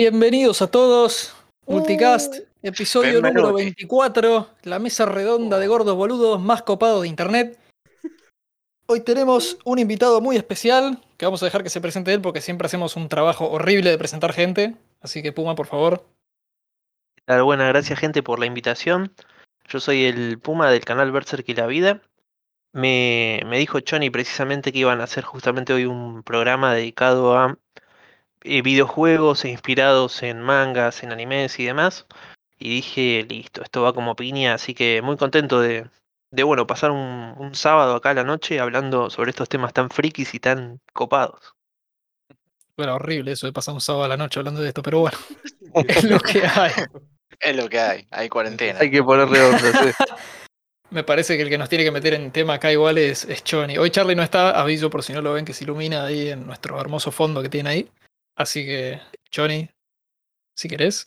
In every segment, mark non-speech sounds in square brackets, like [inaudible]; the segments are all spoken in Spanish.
Bienvenidos a todos. Multicast, Uh, episodio número Benvenuti. 24, la mesa redonda de gordos boludos más copado de internet. Hoy tenemos un invitado muy especial, que vamos a dejar que se presente él porque siempre hacemos un trabajo horrible de presentar gente. Así que Puma, por favor. Buenas, gracias gente por la invitación. Yo soy el Puma del canal Berserk y la Vida. Me, me dijo Choni precisamente que iban a hacer justamente hoy un programa dedicado a eh, videojuegos inspirados en mangas, en animes y demás. Y dije, listo, esto va como piña, así que muy contento de, de bueno, pasar un, un sábado acá a la noche hablando sobre estos temas tan frikis y tan copados. Bueno, horrible eso de pasar un sábado a la noche hablando de esto, pero bueno, [laughs] es lo que hay. Es lo que hay, hay cuarentena. Hay que ponerle onda, sí. [laughs] Me parece que el que nos tiene que meter en tema acá igual es, es Choni. Hoy Charlie no está, aviso por si no lo ven que se ilumina ahí en nuestro hermoso fondo que tiene ahí. Así que, Choni, si querés.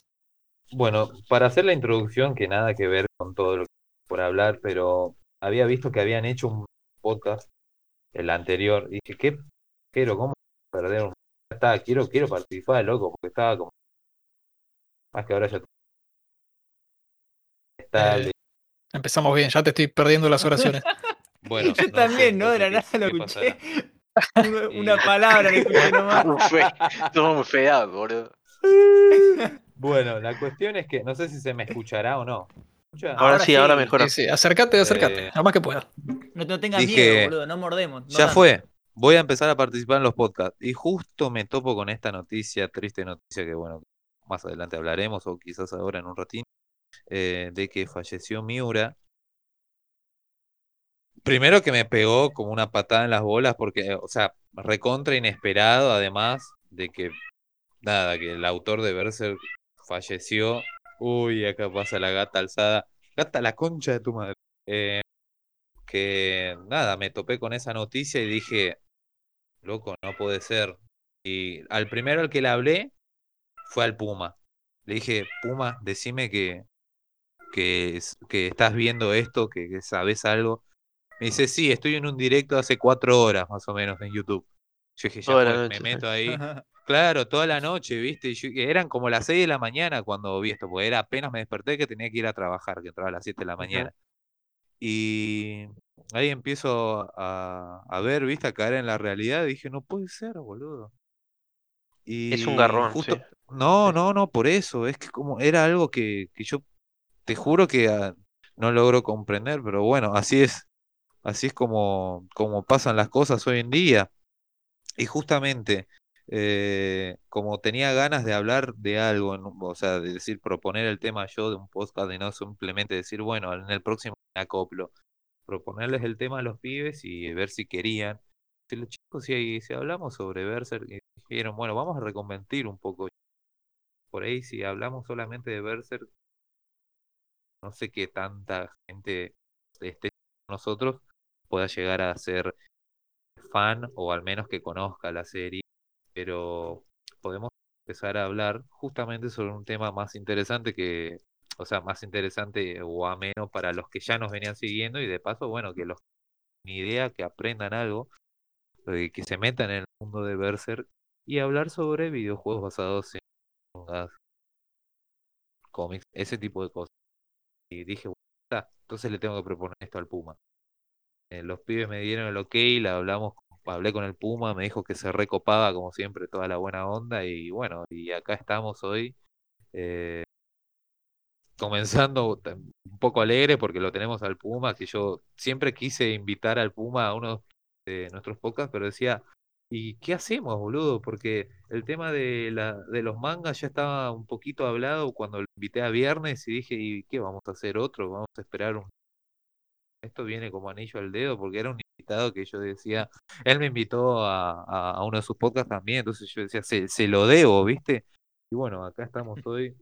Bueno, para hacer la introducción, que nada que ver con todo lo que por hablar, pero había visto que habían hecho un podcast, el anterior, y dije, ¿qué? Pero, ¿cómo perder un... Ya está, quiero, quiero participar, loco, porque estaba como... Más que ahora ya... Está, Eh, Empezamos bien, ya te estoy perdiendo las [laughs] oraciones. bueno, Yo no también, sé, ¿no? De la nada ¿qué- lo escuché. pasará? [laughs] Una, palabra le escuché [laughs] nomás. Somos muy feados, boludo. [laughs] Bueno, la cuestión es que no sé si se me escuchará o no. Ahora, Ahora sí, ahora mejor. Sí, sí, acércate, acércate, Eh, lo más que pueda. No, no tengas Dije, miedo, boludo, no mordemos. no Ya fue. Voy a empezar a participar en los podcasts. Y justo me topo con esta noticia, triste noticia que, bueno, más adelante hablaremos o quizás ahora en un ratín, eh, de que falleció Miura. Primero que me pegó como una patada en las bolas porque, o sea, recontra inesperado, además de que, nada, que el autor de Berserk falleció. Uy, acá pasa la gata alzada. Gata, la concha de tu madre. Eh, que nada, me topé con esa noticia y dije, loco, no puede ser. Y al primero al que le hablé fue al Puma. Le dije, Puma, decime que, que estás viendo esto, que, que sabes algo. Me dice, sí, estoy en un directo hace cuatro horas más o menos en YouTube. Yo dije, ya me meto ahí. [laughs] Claro, toda la noche, ¿viste? Y yo- y eran como las 6 de la mañana cuando vi esto, porque era apenas me desperté que tenía que ir a trabajar, que entraba a las 7 de la mañana. Y ahí empiezo a, a ver, ¿viste? A caer en la realidad. Dije, no puede ser, boludo. Es un garrón, justo, sí. no, no, no, por eso. Es que como era algo que, que yo te juro que ah, no logro comprender, pero bueno, así es. Así es como, como pasan las cosas hoy en día. Y justamente, eh, como tenía ganas de hablar de algo, o sea, de decir, proponer el tema yo de un podcast y no simplemente decir, bueno, en el próximo me acoplo. Proponerles el tema a los pibes y ver si querían. Chicos, si, si hablamos sobre Berserk, y dijeron, bueno, vamos a reconvertir un poco. Por ahí, si hablamos solamente de Berserk, no sé qué tanta gente esté con nosotros pueda llegar a ser fan o al menos que conozca la serie, pero podemos empezar a hablar justamente sobre un tema más interesante que, o sea, más interesante o ameno para los que ya nos venían siguiendo y de paso, bueno, que los ni idea, que aprendan algo, eh, que se metan en el mundo de Berserk y hablar sobre videojuegos basados en cómics, ese tipo de cosas. Y dije, bueno, entonces le tengo que proponer esto al Puma. Eh, los pibes me dieron el ok, la hablamos, hablé con el Puma, me dijo que se recopaba como siempre toda la buena onda y bueno, y acá estamos hoy eh, comenzando un poco alegre porque lo tenemos al Puma, que yo siempre quise invitar al Puma a uno de nuestros podcasts, pero decía, ¿y qué hacemos, boludo? Porque el tema de, la, de los mangas ya estaba un poquito hablado cuando lo invité a viernes y dije, ¿y qué vamos a hacer otro? Vamos a esperar un esto viene como anillo al dedo porque era un invitado que yo decía, él me invitó a, a, uno de sus podcasts también, entonces yo decía, se, se lo debo, ¿viste? Y bueno, acá estamos hoy.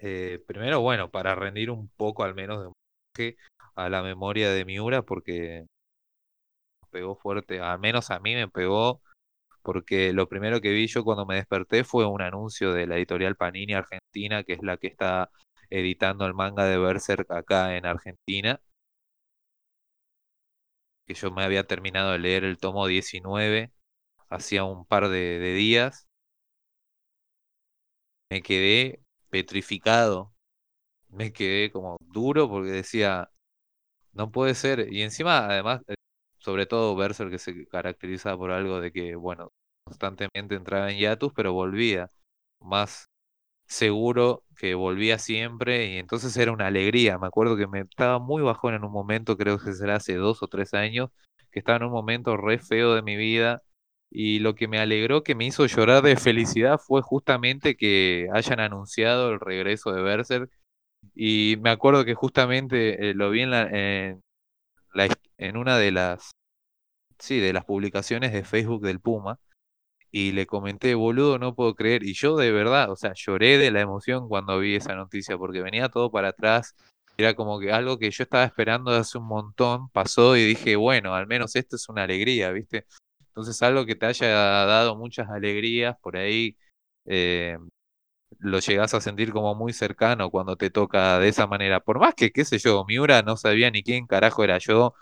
Eh, primero, bueno, para rendir un poco al menos de homenaje a la memoria de Miura porque pegó fuerte, al menos a mí me pegó porque lo primero que vi yo cuando me desperté fue un anuncio de la editorial Panini Argentina, que es la que está editando el manga de Berserk acá en Argentina que yo me había terminado de leer el tomo 19 hacía un par de, días. me quedé petrificado. Me quedé como duro porque decía, no puede ser. Y encima, además, eh, sobre todo Berserk que se caracteriza por algo de que, bueno, constantemente entraba en hiatus, pero volvía más seguro que volvía siempre y entonces era una alegría. Me acuerdo que me estaba muy bajón en un momento, creo que será hace dos o tres años, que estaba en un momento re feo de mi vida y lo que me alegró, que me hizo llorar de felicidad fue justamente que hayan anunciado el regreso de Berserk y me acuerdo que justamente eh, lo vi en, la, en, la, en una de las, sí, de las publicaciones de Facebook del Puma y le comenté, boludo, no puedo creer. Y yo de verdad, o sea, lloré de la emoción cuando vi esa noticia, porque venía todo para atrás. Era como que algo que yo estaba esperando hace un montón pasó y dije, bueno, al menos esto es una alegría, ¿viste? Entonces algo que te haya dado muchas alegrías, por ahí eh, lo llegás a sentir como muy cercano cuando te toca de esa manera. Por más que, qué sé yo, Miura no sabía ni quién carajo era yo,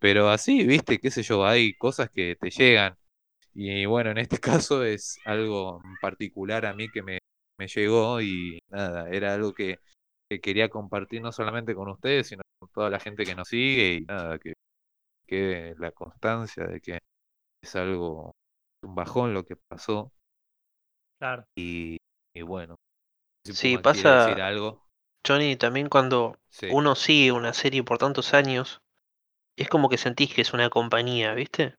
pero así, ¿viste? Qué sé yo, hay cosas que te llegan. Y bueno, en este [laughs] caso es algo particular a mí que me, me llegó y nada, era algo que, que, quería compartir no solamente con ustedes, sino con toda la gente que nos sigue y nada, que quede la constancia de que es algo, un bajón lo que pasó. Claro. Y, y bueno. Si sí, pasa. Decir algo. Johnny, también cuando sí. uno sigue una serie por tantos años, es como que sentís que es una compañía, ¿viste?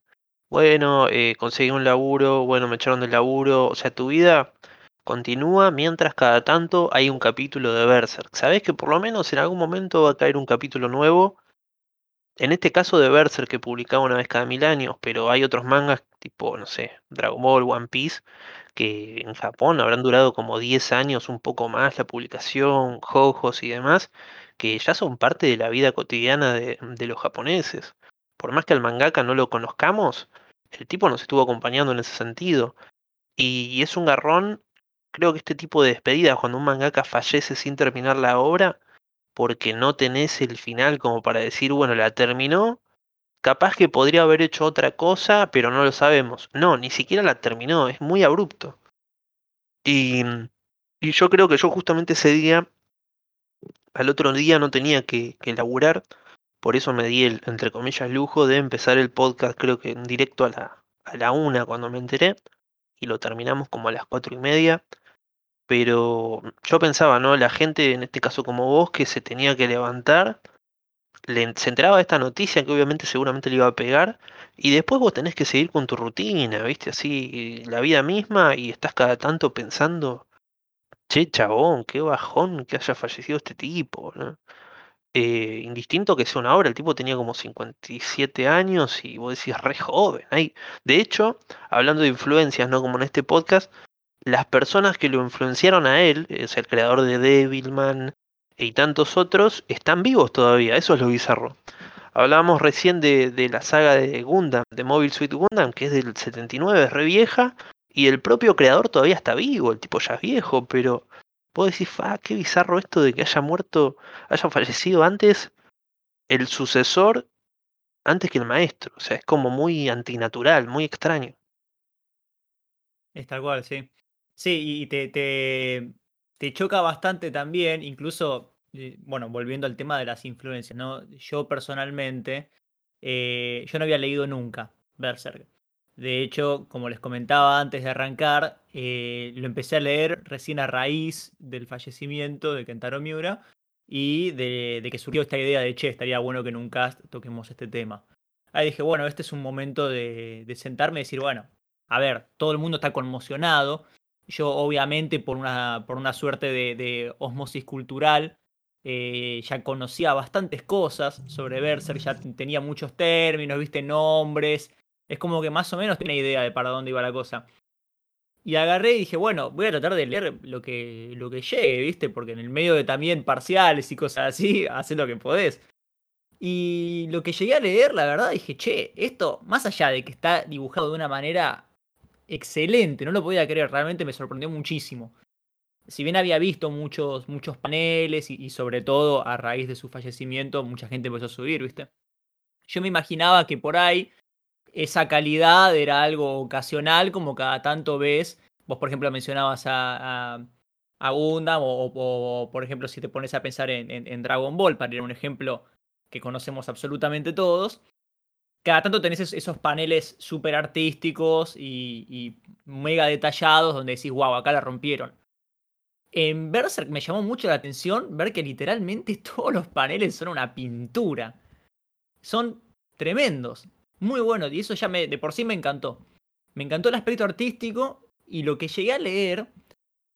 Bueno, eh, conseguí un laburo, bueno, me echaron del laburo, o sea, tu vida continúa mientras cada tanto hay un capítulo de Berserk. Sabes que por lo menos en algún momento va a caer un capítulo nuevo. En este caso de Berserk que publicaba una vez cada mil años, pero hay otros mangas tipo, no sé, Dragon Ball, One Piece, que en Japón habrán durado como 10 años, un poco más la publicación, Jojos y demás, que ya son parte de la vida cotidiana de, de los japoneses por más que al mangaka no lo conozcamos, el tipo nos estuvo acompañando en ese sentido. Y, es un garrón, creo que este tipo de despedidas, cuando un mangaka fallece sin terminar la obra, porque no tenés el final como para decir, bueno, la terminó, capaz que podría haber hecho otra cosa, pero no lo sabemos. No, ni siquiera la terminó, es muy abrupto. Y, yo creo que yo justamente ese día, al otro día no tenía que, que laburar, por eso me di el, entre comillas, lujo de empezar el podcast, creo que en directo a la, a la una cuando me enteré, y lo terminamos como a las cuatro y media. Pero yo pensaba, ¿no? La gente, en este caso como vos, que se tenía que levantar, le, se enteraba de esta noticia que obviamente seguramente le iba a pegar, y después vos tenés que seguir con tu rutina, ¿viste? Así, la vida misma, y estás cada tanto pensando, che, chabón, qué bajón que haya fallecido este tipo, ¿no? Eh, indistinto que sea una obra, el tipo tenía como 57 años y vos decís re joven. Ahí. De hecho, hablando de influencias, no como en este podcast, las personas que lo influenciaron a él, es el creador de Devilman y tantos otros, están vivos todavía, eso es lo bizarro. Hablábamos recién de, de la saga de Gundam, de Mobile Suit Gundam, que es del 79, es re vieja, y el propio creador todavía está vivo, el tipo ya es viejo, pero vos decís, ah, qué bizarro esto de que haya muerto, haya fallecido antes el sucesor antes que el maestro. O sea, es como muy antinatural, muy extraño. Es tal cual, sí. Sí, y te, te, te choca bastante también, incluso, eh, bueno, volviendo al tema de las influencias, ¿no? Yo personalmente, eh, yo no había leído nunca Berserk. De hecho, como les comentaba antes de arrancar, eh, lo empecé a leer recién a raíz del fallecimiento de Kentaro Miura y de, que surgió esta idea de, che, estaría bueno que en un cast toquemos este tema. Ahí dije, bueno, este es un momento de, de sentarme y decir, bueno, a ver, todo el mundo está conmocionado. Yo, obviamente, por una, por una suerte de, de osmosis cultural, eh, ya conocía bastantes cosas sobre Berserk, ya tenía muchos términos, viste, nombres, es como que más o menos tenía idea de para dónde iba la cosa. Y agarré y dije, bueno, voy a tratar de leer lo que, lo que llegue, ¿viste? Porque en el medio de también parciales y cosas así, [laughs] haces lo que podés. Y lo que llegué a leer, la verdad, dije, che, esto, más allá de que está dibujado de una manera excelente, no lo podía creer, realmente me sorprendió muchísimo. Si bien había visto muchos, muchos paneles y, y sobre todo a raíz de su fallecimiento, mucha gente empezó a subir, ¿viste? Yo me imaginaba que por ahí esa calidad era algo ocasional, como cada tanto ves. Vos, por ejemplo, mencionabas a, a, a Gundam o, o- por ejemplo si te pones a pensar en, en- Dragon Ball, para ir a un ejemplo que conocemos absolutamente todos, cada tanto tenés es- esos paneles súper artísticos y, y mega detallados donde decís, wow, acá la rompieron. En Berserk me llamó mucho la atención ver que literalmente [laughs] todos los paneles son una pintura. Son tremendos, muy buenos, y eso ya me, de por sí me encantó. Me encantó el aspecto artístico y lo que llegué a leer,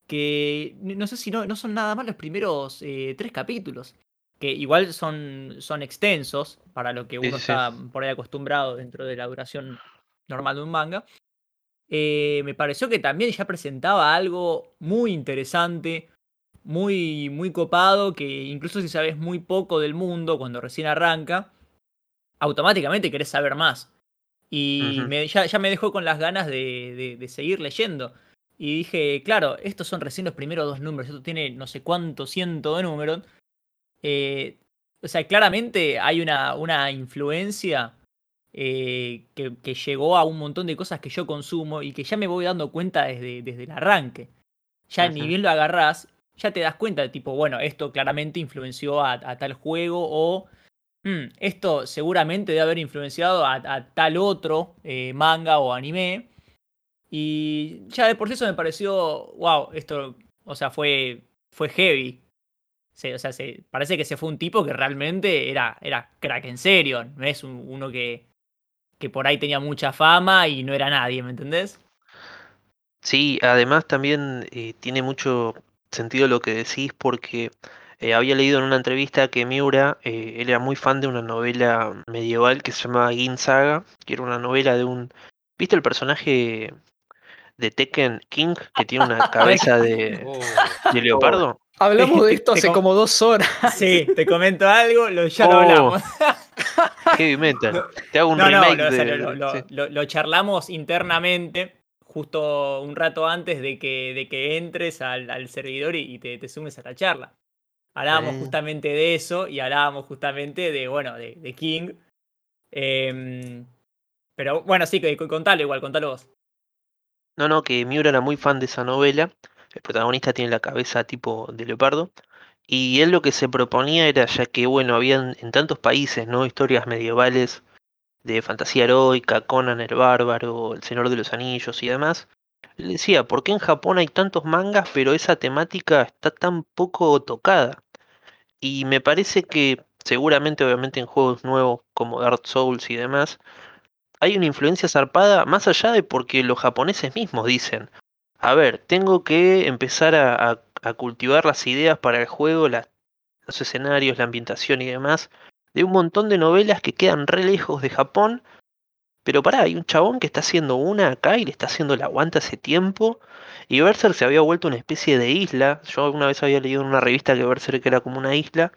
que no sé si no, no son nada más los primeros eh, tres capítulos, que igual son, son extensos para lo que uno sí, sí. está por ahí acostumbrado dentro de la duración normal de un manga. Eh, me pareció que también ya presentaba algo muy interesante, muy, muy copado, que incluso si sabes muy poco del mundo cuando recién arranca, automáticamente querés saber más. Y me- ya, ya me dejó con las ganas de, de- de seguir leyendo. Y dije, claro, estos son recién los primeros dos números, esto tiene no sé cuánto ciento de números. Eh, o sea, claramente hay una, una influencia eh, que, que llegó a un montón de cosas que yo consumo y que ya me voy dando cuenta desde, desde el arranque. Ya ni bien lo agarrás, ya te das cuenta de tipo, bueno, esto claramente influenció a, a tal juego o "Mm, esto seguramente debe haber influenciado a, tal otro eh, manga o anime. Y ya de por sí eso me pareció, wow, esto, o sea, fue, fue heavy. Se- o sea, se, parece que se fue un tipo que realmente era, era crack en serio. No es un- uno que, que por ahí tenía mucha fama y no era nadie, ¿me entendés? Sí, además también eh, tiene mucho sentido lo que decís porque eh, había leído en una entrevista que Miura eh, él era muy fan de una novela medieval que se llamaba Gin Saga, que era una novela de un... ¿Viste el personaje de Tekken King que tiene una [laughs] cabeza de, Oh, de leopardo? Hablamos de [laughs] esto hace com- como dos horas. Sí, te comento algo, lo, ya lo Oh, hablamos. [laughs] Heavy metal. Te hago un No, no, remake lo, o sea, de... lo- lo- sí. lo- lo charlamos internamente justo un rato antes de que, de que entres al, al servidor y, y te, te sumes a la charla. Hablábamos Eh. justamente de eso y hablábamos justamente de, bueno, de, de King. Em, pero bueno, sí, que contalo igual, contalo vos. No, no, que Miura era muy fan de esa novela. El protagonista tiene la cabeza tipo de leopardo. Y él lo que se proponía era, ya que, bueno, habían en tantos países, ¿no? Historias medievales de fantasía heroica, Conan el Bárbaro, El Señor de los Anillos y demás. Él decía, ¿por qué en Japón hay tantos mangas, pero esa temática está tan poco tocada? Y me parece que seguramente, obviamente, en juegos nuevos como Dark Souls y demás, hay una influencia zarpada más allá de porque los japoneses mismos dicen, a ver, tengo que empezar a, cultivar las ideas para el juego, los escenarios, la ambientación y demás, de un montón de novelas que quedan re lejos de Japón, pero pará, hay un chabón que está haciendo una acá y le está haciendo el aguanta hace tiempo, y Berserk se había vuelto una especie de isla, yo alguna vez había leído en una revista que Berserk era como una isla,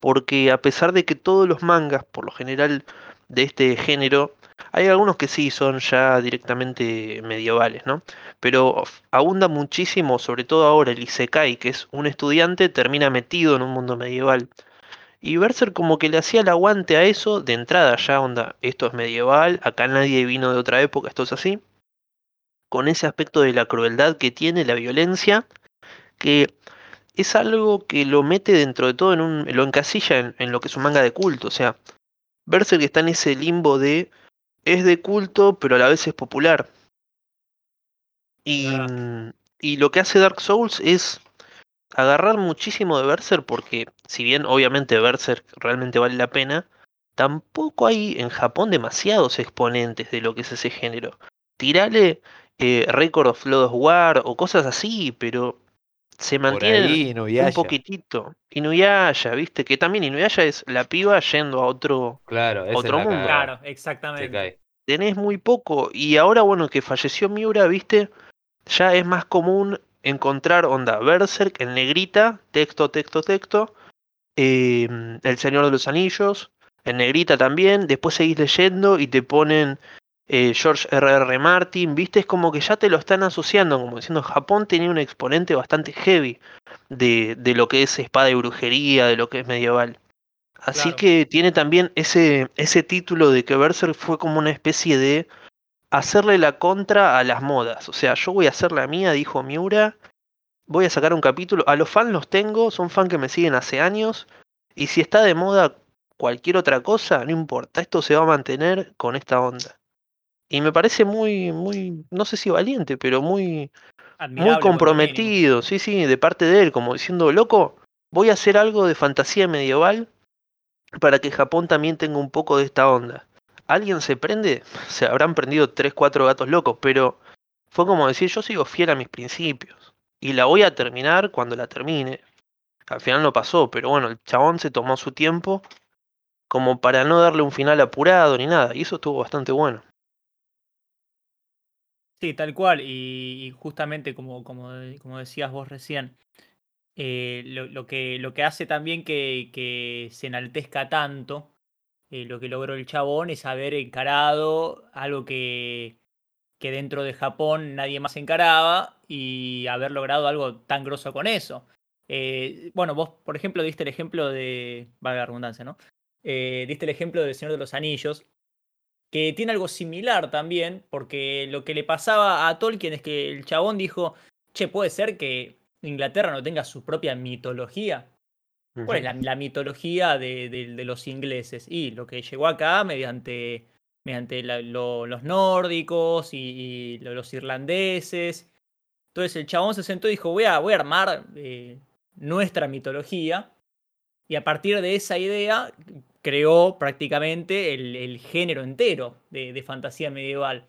porque a pesar de que todos los mangas, por lo general, de este género, hay algunos que sí son ya directamente medievales, ¿no? Pero abunda muchísimo, sobre todo ahora el Isekai, que es un estudiante, termina metido en un mundo medieval. Y Berserk como que le hacía el aguante a eso de entrada ya, onda, esto es medieval, acá nadie vino de otra época, esto es así. Con ese aspecto de la crueldad que tiene, la violencia, que es algo que lo mete dentro de todo en un. lo encasilla en, en lo que es un manga de culto. O sea, Berserk está en ese limbo de. es de culto, pero a la vez es popular. Y lo que hace Dark Souls es agarrar muchísimo de Berserk, porque si bien obviamente Berserk realmente vale la pena, tampoco hay en Japón demasiados exponentes de lo que es ese género. Tirale eh, Record of Blood of War o cosas así, pero se ahí, un poquitito. Inuyasha, viste, que también Inuyasha es la piba yendo a otro. Claro, Otro mundo. Claro, exactamente. Tenés muy poco. Y ahora, bueno, que falleció Miura, viste, ya es más común encontrar onda Berserk en negrita, texto, texto, texto. eh, El Señor de los Anillos, en negrita también. Después seguís leyendo y te ponen eh, George R.R. R. Martin, viste, es como que ya te lo están asociando, como diciendo Japón tenía un exponente bastante heavy de, de lo que es espada y brujería, de lo que es medieval. Así Claro. que tiene también ese, ese título de que Berserk fue como una especie de hacerle la contra a las modas. O sea, yo voy a hacer la mía, dijo Miura, voy a sacar un capítulo. A los fans los tengo, son fans que me siguen hace años. Y si está de moda cualquier otra cosa, no importa, esto se va a mantener con esta onda. Y me parece muy, muy, no sé si valiente, pero muy, Admirable, muy comprometido, sí, sí, de parte de él, como diciendo, loco, voy a hacer algo de fantasía medieval para que Japón también tenga un poco de esta onda. ¿Alguien se prende? Se habrán prendido 3, 4 gatos locos, pero fue como decir, yo sigo fiel a mis principios. Y la voy a terminar cuando la termine. Al final no pasó, pero bueno, el chabón se tomó su tiempo como para no darle un final apurado ni nada. Y eso estuvo bastante bueno. Sí, tal cual. Y, justamente como, como, como decías vos recién, eh, lo, lo que, lo que hace también que, que se enaltezca tanto eh, lo que logró el chabón es haber encarado algo que, que dentro de Japón nadie más encaraba y haber logrado algo tan grosso con eso. Eh, bueno, vos, por ejemplo, diste el ejemplo de. Valga la redundancia, ¿no? Eh, diste el ejemplo del Señor de los Anillos, que tiene algo similar también, porque lo que le pasaba a Tolkien es que el chabón dijo: Che, puede ser que Inglaterra no tenga su propia mitología. ¿Cuál es la, la mitología de, de- de los ingleses? Y lo que llegó acá mediante, mediante la- lo- los nórdicos y, y lo- los irlandeses. Entonces el chabón se sentó y dijo, voy a, voy a armar eh, nuestra mitología. Y a partir de esa idea creó prácticamente el, el género entero de, de fantasía medieval.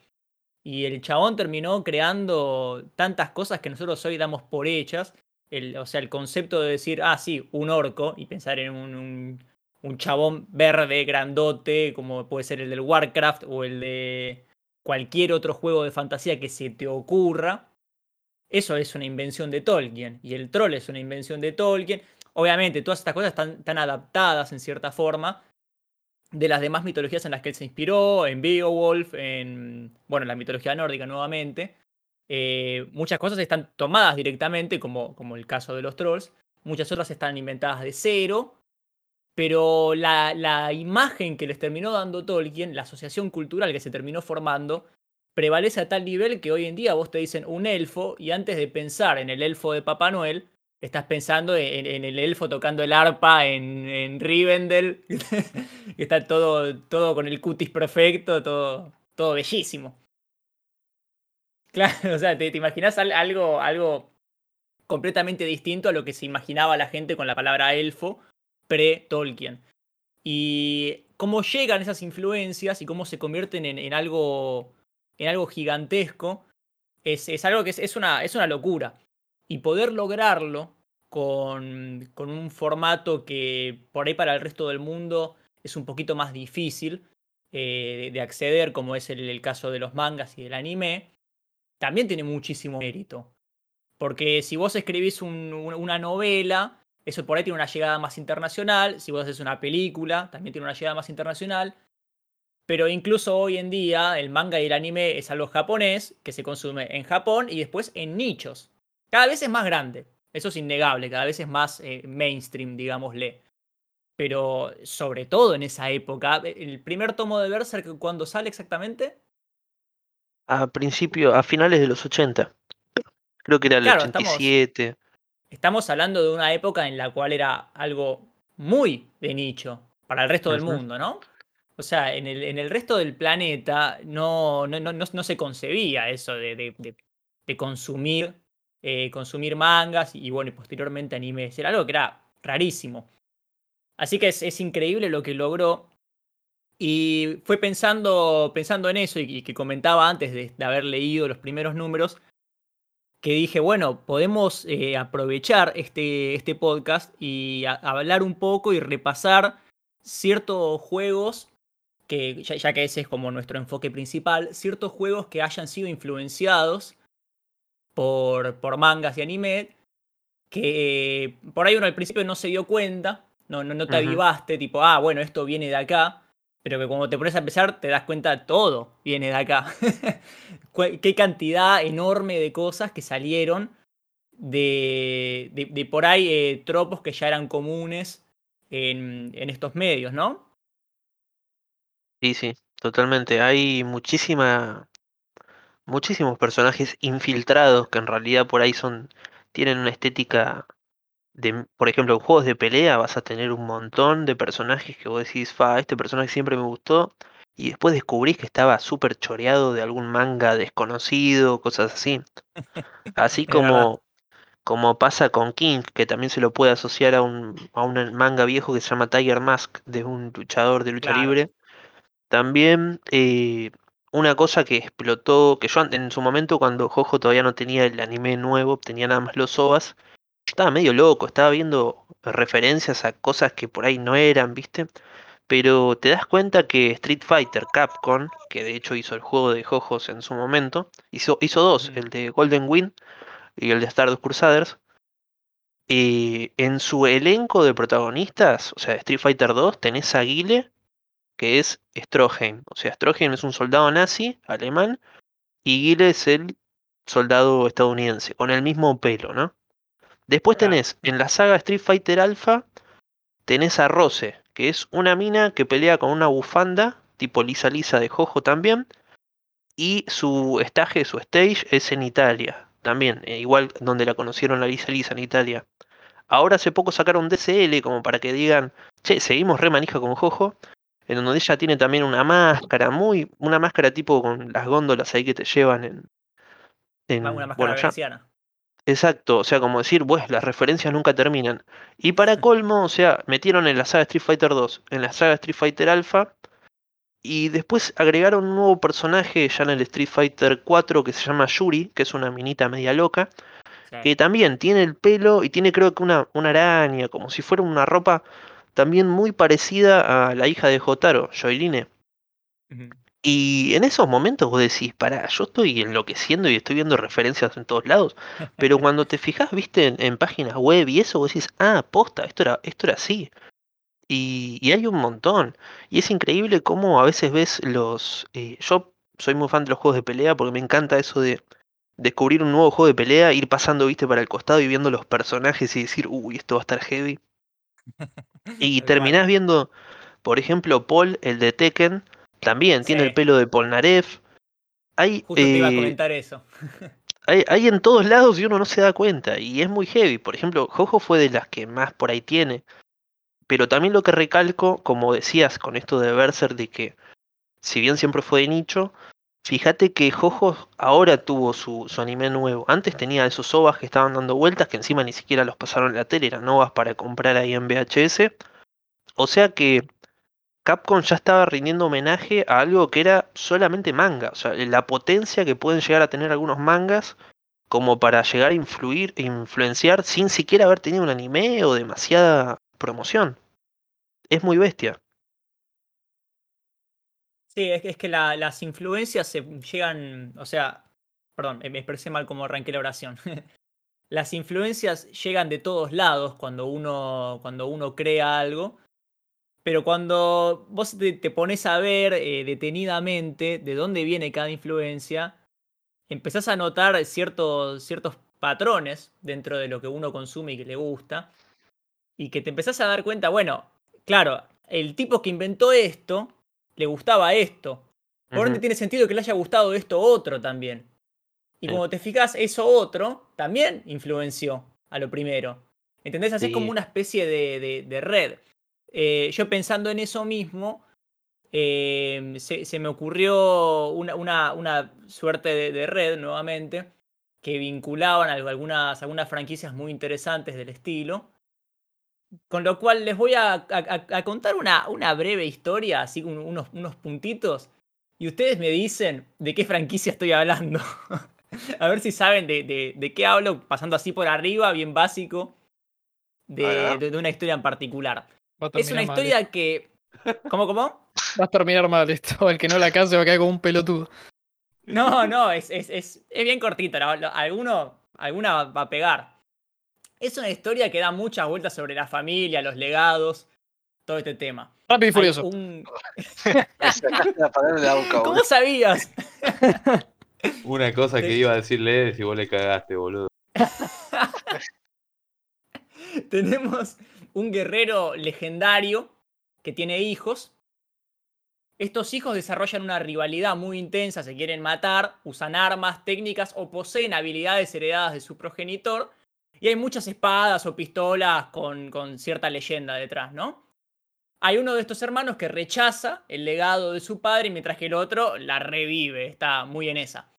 Y el chabón terminó creando tantas cosas que nosotros hoy damos por hechas. El, o sea, el concepto de decir, ah, sí, un orco, y pensar en un, un, chabón verde, grandote, como puede ser el del Warcraft o el de cualquier otro juego de fantasía que se te ocurra. Eso es una invención de Tolkien. Y el troll es una invención de Tolkien. Obviamente, todas estas cosas están, están adaptadas en cierta forma de las demás mitologías en las que él se inspiró, en Beowulf, en, bueno, la mitología nórdica nuevamente. Eh, muchas cosas están tomadas directamente, como, como el caso de los trolls. Muchas otras están inventadas de cero. Pero la, la imagen que les terminó dando Tolkien, la asociación cultural que se terminó formando, prevalece a tal nivel que hoy en día vos te dicen un elfo y antes de pensar en el elfo de Papá Noel, estás pensando en, el elfo tocando el arpa en, en Rivendell, [laughs] que está todo, todo con el cutis perfecto, todo, todo bellísimo. Claro, o sea, te, imaginas al- algo, algo completamente distinto a lo que se imaginaba la gente con la palabra elfo pre-Tolkien. Y cómo llegan esas influencias y cómo se convierten en, algo, en algo gigantesco, es, es algo que es, es una, es una locura. Y poder lograrlo con, con un formato que por ahí para el resto del mundo es un poquito más difícil eh, de acceder, como es el, el caso de los mangas y del anime, también tiene muchísimo mérito. Porque si vos escribís un- un- una novela, eso por ahí tiene una llegada más internacional. Si vos haces una película, también tiene una llegada más internacional. Pero incluso hoy en día el manga y el anime es algo japonés que se consume en Japón y después en nichos. Cada vez es más grande. Eso es innegable. Cada vez es más eh, mainstream, digámosle. Pero sobre todo en esa época, el primer tomo de Berserk, cuando sale exactamente? A principio, a finales de los 80. Creo que era el Claro, estamos- 87. Estamos hablando de una época en la cual era algo muy de nicho para el resto del mundo, ¿no? O sea, en el, en el resto del planeta no, no, no, no- no se concebía eso de, de- de- de consumir, eh, consumir mangas y, bueno, y posteriormente animes. Era algo que era rarísimo. Así que es, es increíble lo que logró. Y fue pensando, pensando en eso y, y que comentaba antes de- de haber leído los primeros números, que dije, bueno, podemos eh, aprovechar este, este podcast y a- hablar un poco y repasar ciertos juegos, que ya, ya que ese es como nuestro enfoque principal, ciertos juegos que hayan sido influenciados por, por mangas y anime, que eh, por ahí uno al principio no se dio cuenta, no, no, no te avivaste, tipo, ah, bueno, esto viene de acá, pero que cuando te pones a empezar te das cuenta todo viene de acá. [laughs] Qué cantidad enorme de cosas que salieron de, de, de por ahí eh, tropos que ya eran comunes en, en estos medios, ¿no? Sí, sí, totalmente. Hay muchísima, muchísimos personajes infiltrados que en realidad por ahí son tienen una estética de, por ejemplo, en juegos de pelea vas a tener un montón de personajes que vos decís, fa, este personaje siempre me gustó, y después descubrís que estaba súper choreado de algún manga desconocido, cosas así. [laughs] Así como, como pasa con King, que también se lo puede asociar a un, a un manga viejo que se llama Tiger Mask, de un luchador de lucha Claro. libre. También eh, una cosa que explotó, que yo en su momento cuando Jojo todavía no tenía el anime nuevo, tenía nada más los OVAs, estaba medio loco, estaba viendo referencias a cosas que por ahí no eran, ¿viste? Pero te das cuenta que Street Fighter Capcom, que de hecho hizo el juego de Jojos en su momento, hizo, hizo dos, el de Golden Wind y el de Stardust Crusaders. eh, en su elenco de protagonistas, o sea, Street Fighter 2, tenés a Guile, que es Stroheim. O sea, Stroheim es un soldado nazi alemán y Guile es el soldado estadounidense, con el mismo pelo, ¿no? Después tenés en la saga Street Fighter Alpha, tenés a Rose, que es una mina que pelea con una bufanda, tipo lisa lisa de Jojo también, y su estaje, su stage es en Italia, también, eh, igual donde la conocieron la lisa lisa en Italia. Ahora hace poco sacaron DCL como para que digan, che, seguimos re manija con Jojo, en donde ella tiene también una máscara, muy, una máscara tipo con las góndolas ahí que te llevan en... en Una máscara bueno, veneciana. Exacto, o sea, como decir, pues las referencias nunca terminan. Y para colmo, o sea, metieron en la saga Street Fighter 2, en la saga Street Fighter Alpha, y después agregaron un nuevo personaje ya en el Street Fighter 4 que se llama Yuri, que es una minita media loca, que también tiene el pelo y tiene creo que una, una araña, como si fuera una ropa también muy parecida a la hija de Jotaro, Joyline. Ujú. Y en esos momentos vos decís, pará, yo estoy enloqueciendo y estoy viendo referencias en todos lados. Pero [laughs] cuando te fijas, viste, en, en páginas web y eso, vos decís, ah, posta, esto era, esto era así. Y, y hay un montón. Y es increíble cómo a veces ves los... eh, yo soy muy fan de los juegos de pelea porque me encanta eso de descubrir un nuevo juego de pelea, ir pasando, viste, para el costado y viendo los personajes y decir, uy, esto va a estar heavy. [laughs] Y terminás viendo, por ejemplo, Paul, el de Tekken, también tiene el pelo de Polnareff. Hay, Justo te iba a eh, comentar eso. [laughs] hay, hay en todos lados y uno no se da cuenta. Y es muy heavy. Por ejemplo, Jojo fue de las que más por ahí tiene. Pero también lo que recalco, como decías con esto de Berserk, de que si bien siempre fue de nicho, fíjate que Jojo ahora tuvo su, su anime nuevo. Antes tenía esos OVAs que estaban dando vueltas, que encima ni siquiera los pasaron en la tele, eran OVAs para comprar ahí en VHS. O sea que Capcom ya estaba rindiendo homenaje a algo que era solamente manga. O sea, la potencia que pueden llegar a tener algunos mangas como para llegar a influir, influenciar sin siquiera haber tenido un anime o demasiada promoción. Es muy bestia. Sí, es que, las influencias se llegan, o sea, perdón, me expresé mal como arranqué la oración. [laughs] Las influencias llegan de todos lados cuando uno, cuando uno crea algo, pero cuando vos te, te pones a ver eh, detenidamente de dónde viene cada influencia, empezás a notar ciertos, ciertos patrones dentro de lo que uno consume y que le gusta, y que te empezás a dar cuenta, bueno, claro, el tipo que inventó esto, le gustaba esto. Por ende tiene sentido que le haya gustado esto otro también. Y Sí. como te fijas, eso otro también influenció a lo primero. ¿Entendés? Así Sí. como una especie de, de- de red. Eh, yo pensando en eso mismo, eh, se, se me ocurrió una, una- una suerte de, de red nuevamente que vinculaban algunas, algunas franquicias muy interesantes del estilo. Con lo cual les voy a, a- a- a contar una, una breve historia, así unos, unos puntitos, y ustedes me dicen de qué franquicia estoy hablando. [laughs] a ver si saben de, de- de qué hablo, pasando así por arriba, bien básico, de- de una historia en particular. Es una mal historia que... [laughs] ¿Cómo, cómo? esto. Va a terminar mal esto. El que no la case va a quedar como un pelotudo. No, no, es, es, es, es bien cortita. la- la- alguno, alguna va a pegar. Es una historia que da muchas vueltas sobre la familia, los legados, todo este tema. Rápido y furioso. un- [laughs] ¿Cómo sabías? [laughs] Una cosa que iba a decirle es si vos le cagaste, boludo. Tenemos un guerrero legendario que tiene hijos. Estos hijos desarrollan una rivalidad muy intensa, se quieren matar, usan armas, técnicas o poseen habilidades heredadas de su progenitor Y hay muchas espadas o pistolas con, con cierta leyenda detrás, ¿no? Hay uno de estos hermanos que rechaza el legado de su padre, mientras que el otro la revive, está muy en esa.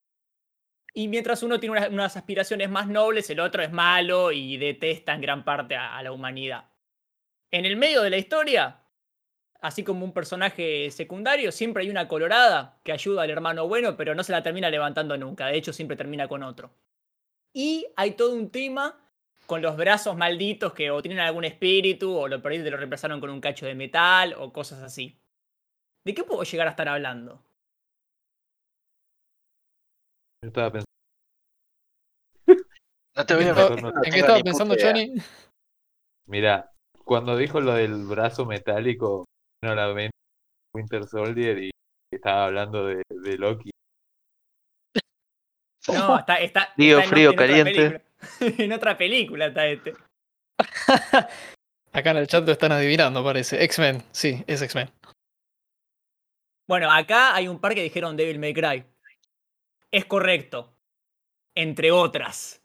Y mientras uno tiene unas, aspiraciones más nobles, el otro es malo y detesta en gran parte a la humanidad. En el medio de la historia, así como un personaje secundario, siempre hay una colorada que ayuda al hermano bueno, pero no se la termina levantando nunca. De hecho, siempre termina con otro. Y hay todo un tema con los brazos malditos que o tienen algún espíritu o lo por ahí te lo reemplazaron con un cacho de metal o cosas así. ¿De qué puedo llegar a estar hablando? Yo estaba pensando, No te ¿En voy qué a ¿En qué estaba pensando. Johnny? mira, cuando dijo lo del brazo metálico, no la mente Winter Soldier y estaba hablando de, de Loki. No, [laughs] está, está, Frío, está en frío, otra caliente. película. [laughs] en otra película está este. Acá en el chat lo están adivinando, parece. X-Men, sí, es X-Men. Bueno, acá hay un par que dijeron Devil May Cry. Es correcto. Entre otras.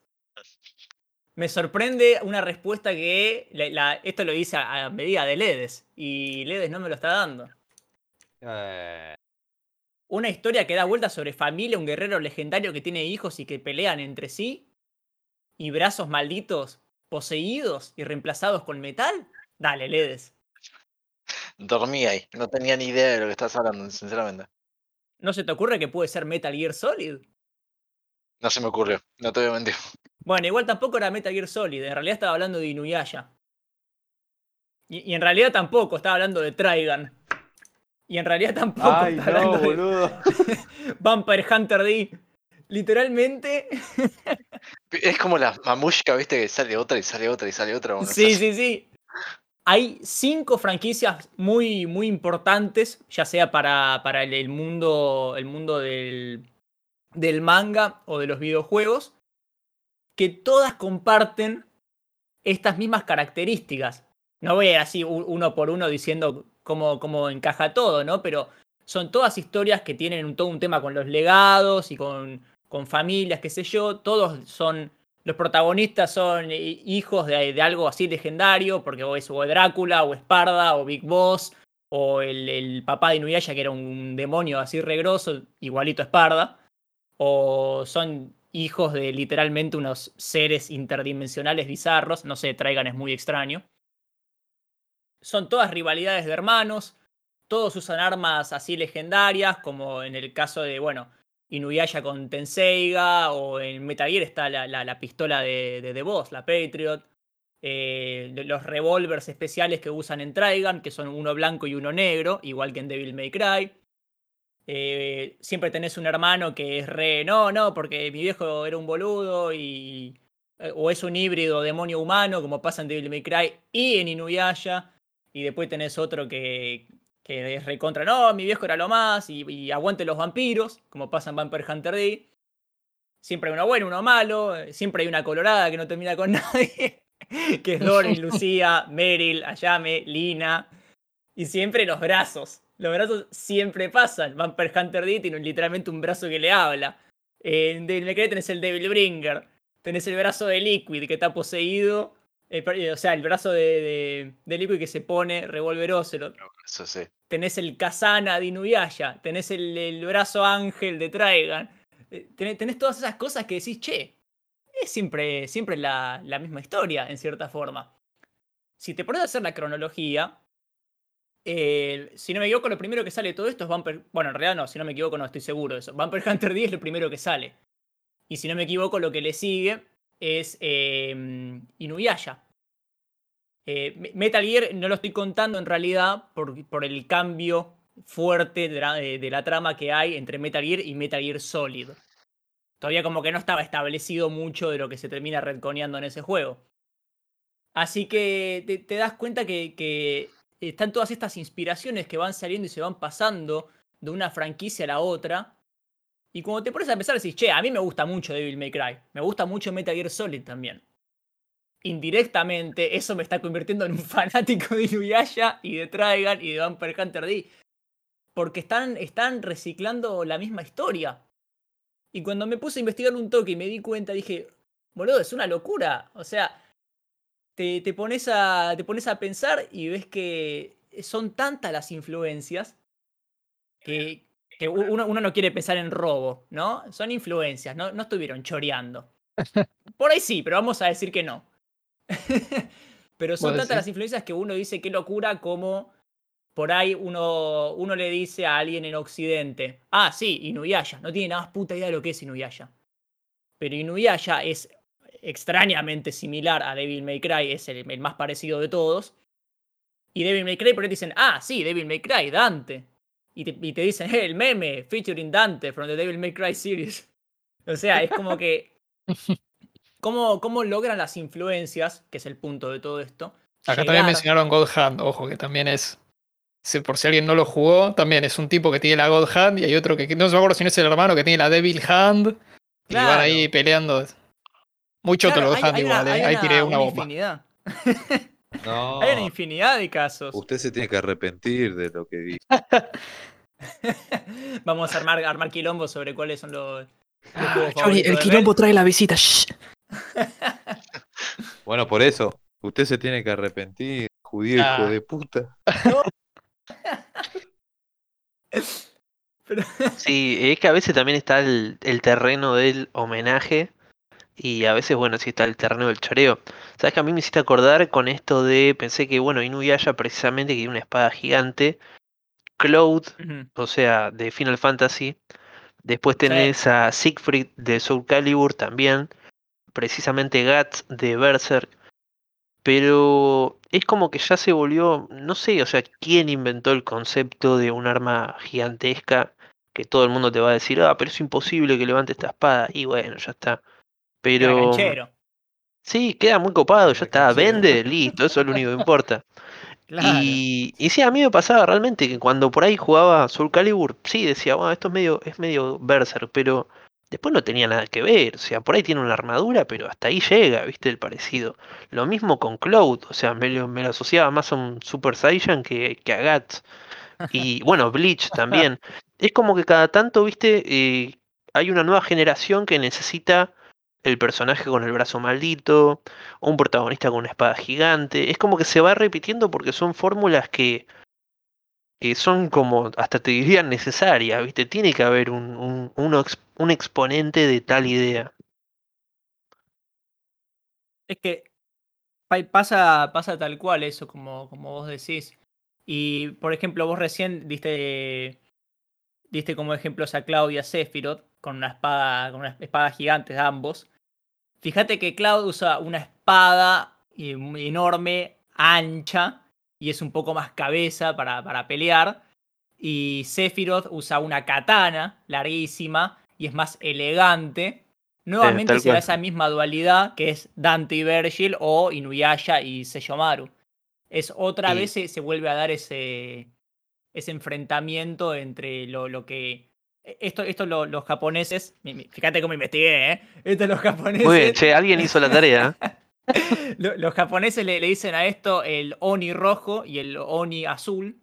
Me sorprende una respuesta que la- la- esto lo dice a, a medida de Ledes y Ledes no me lo está dando. Eh, Una historia que da vuelta sobre familia, un guerrero legendario que tiene hijos y que pelean entre sí. Y brazos malditos poseídos y reemplazados con metal. Dale, Ledes. Dormí ahí, no tenía ni idea de lo que estás hablando, sinceramente. ¿No se te ocurre que puede ser Metal Gear Solid? No se me ocurrió, no te voy a mentir. Bueno, igual tampoco era Metal Gear Solid, en realidad estaba hablando de Inuyasha. Y, y en realidad tampoco, estaba hablando de Trigun. Y en realidad tampoco Ay, está no, hablando de boludo. [laughs] Vampire Hunter D. Literalmente, Es como la mamushka, viste, que sale otra y sale otra y sale otra. bueno, sí, sí, sí. Hay cinco franquicias muy, muy importantes, ya sea para, para el, el mundo, el mundo del, del manga o de los videojuegos, que todas comparten estas mismas características. No voy a ir así uno por uno diciendo cómo, cómo encaja todo, ¿no? Pero son todas historias que tienen un- todo un tema con los legados y con, con familias, qué sé yo. Todos son. Los protagonistas son hijos de, de algo así legendario, porque o es o Drácula, o Esparda, o Big Boss, o el, el papá de Inuyasha, que era un demonio así regroso, igualito a Esparda. O son hijos de literalmente unos seres interdimensionales bizarros. No sé, Traigan es muy extraño. Son todas rivalidades de hermanos. Todos usan armas así legendarias, como en el caso de, bueno, Inuyasha con Tenseiga, o en Metal Gear está la, la- la pistola de, de The Boss, la Patriot. Eh, los revólveres especiales que usan en Trigun, que son uno blanco y uno negro, igual que en Devil May Cry. Eh, siempre tenés un hermano que es re, no, no, porque mi viejo era un boludo y... eh, O es un híbrido demonio humano, como pasa en Devil May Cry y en Inuyasha. Y después tenés otro que, que es recontra, no, mi viejo era lo más, y, y aguante los vampiros, como pasa en Vampire Hunter D. Siempre hay uno bueno, uno malo, eh, siempre hay una colorada que no termina con [laughs] nadie, que es Dory, [laughs] Lucía, Meryl, Ayame, Lina. Y siempre los brazos. Los brazos siempre pasan. Vampire Hunter D tiene literalmente un brazo que le habla. En Devil May Cry tenés el Devil Bringer. Tenés el brazo de Liquid que está poseído. eh, eh, o sea, el brazo de, de, de Liquid que se pone Revolver Ocelot Eso sí. tenés el Kazana de Inuyasha, tenés el, el brazo ángel de Traigan, eh, tenés, tenés todas esas cosas que decís, che, es siempre, siempre la, la misma historia, en cierta forma. Si te pones a hacer la cronología, si no me equivoco, lo primero que sale de todo esto es Vampire... Bueno, en realidad no, si no me equivoco no estoy seguro de eso. Vampire Hunter D es lo primero que sale. Y si no me equivoco, lo que le sigue es Inuyasha. Eh, Me- Metal Gear no lo estoy contando en realidad por, el cambio fuerte de la, trama que hay entre Metal Gear y Metal Gear Solid. Todavía como que no estaba establecido mucho de lo que se termina retconeando en ese juego. Así que te, das cuenta que están todas estas inspiraciones que van saliendo y se van pasando de una franquicia a la otra. Y cuando te pones a pensar, decís, che, a mí me gusta mucho Devil May Cry. Me gusta mucho Metal Gear Solid también indirectamente eso me está convirtiendo en un [laughs] fanático de Inuyasha y de Trigun y de Vampire Hunter D. Porque están, están reciclando la misma historia. Y cuando me puse a investigar un toque y me di cuenta, dije, boludo, es una locura. O sea, te, te pones a, te pones a pensar y ves que son tantas las influencias que, que uno, uno no quiere pensar en robo, ¿no? Son influencias, no, no estuvieron choreando. [laughs] Por ahí sí, pero vamos a decir que no. [laughs] pero son tantas las influencias que uno dice qué locura como por ahí uno, uno le dice a alguien en Occidente, ah, sí, Inuyasha, no tiene nada más puta idea de lo que es Inuyasha. Pero Inuyasha es extrañamente similar a Devil May Cry, es el, el más parecido de todos. Y Devil May Cry por ahí te dicen, ah, sí, Devil May Cry, Dante. Y te, y te dicen, eh, el meme, featuring Dante from the Devil May Cry series. O sea, es como que... [laughs] ¿Cómo, cómo logran las influencias, que es el punto de todo esto? Acá también mencionaron God Hand, ojo, que también es. si- Por si alguien no lo jugó, también es un tipo que tiene la God Hand y hay otro que no me acuerdo si no es el hermano que tiene la Devil Hand. Y van ahí peleando. Muy choto Claro, lo hay- God Hand hay una- igual, eh, hay ahí tiré una una bomba. infinidad. [laughs] No, Hay una infinidad de casos. usted se tiene que arrepentir de lo que dice. [laughs] Vamos a armar, armar quilombo sobre cuáles son los, Ah, Johnny, el de quilombo trae la visita. shh. [laughs] Bueno, por eso, usted se tiene que arrepentir, judío hijo Ah. de puta. Pero- Sí, es que a veces también está el, el terreno del homenaje y a veces, bueno, sí está el terreno del choreo. Sabes que a mí me hiciste acordar con esto de, pensé que, bueno, Inuyasha precisamente que tiene una espada gigante, Cloud, o sea, de Final Fantasy. Después tenés a Siegfried de Soul Calibur también, precisamente Guts de Berserk. Pero es como que ya se volvió, no sé, o sea, quién inventó el concepto de un arma gigantesca que todo el mundo te va a decir, ah, pero es imposible que levante esta espada. Y bueno, ya está. Pero sí, queda muy copado, ya está, vende, [laughs] listo, eso es lo único que importa. Claro. Y, y sí, a mí me pasaba realmente que cuando por ahí jugaba Soul Calibur, sí decía, bueno, esto es medio, es medio Berserk, pero después no tenía nada que ver. O sea, por ahí tiene una armadura, pero hasta ahí llega, viste, el parecido. Lo mismo con Cloud, o sea, me lo, me lo asociaba más a un Super Saiyan que, que a Guts. Y [laughs] bueno, Bleach también. Es como que cada tanto, viste, eh, hay una nueva generación que necesita el personaje con el brazo maldito, un protagonista con una espada gigante. Es como que se va repitiendo porque son fórmulas que, que son como, hasta te dirían necesarias, ¿viste? Tiene que haber un, un, un exponente de tal idea. Es que pa- pasa, pasa tal cual eso, como, como vos decís. Y, por ejemplo, vos recién diste, diste como ejemplos a Claudia Sephiroth con una espada, con una espada gigante de ambos. Fíjate que Cloud usa una espada enorme, ancha, y es un poco más cabeza para, para pelear. Y Sephiroth usa una katana larguísima y es más elegante. Nuevamente se da esa misma dualidad que es Dante y Virgil o Inuyasha y Seyomaru. Es otra vez se, se vuelve a dar ese, ese enfrentamiento entre lo, lo que. E, Esto, esto lo- los japoneses. Fíjate cómo investigué, ¿eh? Esto los japoneses. Muy bien, che, alguien hizo la tarea. [laughs] lo- los japoneses le, le dicen a esto el Oni rojo y el Oni azul.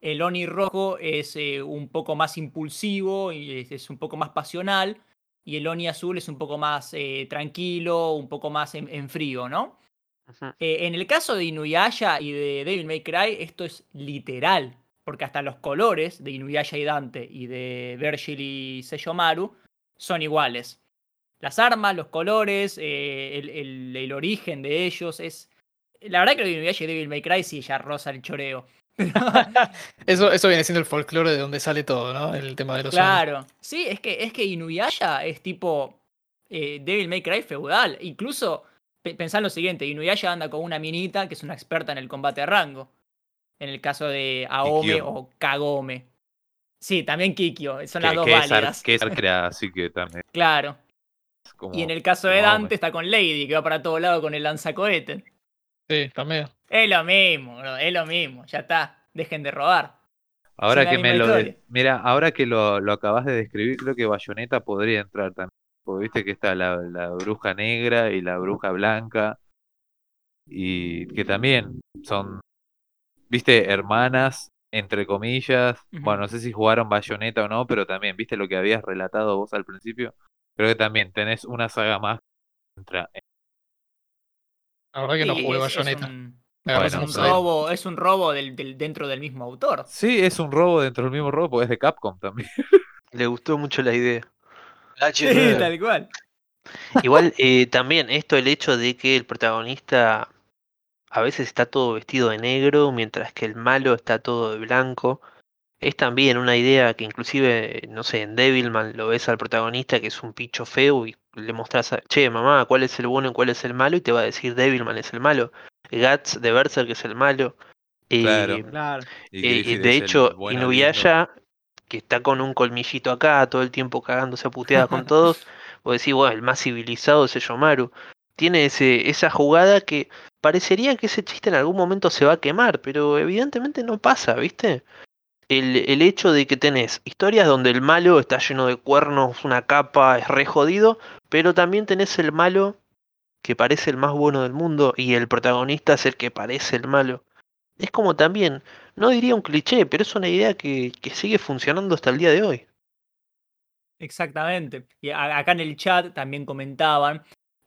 El Oni rojo es eh, un poco más impulsivo y es, es un poco más pasional. Y el Oni azul es un poco más eh, tranquilo, un poco más en, en frío, ¿no? Eh, en el caso de Inuyasha y de Devil May Cry, esto es literal. Porque hasta los colores de Inuyasha y Dante y de Virgil y Seyomaru son iguales. Las armas, los colores, eh, el, el- el origen de ellos es. La verdad que lo de Inuyasha y Devil May Cry sí ya roza el choreo. [laughs] Eso, eso viene siendo el folclore de donde sale todo, ¿no? El tema de los. Claro. Sí, es que, es que Inuyasha es tipo eh, Devil May Cry feudal. Incluso, pe- pensá en lo siguiente, Inuyasha anda con una minita que es una experta en el combate a rango. En el caso de Aome Kikyo. o Kagome. Sí, también Kikyo, son las dos que es, ar- válidas. que es así que también. [laughs] Claro. como- Y en el caso de Dante Aome. está con Lady, que va para todo lado con el lanzacohete. Sí, también. Es lo mismo, bro, es lo mismo, ya está. Dejen de robar. Ahora que me lo mira, ahora que lo, lo acabas de describir, creo que Bayonetta podría entrar también. Porque viste que está la, la bruja negra y la bruja blanca. Y que también son, viste, hermanas, entre comillas. Bueno, no sé si jugaron Bayonetta o no, pero también, viste lo que habías relatado vos al principio. Creo que también tenés una saga más entra en- La verdad que no jugué es- es Bayonetta. un- Es un robo, es un robo del, del- dentro del mismo autor. Sí, es un robo dentro del mismo robo, porque es de Capcom también. [laughs] Le gustó mucho la idea. H Sí, tal cual. Igual eh, también esto, el hecho de que el protagonista a veces está todo vestido de negro, mientras que el malo está todo de blanco, es también una idea que inclusive, no sé, en Devilman lo ves al protagonista que es un picho feo y le mostrás, a, che, mamá, ¿cuál es el bueno y cuál es el malo? Y te va a decir Devilman es el malo, Guts de Berserk es el malo. Eh, Claro. Claro. Y eh, de hecho. Inuyasha, que está con un colmillito acá, todo el tiempo cagándose a puteadas con [laughs] todos, vos decís, bueno, el más civilizado es Yomaru. Tiene ese, esa jugada que parecería que ese chiste en algún momento se va a quemar, pero evidentemente no pasa, ¿viste? El, el hecho de que tenés historias donde el malo está lleno de cuernos, una capa, es re jodido, pero también tenés el malo que parece el más bueno del mundo y el protagonista es el que parece el malo. Es como también, no diría un cliché, pero es una idea que, que sigue funcionando hasta el día de hoy. Exactamente. Y acá en el chat también comentaban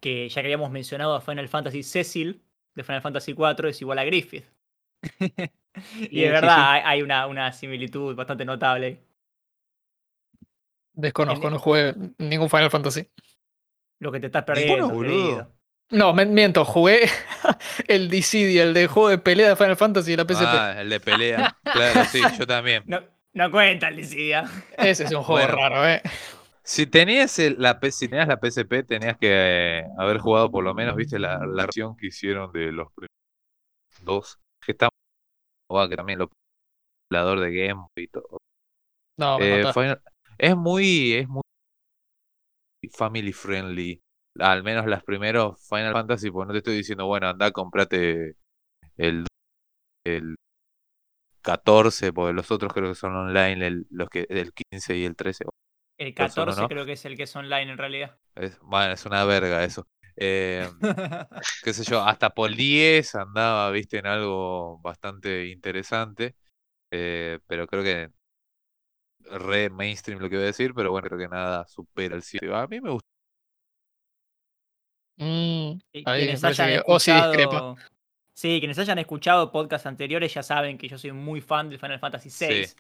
que ya que habíamos mencionado a Final Fantasy Cecil de Final Fantasy IV es igual a Griffith. [laughs] y de sí, verdad sí. hay- hay una, una similitud bastante notable. Desconozco, En- no jugué ningún Final Fantasy. Lo que te estás perdiendo, boludo. No, me- miento, jugué [laughs] el Dissidia, el de juego de pelea de Final Fantasy y la PSP. Ah, el de pelea. Claro, sí, [laughs] yo también. No, no cuenta el Dissidia. Ese es un juego Bueno. raro, ¿eh? Si tenías, el- la, si tenías la PSP, tenías que eh, haber jugado por lo menos, viste, la, la versión que hicieron de los primeros dos. Que está que también lo emulador de Game y todo. No, Eh. Final- es muy, es muy family friendly. Al menos las primeros Final Fantasy, pues no te estoy diciendo, bueno, anda, comprate el, el 14, porque los otros creo que son online, el, los que, el 15 y el 13. El Pero solo 14 no. creo que es el que es online en realidad. Es, bueno, es una verga eso. Eh, [laughs] qué sé yo, hasta por 10 andaba, viste, en algo bastante interesante. eh, pero creo que re mainstream lo que voy a decir, pero bueno, creo que nada supera el 7. A mí me gusta. Mm, quienes hayan que discrepa. escuchado. Sí, quienes hayan escuchado podcasts anteriores ya saben que yo soy muy fan del Final Fantasy VI. Sí.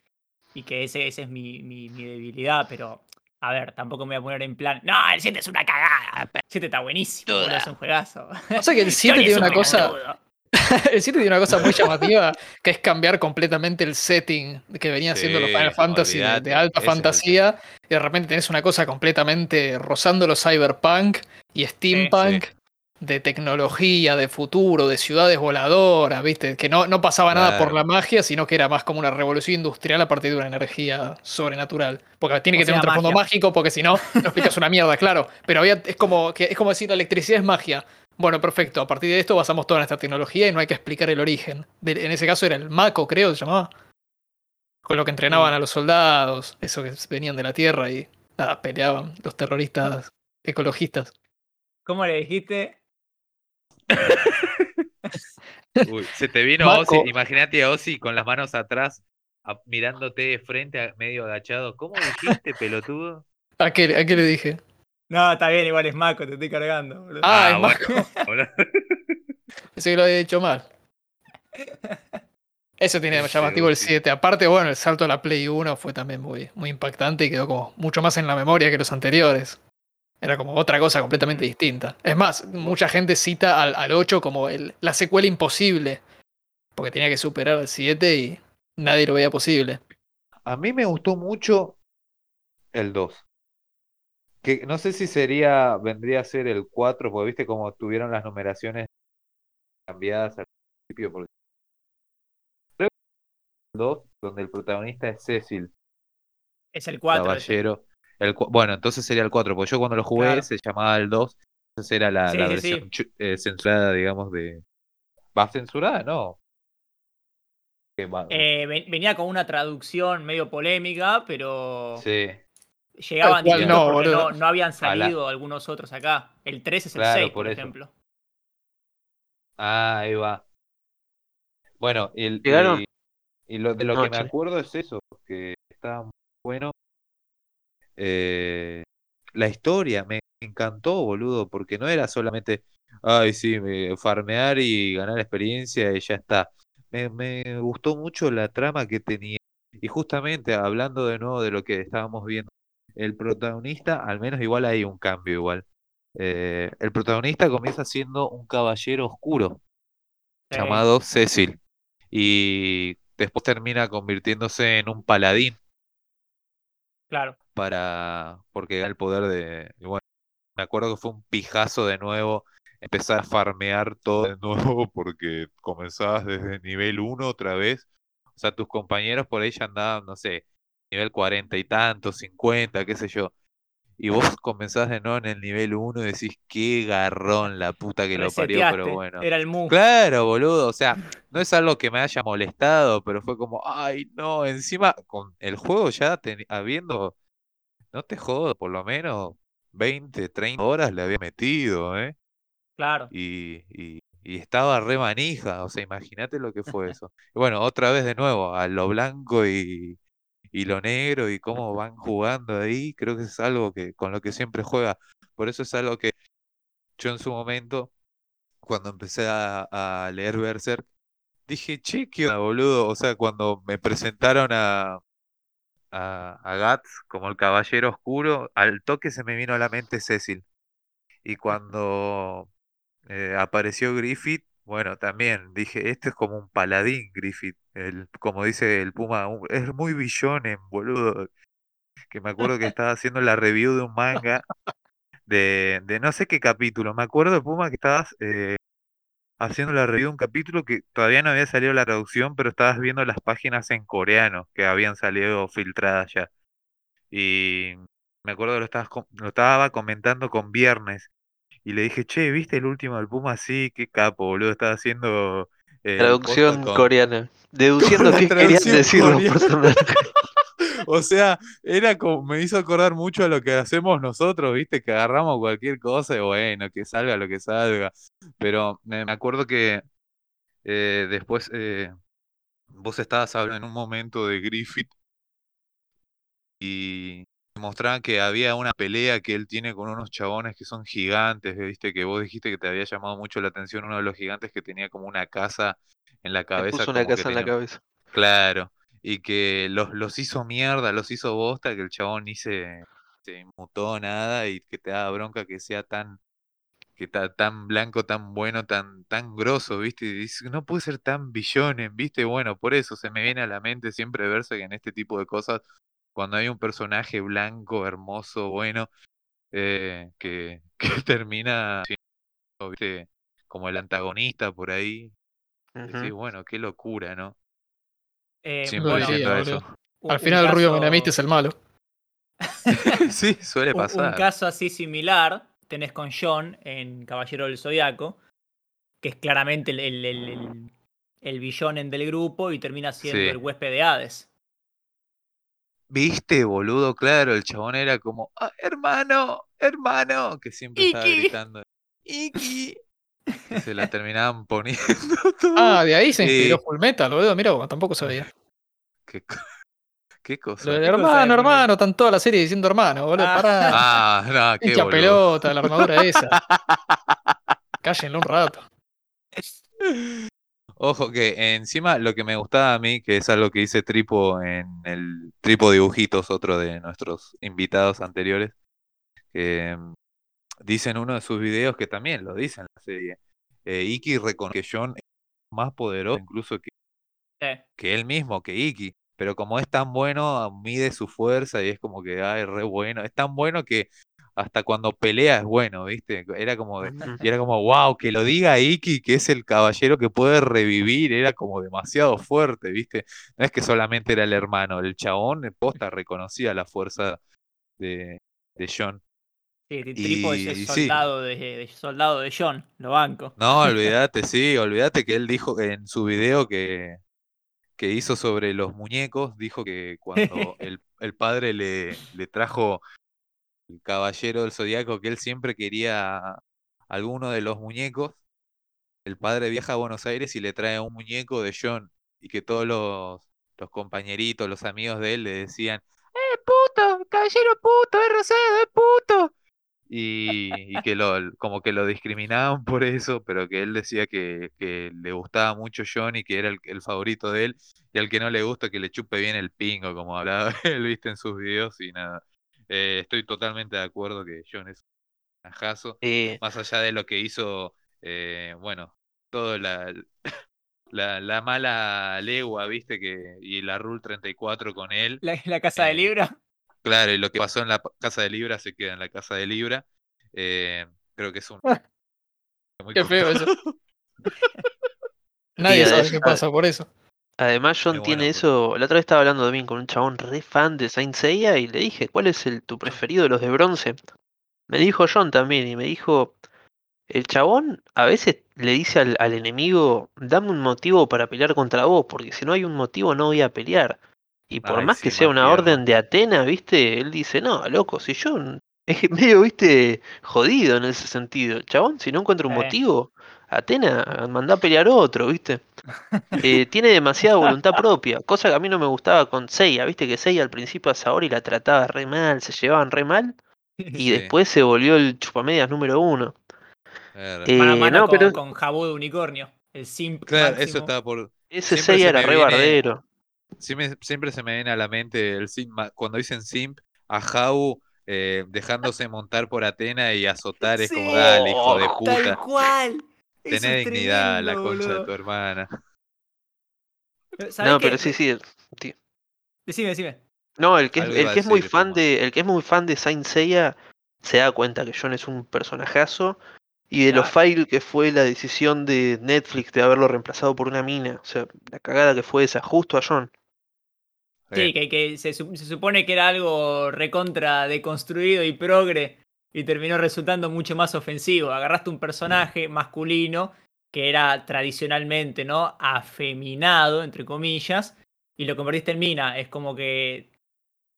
Y que ese, ese es mi, mi- mi debilidad, pero. A ver, tampoco me voy a poner en plan. No, el 7 es una cagada. El 7 está buenísimo, boludo, es un juegazo. O sea que el [laughs] 7 Johnny es tiene un una cosa. [laughs] El 7 tiene una cosa muy llamativa que es cambiar completamente el setting que venía haciendo los Final Fantasy de- de, alta fantasía y de repente tenés una cosa completamente rozando lo cyberpunk y steampunk de tecnología, de futuro, de ciudades voladoras, ¿viste? Que no, no pasaba nada por la magia, sino que era más como una revolución industrial a partir de una energía sobrenatural. Porque tiene O que tener un trasfondo magia. mágico, porque si no, no [laughs] explicas una mierda, claro. Pero había, es como que es como decir la electricidad es magia. Bueno, perfecto. A partir de esto basamos toda nuestra tecnología y no hay que explicar el origen. De- en ese caso era el Mako, creo, se llamaba. Con lo que entrenaban Sí. a los soldados, eso que venían de la Tierra y nada, peleaban los terroristas ecologistas. ¿Cómo le dijiste? Uy, se te vino Marco. Ozzy, imagínate a Ozzy con las manos atrás, a- mirándote de frente, a- medio agachado. ¿Cómo dijiste, pelotudo? ¿A qué, a qué le dije? No, está bien, igual es Mako, te estoy cargando. boludo. Ah, es bueno, boludo. [laughs] Pensé que lo había dicho mal. Eso tiene [laughs] Ese llamativo el Ozzy. 7. Aparte, bueno, el salto a la Play 1 fue también muy, muy impactante y quedó como mucho más en la memoria que los anteriores. Era como otra cosa completamente distinta. Es más, mucha gente cita al, al 8 como el, la secuela imposible. Porque tenía que superar al 7 y nadie lo veía posible. A mí me gustó mucho el 2. Que no sé si sería, vendría a ser el 4, porque viste como tuvieron las numeraciones cambiadas al principio. Porque... Creo que el 2, donde el protagonista es Cecil, Es el 4. ese. caballero. El, bueno, entonces sería el 4, porque yo cuando lo jugué Claro. se llamaba el 2, entonces era la, Sí, la sí, versión eh, censurada, digamos, de... ¿Va censurada? No. Eh, ven- venía con una traducción medio polémica, pero Sí, llegaban cual no, porque no, no habían la- salido algunos otros acá. El 3 es el Claro, 6, por ejemplo. Ah, ahí va. Bueno, y, el- ¿Llegaron? y, y lo, de lo No, que me acuerdo es eso, que está muy bueno. Eh, la historia, me, encantó, boludo, porque no era solamente, ay, sí, me- farmear y ganar experiencia y ya está. Me, me gustó mucho la trama que tenía. Y justamente hablando de nuevo de lo que estábamos viendo, el protagonista, al menos igual hay un cambio igual. Eh, el protagonista comienza siendo un caballero oscuro Sí. llamado Cecil y después termina convirtiéndose en un paladín Claro. para porque da el poder de bueno, me acuerdo que fue un pijazo de nuevo empezar a farmear todo de [laughs] nuevo porque comenzabas desde nivel 1 otra vez. O sea, tus compañeros por ahí ya andaban, no sé, nivel 40 y tanto, 50, qué sé yo. Y vos comenzás de nuevo en el nivel 1 y decís, qué garrón la puta que lo parió, pero bueno. Era el mu. Claro, boludo, o sea, no es algo que me haya molestado, pero fue como, ay, no, encima con el juego ya teni- habiendo, no te jodo, por lo menos 20, 30 horas le había metido, ¿eh? Claro. Y, y, y estaba re manija, o sea, imagínate lo que fue eso. Y bueno, otra vez de nuevo, a lo blanco y, y lo negro y cómo van jugando ahí, creo que es algo que con lo que siempre juega. Por eso es algo que yo en su momento, cuando empecé a, leer Berserk, dije, che, qué boludo. O sea, cuando me presentaron a, a, a Guts como el caballero oscuro, al toque se me vino a la mente Cecil. Y cuando eh, apareció Griffith, bueno, también dije, este es como un paladín, Griffith. El, como dice el Puma, un- es muy billonen, boludo. Que me acuerdo que [laughs] estaba haciendo la review de un manga de, de no sé qué capítulo. Me acuerdo, Puma, que estabas eh, haciendo la review de un capítulo que todavía no había salido la traducción, pero estabas viendo las páginas en coreano que habían salido filtradas ya. Y me acuerdo que lo estabas, lo estaba comentando con Viernes. Y le dije, che, ¿viste el último del Puma? Sí, qué capo, boludo. Estaba haciendo eh, Traducción con- coreana. Deduciendo qué querían decir los coreana. personajes. [laughs] O sea, era como, me hizo acordar mucho a lo que hacemos nosotros, ¿viste? Que agarramos cualquier cosa y bueno, que salga lo que salga. Pero me me acuerdo que eh, después eh, vos estabas hablando en un momento de Griffith y mostraban que había una pelea que él tiene con unos chabones que son gigantes, ¿viste? Que vos dijiste que te había llamado mucho la atención uno de los gigantes que tenía como una casa en la cabeza. puso una casa en la cabeza. Claro, y que los, los hizo mierda, los hizo bosta, que el chabón ni se, se inmutó nada y que te da bronca que sea tan, que ta- tan blanco, tan bueno, tan, tan grosso, ¿viste? Y dices, no puede ser tan billones, ¿viste? Bueno, por eso se me viene a la mente siempre verse que en este tipo de cosas, cuando hay un personaje blanco, hermoso, bueno, eh, que, [laughs] que termina siendo, ¿viste? Como el antagonista por ahí, decís, Ujú. bueno, qué locura, ¿no? Eh, Siempre Lo bueno, diría, diciendo boludo. eso. un- Al final el rubio es el malo. [laughs] Sí, suele un- un pasar. caso así similar tenés con John en Caballero del Zodiaco, que es claramente el, el, el, el, el billonen del grupo y termina siendo Sí. el huésped de Hades. Viste, boludo, claro, el chabón era como, "Ah, hermano, hermano, que siempre estaba gritando, Iki. [laughs] Y se la terminaban [laughs] poniendo [laughs] todo. Ah, de ahí se inspiró. Full Metal, boludo. Mira, tampoco sabía. ¿Qué, co- qué cosa? Lo del ¿Qué cosa de hermano, hermano, están toda la serie diciendo hermano, boludo. Ah. Pará. Ah, no, qué Hincha boludo. pelota, la armadura esa. Cállenlo un rato. Ojo que encima lo que me gustaba a mí, que es algo que dice Tripo en el Tripo Dibujitos, otro de nuestros invitados anteriores, que mm, dice en uno de sus videos que también lo dice en la serie. eh, Iki reconoce que John es más poderoso incluso que, Sí. que él mismo, que Iki. Pero como es tan bueno, mide su fuerza y es como que, ay, re bueno. Es tan bueno que hasta cuando pelea es bueno, ¿viste? Era como de, Ujú. y era como, wow, que lo diga Iki, que es el caballero que puede revivir, era como demasiado fuerte, ¿viste? No es que solamente era el hermano, el chabón, el posta, reconocía la fuerza de, de John. Sí, Tri- Tripo es, Y- es sí. soldado, de, de- soldado de John, lo banco. No, olvídate, sí, olvídate que él dijo en su video que, que hizo sobre los muñecos, dijo que cuando [laughs] el, el padre le, le trajo el caballero del zodiaco, que él siempre quería alguno de los muñecos, el padre viaja a Buenos Aires y le trae un muñeco de John, y que todos los, los compañeritos, los amigos de él le decían, ¡Eh, puto! ¡Caballero puto! ¡Es rosado! ¡Es puto! y, y que lo, como que lo discriminaban por eso, pero que él decía que, que le gustaba mucho John y que era el, el favorito de él, y al que no le gusta que le chupe bien el pingo, como hablaba [laughs] él, viste, en sus videos, y nada. Eh, estoy totalmente de acuerdo que John es un ajazo, Eh, más allá de lo que hizo, eh, bueno, todo la, la, la mala legua, viste, que, y la Rule 34 con él. La, la casa de Eh, Libra. Claro, y lo que pasó en la casa de Libra se queda en la casa de Libra. Eh, creo que es un. muy Qué feo eso. [laughs] Nadie sabe qué pasa por eso. Además, John tiene bueno, eso. La otra vez estaba hablando también con un chabón re fan de Saint Seiya y le dije, ¿cuál es el tu preferido de los de bronce? Me dijo John también y me dijo, el chabón a veces le dice al, al enemigo, dame un motivo para pelear contra vos, porque si no hay un motivo no voy a pelear. Y por Ay, más sí, que sea una orden de Atenas, ¿viste? Él dice, no, loco, si yo... [laughs] Es medio, ¿viste? Jodido en ese sentido. Chabón, si no encuentro un Eh. motivo, Atenas, mandá a pelear otro, ¿viste? Eh, [laughs] tiene demasiada voluntad propia, cosa que a mí no me gustaba con Seiya, viste que Seiya al principio a Saori la trataba re mal, se llevaban re mal, [laughs] y Sí. después se volvió el chupamedias número uno. Claro. Eh, mano a mano no, con, pero con Jabú de unicornio. El simp Claro, máximo. eso estaba por. ese siempre Seiya se era re viene- bardero. siempre se me viene a la mente el simp, cuando dicen simp, a Jau eh, dejándose montar por Atena y azotar. Es como, Sí. dale, hijo de Oh, Tal puta. cual. Tené es dignidad, la tremendo, concha de tu hermana. ¿Sabés No, qué? pero sí, sí. Decime, decime. No, el que es, el que muy decir, fan de, el que es muy fan de Saint Seiya se da cuenta que John es un personajazo y de lo Claro. fail que fue la decisión de Netflix de haberlo reemplazado por una mina. O sea, la cagada que fue esa, justo a John. Sí, Eh, que, que se, su- se supone que era algo recontra deconstruido y progre y terminó resultando mucho más ofensivo. Agarraste un personaje masculino que era tradicionalmente, ¿no? Afeminado, entre comillas, y lo convertiste en mina. Es como que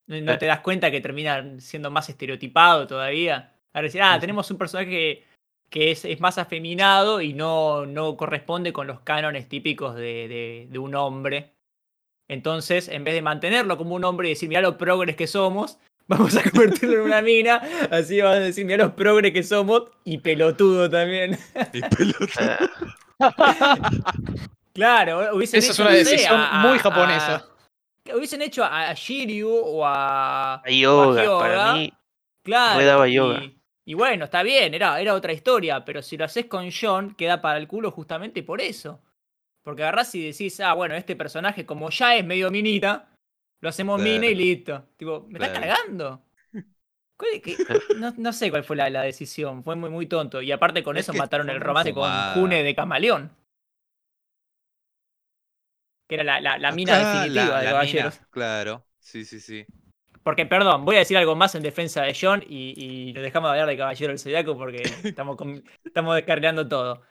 no no te das cuenta que termina siendo más estereotipado todavía. Ahora decir, ah, tenemos un personaje que, que es, es más afeminado y no, no corresponde con los cánones típicos de, de- de un hombre. Entonces, en vez de mantenerlo como un hombre y decir, mira lo progres que somos, vamos a [laughs] convertirlo en una mina. Así van a decir, mira los progres que somos y pelotudo también. y pelota. [laughs] Eh, claro, hubiesen Esa es hecho, una no sé, decisión a- muy a- japonesa. a- hubiesen hecho a, a Shiryu o a. a yoga, yoga, para mí. Claro. daba y, yoga. y bueno, está bien, era, era otra historia, pero si lo haces con John, queda para el culo justamente por eso. Porque agarrás y decís, ah, bueno, este personaje, como ya es medio minita, lo hacemos Claro. mina y listo. Tipo, ¿me está cargando? ¿Cuál es que- No, no sé cuál fue la, la decisión, fue muy, muy tonto. Y aparte con Es eso mataron el romance fumada. con June de Camaleón. Que era la, la- la mina Acá definitiva de Caballeros. claro, sí, sí, sí. Porque, perdón, voy a decir algo más en defensa de John y, y nos dejamos de hablar de Caballero del Zodiaco porque [laughs] estamos, com- estamos descarrilando todo.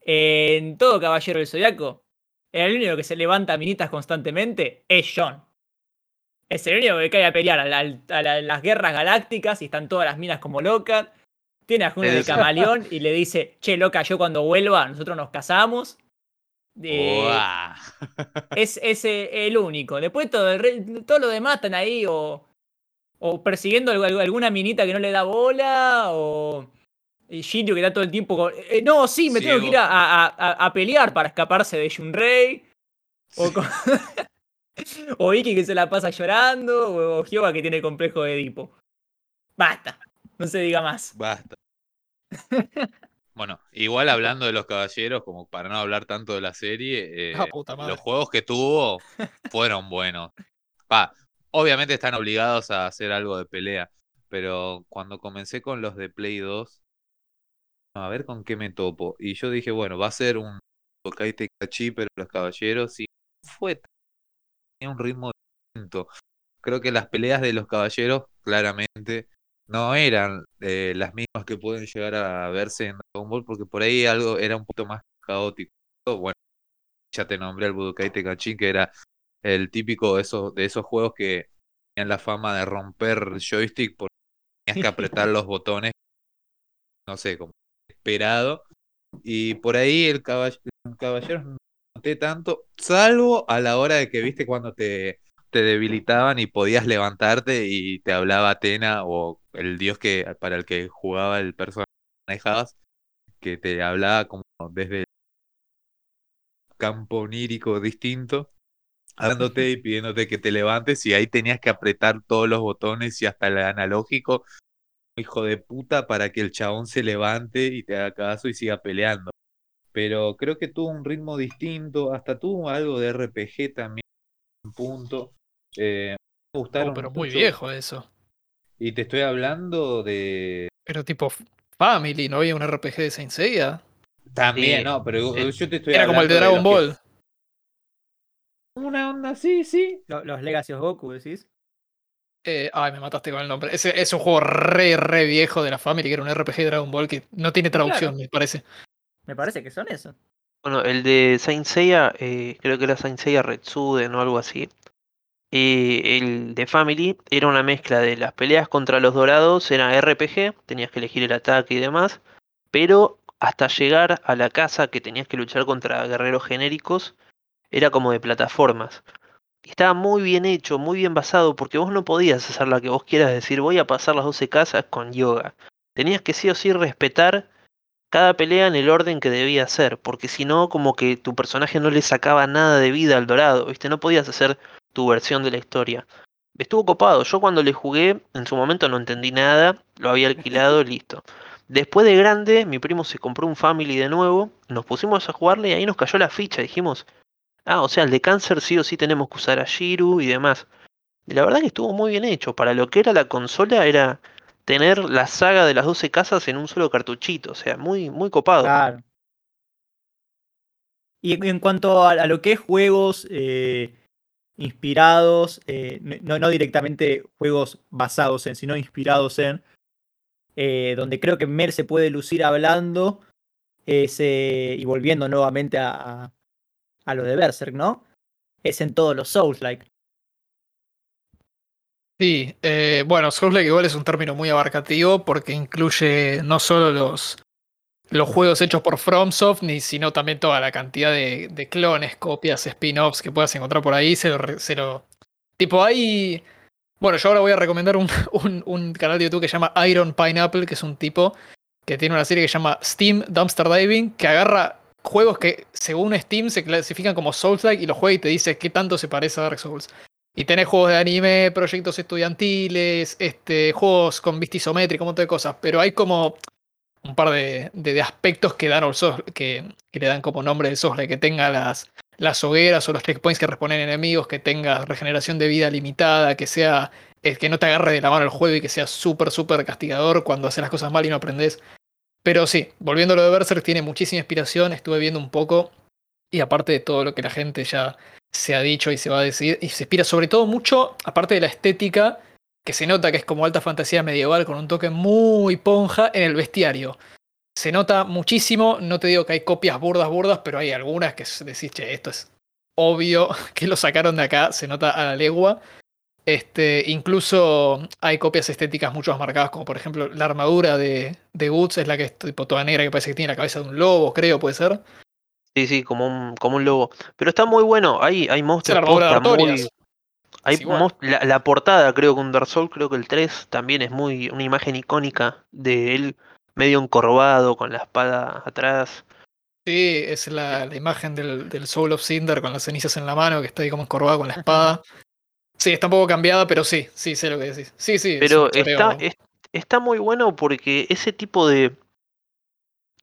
En todo Caballero del Zodiaco, el único que se levanta minitas constantemente es John. Es el único que cae a pelear a, la- a la- las guerras galácticas y están todas las minas como locas. Tiene a June de. Camaleón [laughs] y le dice, che, loca, yo cuando vuelva, nosotros nos casamos. Eh, es, es eh, el único. Después todo, el todo lo demás están ahí o, o persiguiendo algu- algu- alguna minita que no le da bola o Shiryu que está todo el tiempo con, "Eh, no, sí, me tengo que ir a, a- a- a pelear para escaparse de Shunrei. O, con- [laughs] [laughs] o Iki que se la pasa llorando o, Hyoga que tiene complejo de Edipo. Basta, no se diga más. Basta. [laughs] Bueno, igual hablando de los caballeros, como para no hablar tanto de la serie, eh, Ah, los juegos que tuvo [laughs] fueron buenos. Obviamente están obligados a hacer algo de pelea, pero cuando comencé con los de Play 2, a ver con qué me topo. Y yo dije, bueno, va a ser un Tokai Tenkaichi, pero los caballeros, y fue un ritmo distinto. Creo que las peleas de los caballeros, claramente, no eran eh, las mismas que pueden llegar a verse en Dragon Ball, porque por ahí algo era un poquito más caótico. Bueno, ya te nombré el Budokai Tenkaichi, que era el típico de esos, de esos juegos que tenían la fama de romper joystick porque tenías que apretar los botones, no sé, como esperado. Y por ahí el caballero, caballero tanto, salvo a la hora de que, viste, cuando te te debilitaban y podías levantarte y te hablaba Atena o el dios que para el que jugaba el personaje que manejabas, que te hablaba como desde campo onírico distinto, hablándote y pidiéndote que te levantes y ahí tenías que apretar todos los botones y hasta el analógico, hijo de puta, para que el chabón se levante y te haga caso y siga peleando. Pero creo que tuvo un ritmo distinto, hasta tuvo algo de RPG también, un punto. Eh, me gustaron Oh, pero muy viejo eso. Y te estoy hablando de... Pero tipo Family, ¿no había un RPG de Saint Seiya? También, Sí, no, pero sí. yo te estoy Era como el de Dragon los que- Ball. Una onda, sí, sí. Lo- Los Legacy of Goku, decís. Eh, ay, me mataste con el nombre. Ese es un juego re, re viejo de la Family, que era un RPG de Dragon Ball que no tiene traducción, Claro. me parece. Me parece que son esos. Bueno, el de Saint Seiya, eh, creo que era Saint Seiya Retsuden o algo así. Eh, el de Family era una mezcla de las peleas contra los dorados, era RPG, tenías que elegir el ataque y demás, pero hasta llegar a la casa que tenías que luchar contra guerreros genéricos, era como de plataformas. Estaba muy bien hecho, muy bien basado, porque vos no podías hacer la que vos quieras decir, voy a pasar las 12 casas con yoga. Tenías que sí o sí respetar cada pelea en el orden que debía ser, porque si no, como que tu personaje no le sacaba nada de vida al dorado, ¿viste? No podías hacer tu versión de la historia. Estuvo copado, yo cuando le jugué, en su momento no entendí nada, lo había alquilado, [laughs] listo. Después de grande, mi primo se compró un Family de nuevo, nos pusimos a jugarle y ahí nos cayó la ficha, dijimos, ah, o sea, el de cáncer sí o sí tenemos que usar a Shiru y demás. Y la verdad que estuvo muy bien hecho, para lo que era la consola era tener la saga de las 12 casas en un solo cartuchito, o sea, muy, muy copado. Claro. Y en- cuanto a, lo que es juegos eh, inspirados, eh, no, no directamente juegos basados en, sino inspirados en, eh, donde creo que Mer se puede lucir hablando, y volviendo nuevamente a, a, a lo de Berserk, ¿no? Es en todos los Souls-like. Sí, eh, bueno, Souls-like igual es un término muy abarcativo porque incluye no solo los, los juegos hechos por FromSoft, ni, sino también toda la cantidad de, clones, copias, spin-offs que puedas encontrar por ahí. Se lo, se Tipo, hay... Bueno, yo ahora voy a recomendar un, [laughs] un- un canal de YouTube que se llama Iron Pineapple, que es un tipo que tiene una serie que se llama Steam Dumpster Diving, que agarra juegos que según Steam se clasifican como Souls-like y los juega y te dice qué tanto se parece a Dark Souls. Y tenés juegos de anime, proyectos estudiantiles, este, juegos con vista isométrica, un montón de cosas. Pero hay como un par de, de- aspectos que, dan Souls- que, que le dan como nombre de Souls, que tenga las, las hogueras o los checkpoints que responden enemigos, que tenga regeneración de vida limitada, que sea eh, que no te agarre de la mano el juego y que sea súper, súper castigador cuando haces las cosas mal y no aprendes. Pero sí, volviendo a lo de Berserk, tiene muchísima inspiración, estuve viendo un poco, y aparte de todo lo que la gente ya se ha dicho y se va a decir, y se inspira sobre todo mucho, aparte de la estética, que se nota que es como alta fantasía medieval con un toque muy ponja en el bestiario. Se nota muchísimo, no te digo que hay copias burdas, burdas, pero hay algunas que decís, che, esto es obvio [laughs] que lo sacaron de acá, se nota a la legua. Este, incluso hay copias estéticas mucho más marcadas, como por ejemplo la armadura de, de Woods es la que es tipo toda negra, que parece que tiene la cabeza de un lobo, creo, puede ser. Sí, sí, como un, como un lobo. Pero está muy bueno, hay, hay monstruos posta muy... Hay la, la portada, creo que un Dark Souls, creo que el 3 también es muy una imagen icónica de él medio encorvado con la espada atrás. Sí, es la, la imagen del, del Soul of Cinder con las cenizas en la mano, que está ahí como encorvado con la espada. Sí, está un poco cambiada, pero sí, sí, sé lo que decís. Sí, sí, Pero está, es- está muy bueno porque ese tipo de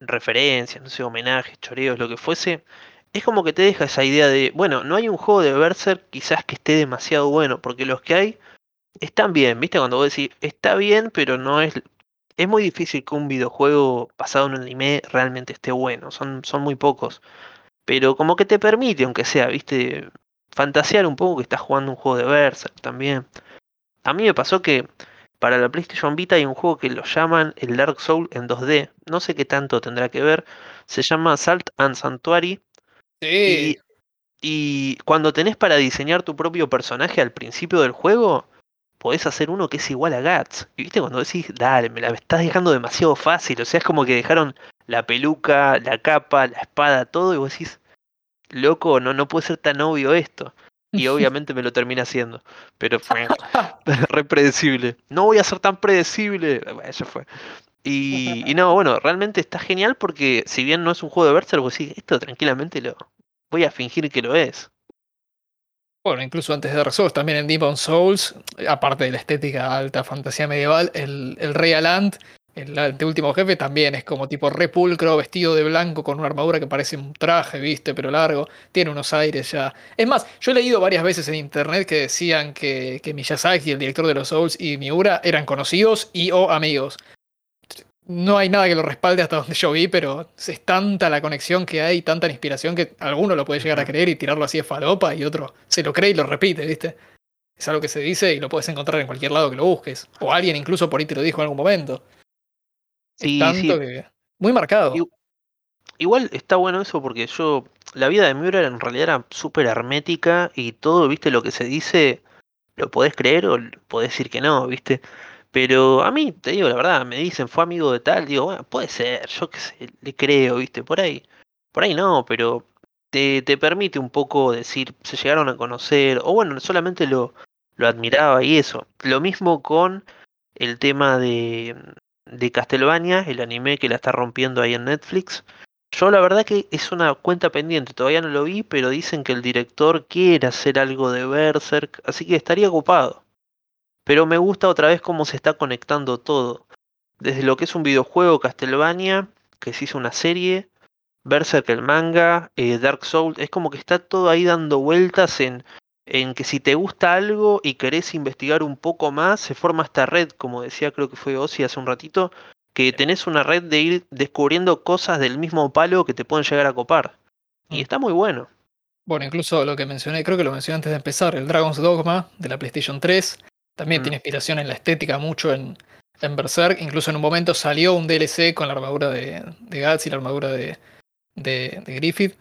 referencias, no sé, homenajes, choreos, lo que fuese, es como que te deja esa idea de, bueno, no hay un juego de Berserk quizás que esté demasiado bueno, porque los que hay están bien, ¿viste? Cuando vos decís, está bien, pero no es... Es muy difícil que un videojuego basado en un anime realmente esté bueno, son, son muy pocos. Pero como que te permite, aunque sea, ¿viste? Fantasear un poco que estás jugando un juego de Berserk también. A mí me pasó que para la PlayStation Vita hay un juego que lo llaman el Dark Soul en 2D. No sé qué tanto tendrá que ver. Se llama Salt and Sanctuary. Sí, Y, y cuando tenés para diseñar tu propio personaje al principio del juego, podés hacer uno que es igual a Guts. Y viste cuando decís, dale, me la estás dejando demasiado fácil. O sea, es como que dejaron la peluca, la capa, la espada, todo. Y vos decís, loco, no, no puede ser tan obvio esto. Y [laughs] obviamente me lo termina haciendo. Pero fue [laughs] re predecible. No voy a ser tan predecible. Bueno, eso fue. Y, y no, bueno, realmente está genial porque si bien no es un juego de Berserk, vos decís, esto tranquilamente lo voy a fingir que lo es. Bueno, incluso antes de Souls, también en Demon Souls, aparte de la estética alta fantasía medieval, el, el Rey Alant, el anteúltimo jefe, también es como tipo repulcro, vestido de blanco con una armadura que parece un traje, viste, pero largo. Tiene unos aires ya. Es más, yo he leído varias veces en internet que decían que, que Miyazaki, el director de los Souls, y Miura eran conocidos y o amigos. No hay nada que lo respalde hasta donde yo vi, pero es tanta la conexión que hay, tanta la inspiración que alguno lo puede llegar a creer y tirarlo así de falopa y otro se lo cree y lo repite, ¿viste? Es algo que se dice y lo puedes encontrar en cualquier lado que lo busques. O alguien incluso por ahí te lo dijo en algún momento. Sí, tanto sí. que. Muy marcado. Igual está bueno eso porque yo, la vida de Miura en realidad era súper hermética y todo, viste, lo que se dice, lo podés creer o podés decir que no, viste. Pero a mí, te digo la verdad, me dicen fue amigo de tal, digo, bueno, puede ser, yo qué sé, le creo, viste, por ahí, por ahí no, pero te, te permite un poco decir, se llegaron a conocer, o bueno, solamente lo, lo admiraba y eso. Lo mismo con el tema de, de Castlevania, el anime que la está rompiendo ahí en Netflix. Yo la verdad que es una cuenta pendiente, todavía no lo vi, pero dicen que el director quiere hacer algo de Berserk, así que estaría ocupado. Pero me gusta otra vez cómo se está conectando todo. Desde lo que es un videojuego Castlevania, que se hizo una serie, Berserk el manga, eh, Dark Souls, es como que está todo ahí dando vueltas en, en que si te gusta algo y querés investigar un poco más, se forma esta red, como decía creo que fue Ozzy hace un ratito, que tenés una red de ir descubriendo cosas del mismo palo que te pueden llegar a copar. Y Mm. está muy bueno. Bueno, incluso lo que mencioné, creo que lo mencioné antes de empezar, el Dragon's Dogma de la PlayStation 3, también Mm. tiene inspiración en la estética mucho en, en Berserk. Incluso en un momento salió un DLC con la armadura de, de Guts y la armadura de, de, de Griffith.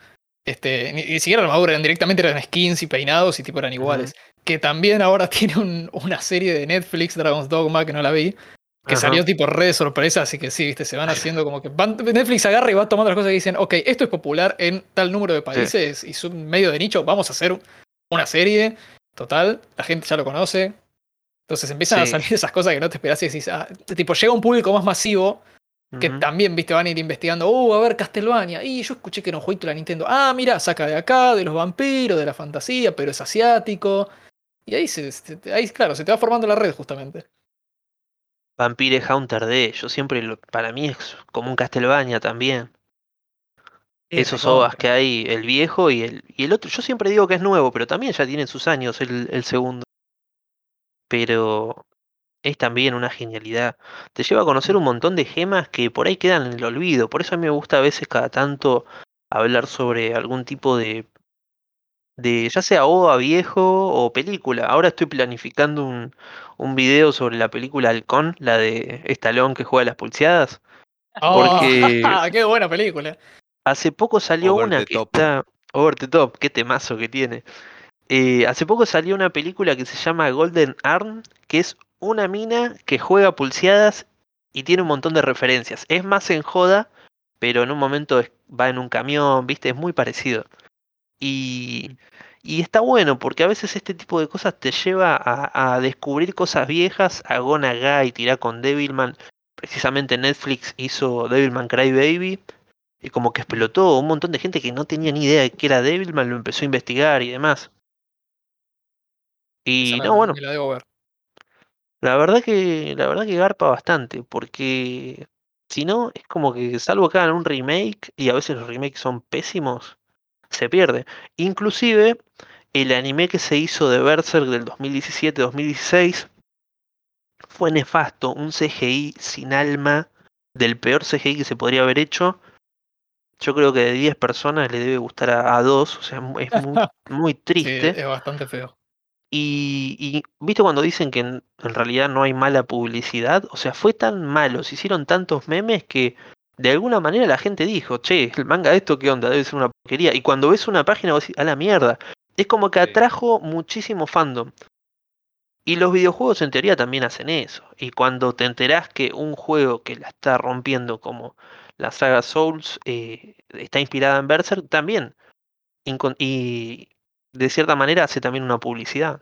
Este, ni, ni siquiera armadura, eran directamente eran skins y peinados y tipo eran iguales. Que también ahora [laughs] tiene un- una serie de Netflix, Dragon's Dogma, que no la vi, que Ajá. salió tipo re de sorpresa, así que sí, viste, se van haciendo como que van- Netflix agarra y va tomando las cosas que dicen, ok, esto es popular en tal número de países y es un medio de nicho, vamos a hacer una serie, total, la gente ya lo conoce. Entonces empiezan a salir esas cosas que no te esperás y decís, ah, tipo, llega un público más masivo que también, viste, van a ir investigando, uh, a ver, Castlevania, y yo escuché que era un jueguito de la Nintendo, ah, mira, saca de acá, de los vampiros, de la fantasía, pero es asiático. Y ahí, se, se- ahí claro, se te va formando la red justamente. Vampire Hunter D, yo siempre, lo- para mí es como un Castlevania también. Esos recontra. OVAs que hay, el viejo y el, y el otro, yo siempre digo que es nuevo, pero también ya tiene sus años el, el segundo. Pero es también una genialidad. Te lleva a conocer un montón de gemas que por ahí quedan en el olvido. Por eso a mí me gusta a veces cada tanto hablar sobre algún tipo de, de ya sea OVA viejo o película. Ahora estoy planificando un, un video sobre la película Halcón, la de Stallone que juega las pulseadas. Porque- ¡Oh! [laughs] ¡Qué buena película! Hace poco salió Over una que top. está. Over the top, qué temazo que tiene. Eh, hace poco salió una película que se llama Golden Arm, que es una mina que juega pulseadas y tiene un montón de referencias. Es más en joda, pero en un momento va en un camión, viste, es muy parecido. Y, y está bueno, porque a veces este tipo de cosas te lleva a, a descubrir cosas viejas, a Go Nagai, tirar con Devilman. Precisamente Netflix hizo Devilman Crybaby. Y como que explotó, un montón de gente que no tenía ni idea de qué era Devilman lo empezó a investigar y demás. Y no, bueno, me la debo ver. La verdad que la verdad que garpa bastante, porque si no, es como que salvo que hagan un remake, y a veces los remakes son pésimos, se pierde. Inclusive, el anime que se hizo de Berserk del 2017-2016 fue nefasto, un CGI sin alma, del peor CGI que se podría haber hecho. Yo creo que de 10 personas le debe gustar a, a 2, o sea, es muy, muy [laughs] Sí, triste. es bastante feo. Y, y, viste cuando dicen que en, en realidad no hay mala publicidad, o sea, fue tan malo, se hicieron tantos memes que de alguna manera la gente dijo, che, el manga de esto qué onda, debe ser una porquería. Y cuando ves una página vos decís, a la mierda. Es como que atrajo muchísimo fandom. Y los videojuegos en teoría también hacen eso. Y cuando te enterás que un juego que la está rompiendo como la saga Souls eh, está inspirada en Berserk, también. Y, de cierta manera hace también una publicidad.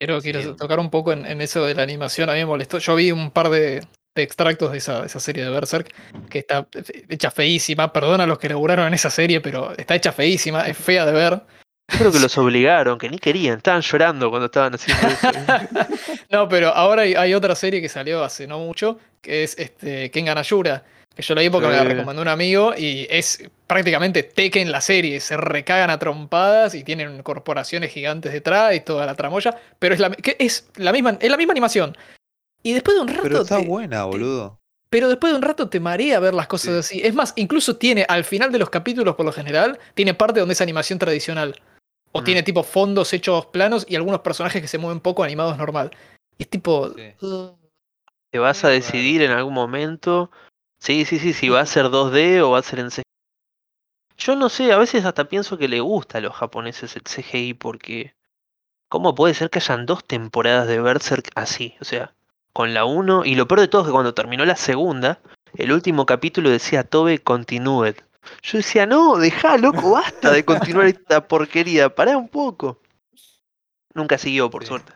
Quiero, Sí. tocar un poco en, en eso de la animación. A mí me molestó. Yo vi un par de, de extractos de esa, de esa serie de Berserk que está hecha feísima. Perdona a los que laburaron en esa serie, pero está hecha feísima, es fea de ver. Creo que los [laughs] obligaron, que ni querían, estaban llorando cuando estaban haciendo eso. [laughs] no, pero ahora hay, hay otra serie que salió hace no mucho, que es este, Kengan Ashura. Que yo la vi porque me la recomendó un amigo y es prácticamente Tekken la serie. Se recagan a trompadas y tienen corporaciones gigantes detrás y toda la tramoya. Pero es la, que es la, misma, es la misma animación. Y después de un rato. Pero está te- buena, boludo. pero después de un rato te marea ver las cosas así. Es más, incluso tiene, al final de los capítulos por lo general, tiene parte donde es animación tradicional. O Mm. tiene tipo fondos hechos planos y algunos personajes que se mueven poco animados normal. Y es tipo... Sí. "Ugh". Te vas a decidir en algún momento. Sí, sí, sí, si va a ser 2D o va a ser en CGI. Yo no sé, a veces hasta pienso que le gusta a los japoneses el CGI porque ¿cómo puede ser que hayan dos temporadas de Berserk así? O sea, con la 1 y lo peor de todo es que cuando terminó la segunda, el último capítulo decía Tobe Continued. Yo decía, no, dejá, loco, basta de continuar [laughs] esta porquería, pará un poco. Nunca siguió, por Sí. suerte.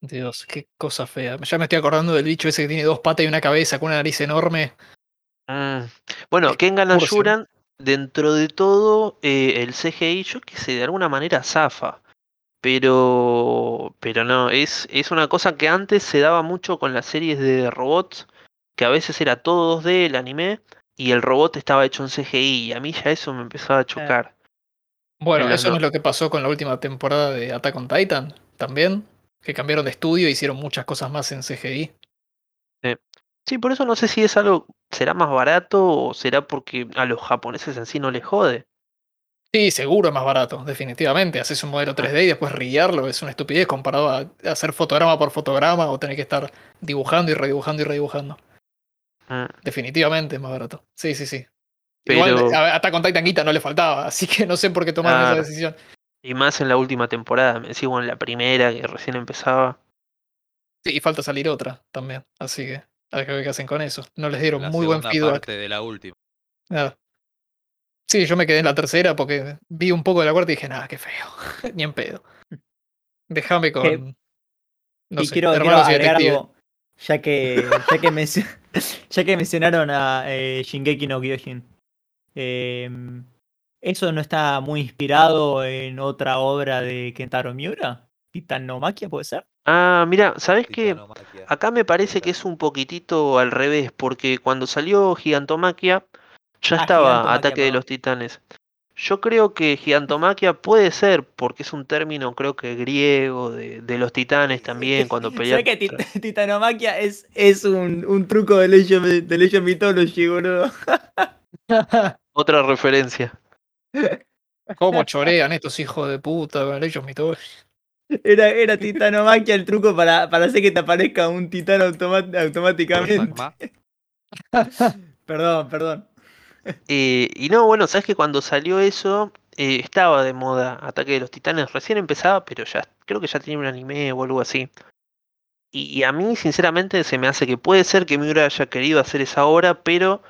Dios, qué cosa fea. Ya me estoy acordando del bicho ese que tiene dos patas y una cabeza con una nariz enorme. Mm. Bueno, Kengan. Ashuran, dentro de todo, eh, el CGI, yo qué sé, de alguna manera zafa. Pero, pero no, es, es una cosa que antes se daba mucho con las series de robots, que a veces era todo 2D el anime, y el robot estaba hecho en CGI, y a mí ya eso me empezaba a chocar. Bueno, eso no no- es lo que pasó con la última temporada de Attack on Titan, también. Que cambiaron de estudio e hicieron muchas cosas más en CGI. Sí, por eso no sé si es algo, será más barato o será porque a los japoneses en sí no les jode. Sí, seguro es más barato, definitivamente. Haces un modelo 3D y después riarlo es una estupidez comparado a hacer fotograma por fotograma o tener que estar dibujando y redibujando y redibujando. Mm. Definitivamente es más barato. Sí, sí, sí. Pero- Igual a- Attack on Titan guita no le faltaba, [laughs] así que no sé por qué tomaron esa decisión. Y más en la última temporada, me decís, bueno, en la primera que recién empezaba. Sí, y falta salir otra también, así que a ver qué hacen con eso. No les dieron La muy buen feedback. parte de la última. Nada. Sí, yo me quedé en la tercera porque vi un poco de la cuarta y dije, nada, qué feo. [laughs] Ni en pedo. Déjame con. Eh, no y sé, quiero, quiero agregar algo, ya que, ya que, mencio- [laughs] ya que mencionaron a eh, Shingeki no Kyojin. em, ¿Eso no está muy inspirado en otra obra de Kentaro Miura? ¿Titanomaquia puede ser? Ah, mira, ¿sabes qué? Acá me parece que es un poquitito al revés, porque cuando salió Gigantomaquia ya Ah, estaba Gigantomaquia, Ataque de los Titanes. Yo creo que Gigantomaquia puede ser, porque es un término creo que griego, de, de los titanes también, cuando pelean. ¿Sabes que tit- Titanomaquia es, es un, un truco de Legend, de Legend Mythology, boludo? [laughs] Otra referencia. ¿Cómo chorean estos hijos de puta ellos mitos? Era, era Titanomaquia el truco para, para hacer que te aparezca un titán automáticamente. Perdón, [laughs] perdón. Eh, y no, bueno, sabes que cuando salió eso, eh, estaba de moda Ataque de los Titanes. Recién empezaba, pero ya creo que ya tenía un anime o algo así. Y, y a mí, sinceramente, se me hace que puede ser que Miura haya querido hacer esa obra, pero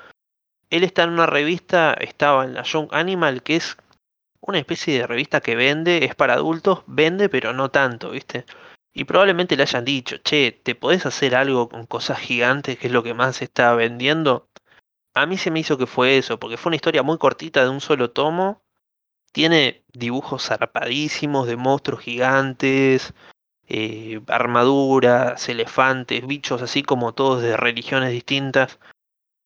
él está en una revista, estaba en la Young Animal, que es una especie de revista que vende, es para adultos, vende, pero no tanto, ¿viste? Y probablemente le hayan dicho, che, ¿te podés hacer algo con cosas gigantes, que es lo que más se está vendiendo? A mí se me hizo que fue eso, porque fue una historia muy cortita de un solo tomo. Tiene dibujos zarpadísimos de monstruos gigantes, eh, armaduras, elefantes, bichos así como todos de religiones distintas.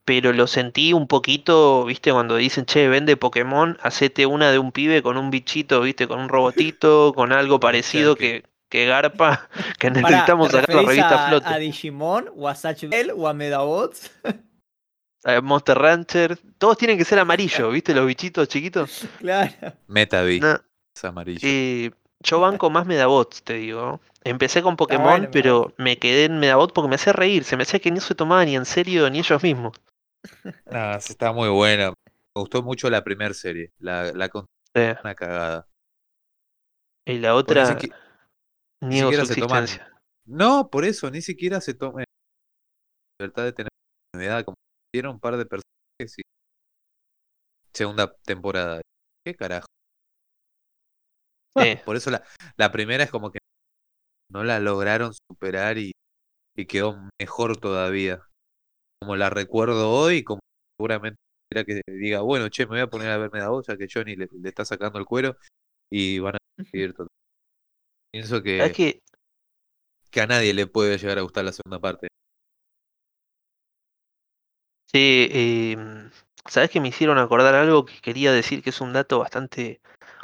Pero lo sentí un poquito, viste, cuando dicen, che, vende Pokémon, hacete una de un pibe con un bichito, viste, con un robotito, con algo [laughs] parecido que, que garpa, [laughs] que Pará, necesitamos ¿te sacar la revista a a, flote. a Digimon o a Satch Bell o a Medabots? [laughs] Monster Rancher, todos tienen que ser amarillos, ¿viste? Los bichitos chiquitos. claro. Metavi. No, Es amarillo. eh, yo banco más Medabots, te digo. Empecé con Pokémon, bueno, pero me quedé en Medabot porque me hacía reír. Se me hacía que no se tomaba ni en serio ni ellos mismos. Sí está muy buena. Me gustó mucho la primera serie. La, la con una cagada. y la ni otra, su siquiera se toman-. No, por eso, ni siquiera se toma la libertad de tener novedad. Como hicieron un par de personajes y segunda temporada. ¿Qué carajo? Sí. Por eso la, la primera es como que no la lograron superar y, y quedó mejor todavía. Como la recuerdo hoy, como seguramente era que diga, bueno, che, me voy a poner a verme la voz, ya que Johnny le, le está sacando el cuero y van a seguir todo. Pienso que, ¿Sabes que que a nadie le puede llegar a gustar la segunda parte. Sí, em, sabes que me hicieron acordar algo que quería decir que es un dato bastante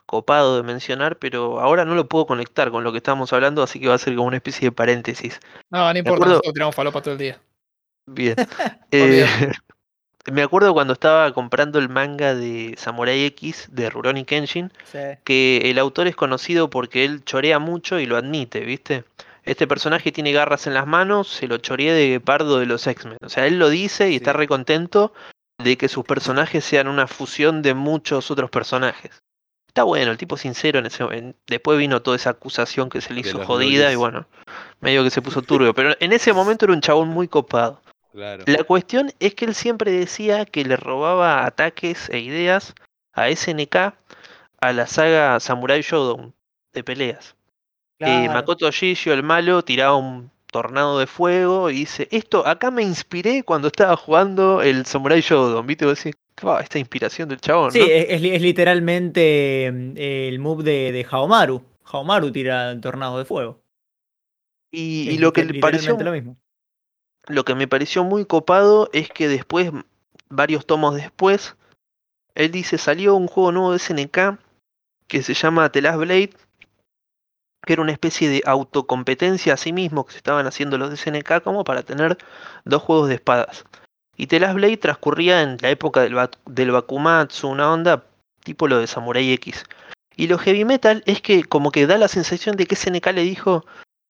copado de mencionar, pero ahora no lo puedo conectar con lo que estábamos hablando, así que va a ser como una especie de paréntesis. No, no importa, nosotros tiramos falopa todo el día. Bien. [laughs] Eh, [laughs] me acuerdo cuando estaba comprando el manga de Samurai X de Rurouni Kenshin, Sí. que el autor es conocido porque él chorea mucho y lo admite, ¿viste? Este personaje tiene garras en las manos, se lo choreé de Pardo de los X-Men. O sea, él lo dice y está Sí. re contento de que sus personajes sean una fusión de muchos otros personajes. Está bueno, el tipo sincero en ese en- Después vino toda esa acusación que se le hizo jodida y bueno, medio que se puso turbio. Pero en ese momento era un chabón muy copado. Claro. La cuestión es que él siempre decía que le robaba ataques e ideas a SNK a la saga Samurai Shodown de peleas. Eh, Claro. Makoto Shishio, el malo, tiraba un tornado de fuego y dice, esto acá me inspiré cuando estaba jugando el Samurai Shodown, ¿viste? Vos decís, "Fua, esta inspiración del chabón, Sí, ¿no? es, es li- es literalmente mm, el move de, de Haomaru. Haomaru tira el tornado de fuego. Y, lo que le pareció lo mismo. Lo que me pareció muy copado es que después, varios tomos después, él dice, salió un juego nuevo de SNK que se llama The Last Blade, que era una especie de autocompetencia a sí mismo que se estaban haciendo los de SNK como para tener dos juegos de espadas. Y The Last Blade transcurría en la época del, del Bakumatsu, una onda tipo lo de Samurai X. Y lo heavy metal es que como que da la sensación de que SNK le dijo,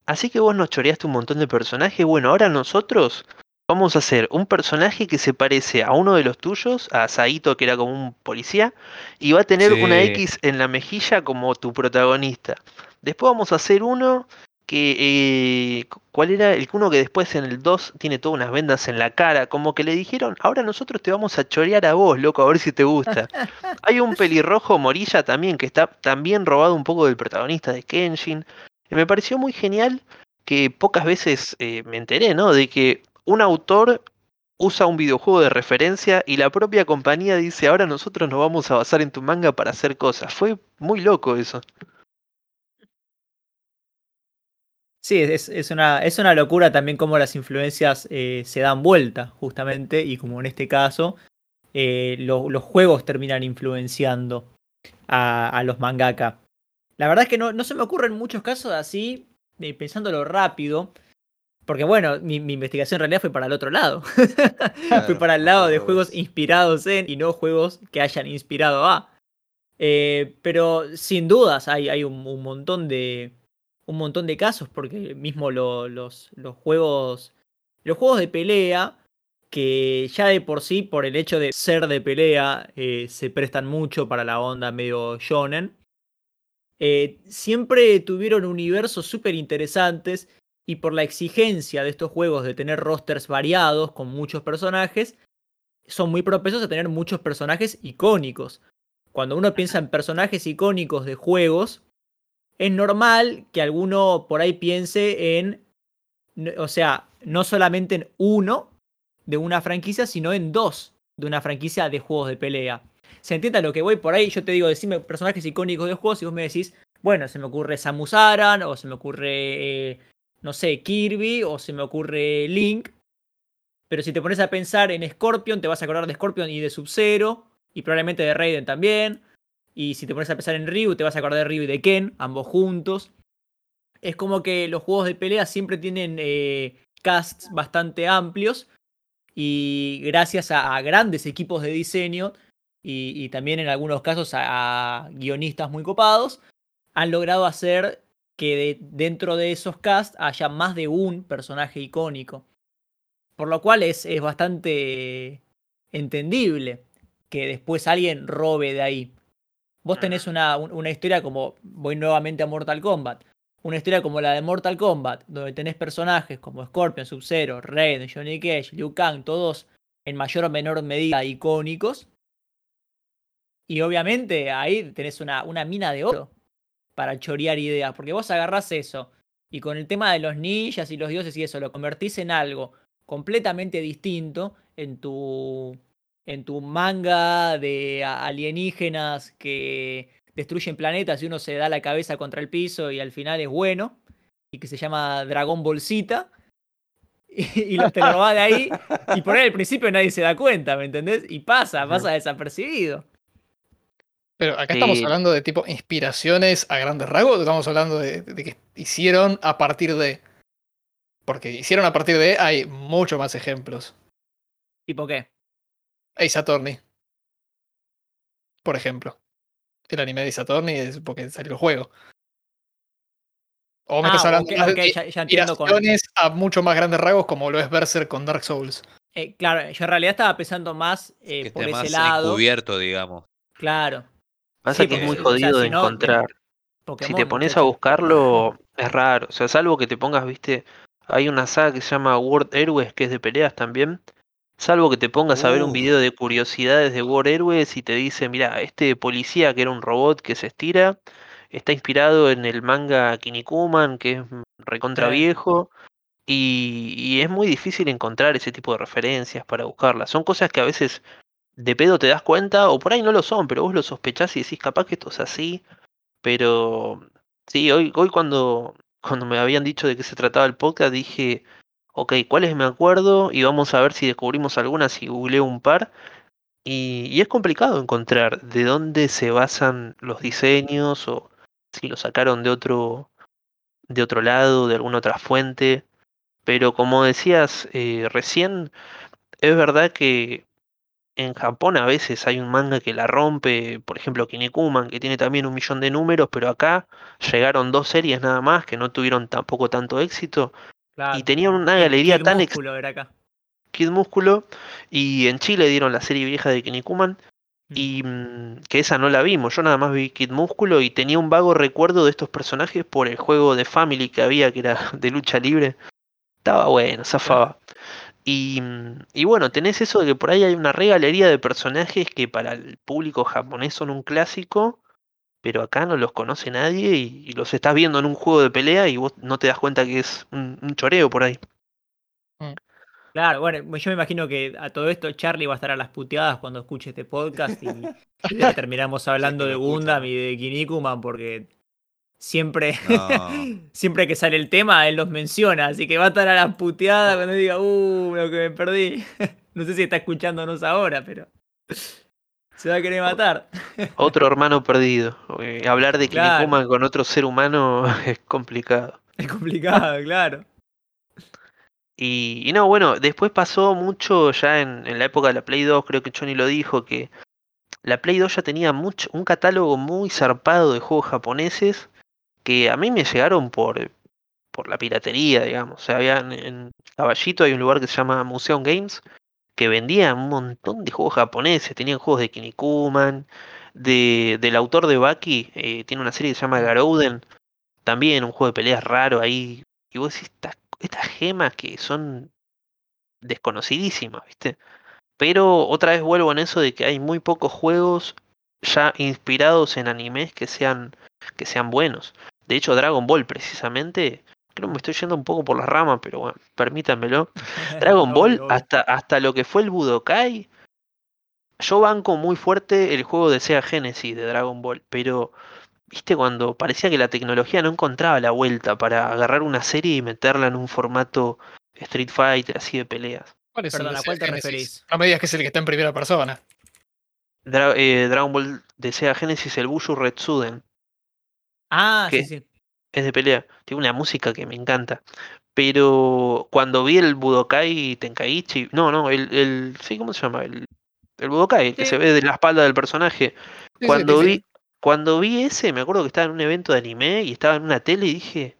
así que vos nos choreaste un montón de personajes, bueno, ahora nosotros vamos a hacer un personaje que se parece a uno de los tuyos, a Saito que era como un policía, y va a tener una. X en la mejilla como tu protagonista. Después vamos a hacer uno que, eh, cu- ¿cuál era? El uno que después en el 2 tiene todas unas vendas en la cara, como que le dijeron, ahora nosotros te vamos a chorear a vos, loco, a ver si te gusta. [laughs] Hay un pelirrojo Morilla también que está también robado un poco del protagonista de Kenshin. Me pareció muy genial que pocas veces eh, me enteré, ¿no? De que un autor usa un videojuego de referencia y la propia compañía dice, ahora nosotros nos vamos a basar en tu manga para hacer cosas. Fue muy loco eso. Sí, es, una, es una locura también cómo las influencias eh, se dan vuelta, justamente, y como en este caso, eh, lo- los juegos terminan influenciando a, a los mangaka. La verdad es que no, no se me ocurren muchos casos así, pensándolo rápido, porque bueno, mi, mi investigación en realidad fue para el otro lado. [laughs] fue para el lado de juegos inspirados en y no juegos que hayan inspirado a. Eh, pero sin dudas hay, hay un, un montón de un montón de casos porque mismo lo- los, los juegos los juegos de pelea que ya de por sí por el hecho de ser de pelea eh, se prestan mucho para la onda medio shonen eh, siempre tuvieron universos súper interesantes y por la exigencia de estos juegos de tener rosters variados con muchos personajes son muy propensos a tener muchos personajes icónicos cuando uno piensa en personajes icónicos de juegos, es normal que alguno por ahí piense en, o sea, no solamente en uno de una franquicia, sino en dos de una franquicia de juegos de pelea. ¿Se entiende lo que voy por ahí? Yo te digo, decime personajes icónicos de juegos y vos me decís, bueno, se me ocurre Samus Aran, o se me ocurre, eh, no sé, Kirby, o se me ocurre Link. Pero si te pones a pensar en Scorpion, te vas a acordar de Scorpion y de Sub-Zero, y probablemente de Raiden también. Y si te pones a pensar en Ryu, te vas a acordar de Ryu y de Ken, ambos juntos. Es como que los juegos de pelea siempre tienen eh, casts bastante amplios. Y gracias a grandes equipos de diseño, y, y también en algunos casos a, a guionistas muy copados, han logrado hacer que de- dentro de esos casts haya más de un personaje icónico. Por lo cual es, es bastante entendible que después alguien robe de ahí. Vos tenés una, un- una historia como, voy nuevamente a Mortal Kombat, una historia como la de Mortal Kombat, donde tenés personajes como Scorpion, Sub-Zero, Raiden, Johnny Cage, Liu Kang, todos en mayor o menor medida icónicos. Y obviamente ahí tenés una, una mina de oro. para chorear ideas. Porque vos agarrás eso y con el tema de los ninjas y los dioses y eso lo convertís en algo completamente distinto en tu, en tu manga de alienígenas que destruyen planetas y uno se da la cabeza contra el piso y al final es bueno y que se llama Dragón Bolsita. Y, y lo, te lo robás de ahí y por ahí al principio nadie se da cuenta, ¿me entendés? Y pasa, pasa desapercibido. Pero acá estamos hablando de tipo inspiraciones a grandes rasgos, o estamos hablando de, de que hicieron a partir de. Porque hicieron a partir de, hay mucho más ejemplos. ¿Tipo qué? Ace Attorney. Por ejemplo. El anime de Ace Attorney es porque salió el juego. O me Ah, estás hablando de ya, ya entiendo con, inspiraciones a mucho más grandes rasgos como lo es Berserk con Dark Souls. Eh, claro, yo en realidad estaba pensando más eh, Que por esté ese más lado. encubierto, digamos. Claro. Pasa Sí, que es muy o sea, jodido si de no, encontrar. Si te pones a buscarlo, es raro. O sea, salvo que te pongas, viste, hay una saga que se llama World Heroes, que es de peleas también. Salvo que te pongas a ver un Uf. video de curiosidades de World Heroes y te dice, mira, este policía que era un robot que se estira, está inspirado en el manga Kinnikuman, que es recontra viejo. Y, y es muy difícil encontrar ese tipo de referencias para buscarlas. Son cosas que a veces de pedo te das cuenta, o por ahí no lo son, pero vos lo sospechás y decís, capaz que esto es así. Pero sí, hoy, hoy cuando, cuando me habían dicho de qué se trataba el podcast, dije, ok, ¿cuáles me acuerdo? Y vamos a ver si descubrimos algunas y googleo un par. Y, y es complicado encontrar de dónde se basan los diseños o si lo sacaron de otro, de otro lado, de alguna otra fuente. Pero como decías eh, recién, es verdad que en Japón a veces hay un manga que la rompe, por ejemplo Kinnikuman, que tiene también un millón de números, pero acá llegaron dos series nada más que no tuvieron tampoco tanto éxito Claro. y tenían una galería Kid tan Músculo era acá. Kid Músculo y en Chile dieron la serie vieja de Kinnikuman Mm. y mm, que esa no la vimos, yo nada más vi Kid Músculo y tenía un vago recuerdo de estos personajes por el juego de Family que había que era [laughs] de lucha libre. Estaba bueno, zafaba. Y, mm, y bueno, tenés eso de que por ahí hay una regalería de personajes que para el público japonés son un clásico, pero acá no los conoce nadie y, y los estás viendo en un juego de pelea y vos no te das cuenta que es un, un choreo por ahí. Claro, bueno, yo me imagino que a todo esto Charlie va a estar a las puteadas cuando escuche este podcast y, [laughs] ya terminamos hablando de Gundam y de Kinnikuman porque siempre, No. [laughs] siempre que sale el tema él los menciona, así que va a estar a las puteadas cuando diga, uh, lo que me perdí. [laughs] No sé si está escuchándonos ahora, pero [laughs] se va a querer matar. Otro hermano perdido. Eh, hablar de Claro. Kinnikuman con otro ser humano es complicado. Es complicado, claro. Y, y no, bueno, después pasó mucho ya en, en la época de la Play 2, creo que Johnny lo dijo, que la Play 2 ya tenía mucho, un catálogo muy zarpado de juegos japoneses que a mí me llegaron por, por la piratería, digamos. O sea, había en, en Caballito hay un lugar que se llama Museum Games que vendía un montón de juegos japoneses. Tenían juegos de Kinnikuman, de, del autor de Baki, eh, tiene una serie que se llama Garouden, también un juego de peleas raro ahí. Y vos decís, estas, estas gemas que son desconocidísimas, ¿viste? Pero otra vez vuelvo en eso de que hay muy pocos juegos ya inspirados en animes que sean, que sean buenos. De hecho, Dragon Ball, precisamente, creo que me estoy yendo un poco por las ramas, pero bueno, permítanmelo. [laughs] Dragon Ball, hasta, hasta lo que fue el Budokai, yo banco muy fuerte el juego de Sega Genesis de Dragon Ball, pero viste cuando parecía que la tecnología no encontraba la vuelta para agarrar una serie y meterla en un formato Street Fighter, así de peleas. ¿Cuál es el Perdón, de ¿a cuál te Sega Genesis? referís? No me digas que es el que está en primera persona. Dra- eh, Dragon Ball de Sega Genesis, el Bushu Retsuden, Ah, sí, sí. es de pelea, tiene una música que me encanta. Pero cuando vi el Budokai Tenkaichi, no, no, el, el sí, ¿cómo se llama? El, el Budokai, el que Sí. se ve de la espalda del personaje. Sí, sí, Cuando sí, vi, cuando vi ese, me acuerdo que estaba en un evento de anime y estaba en una tele y dije,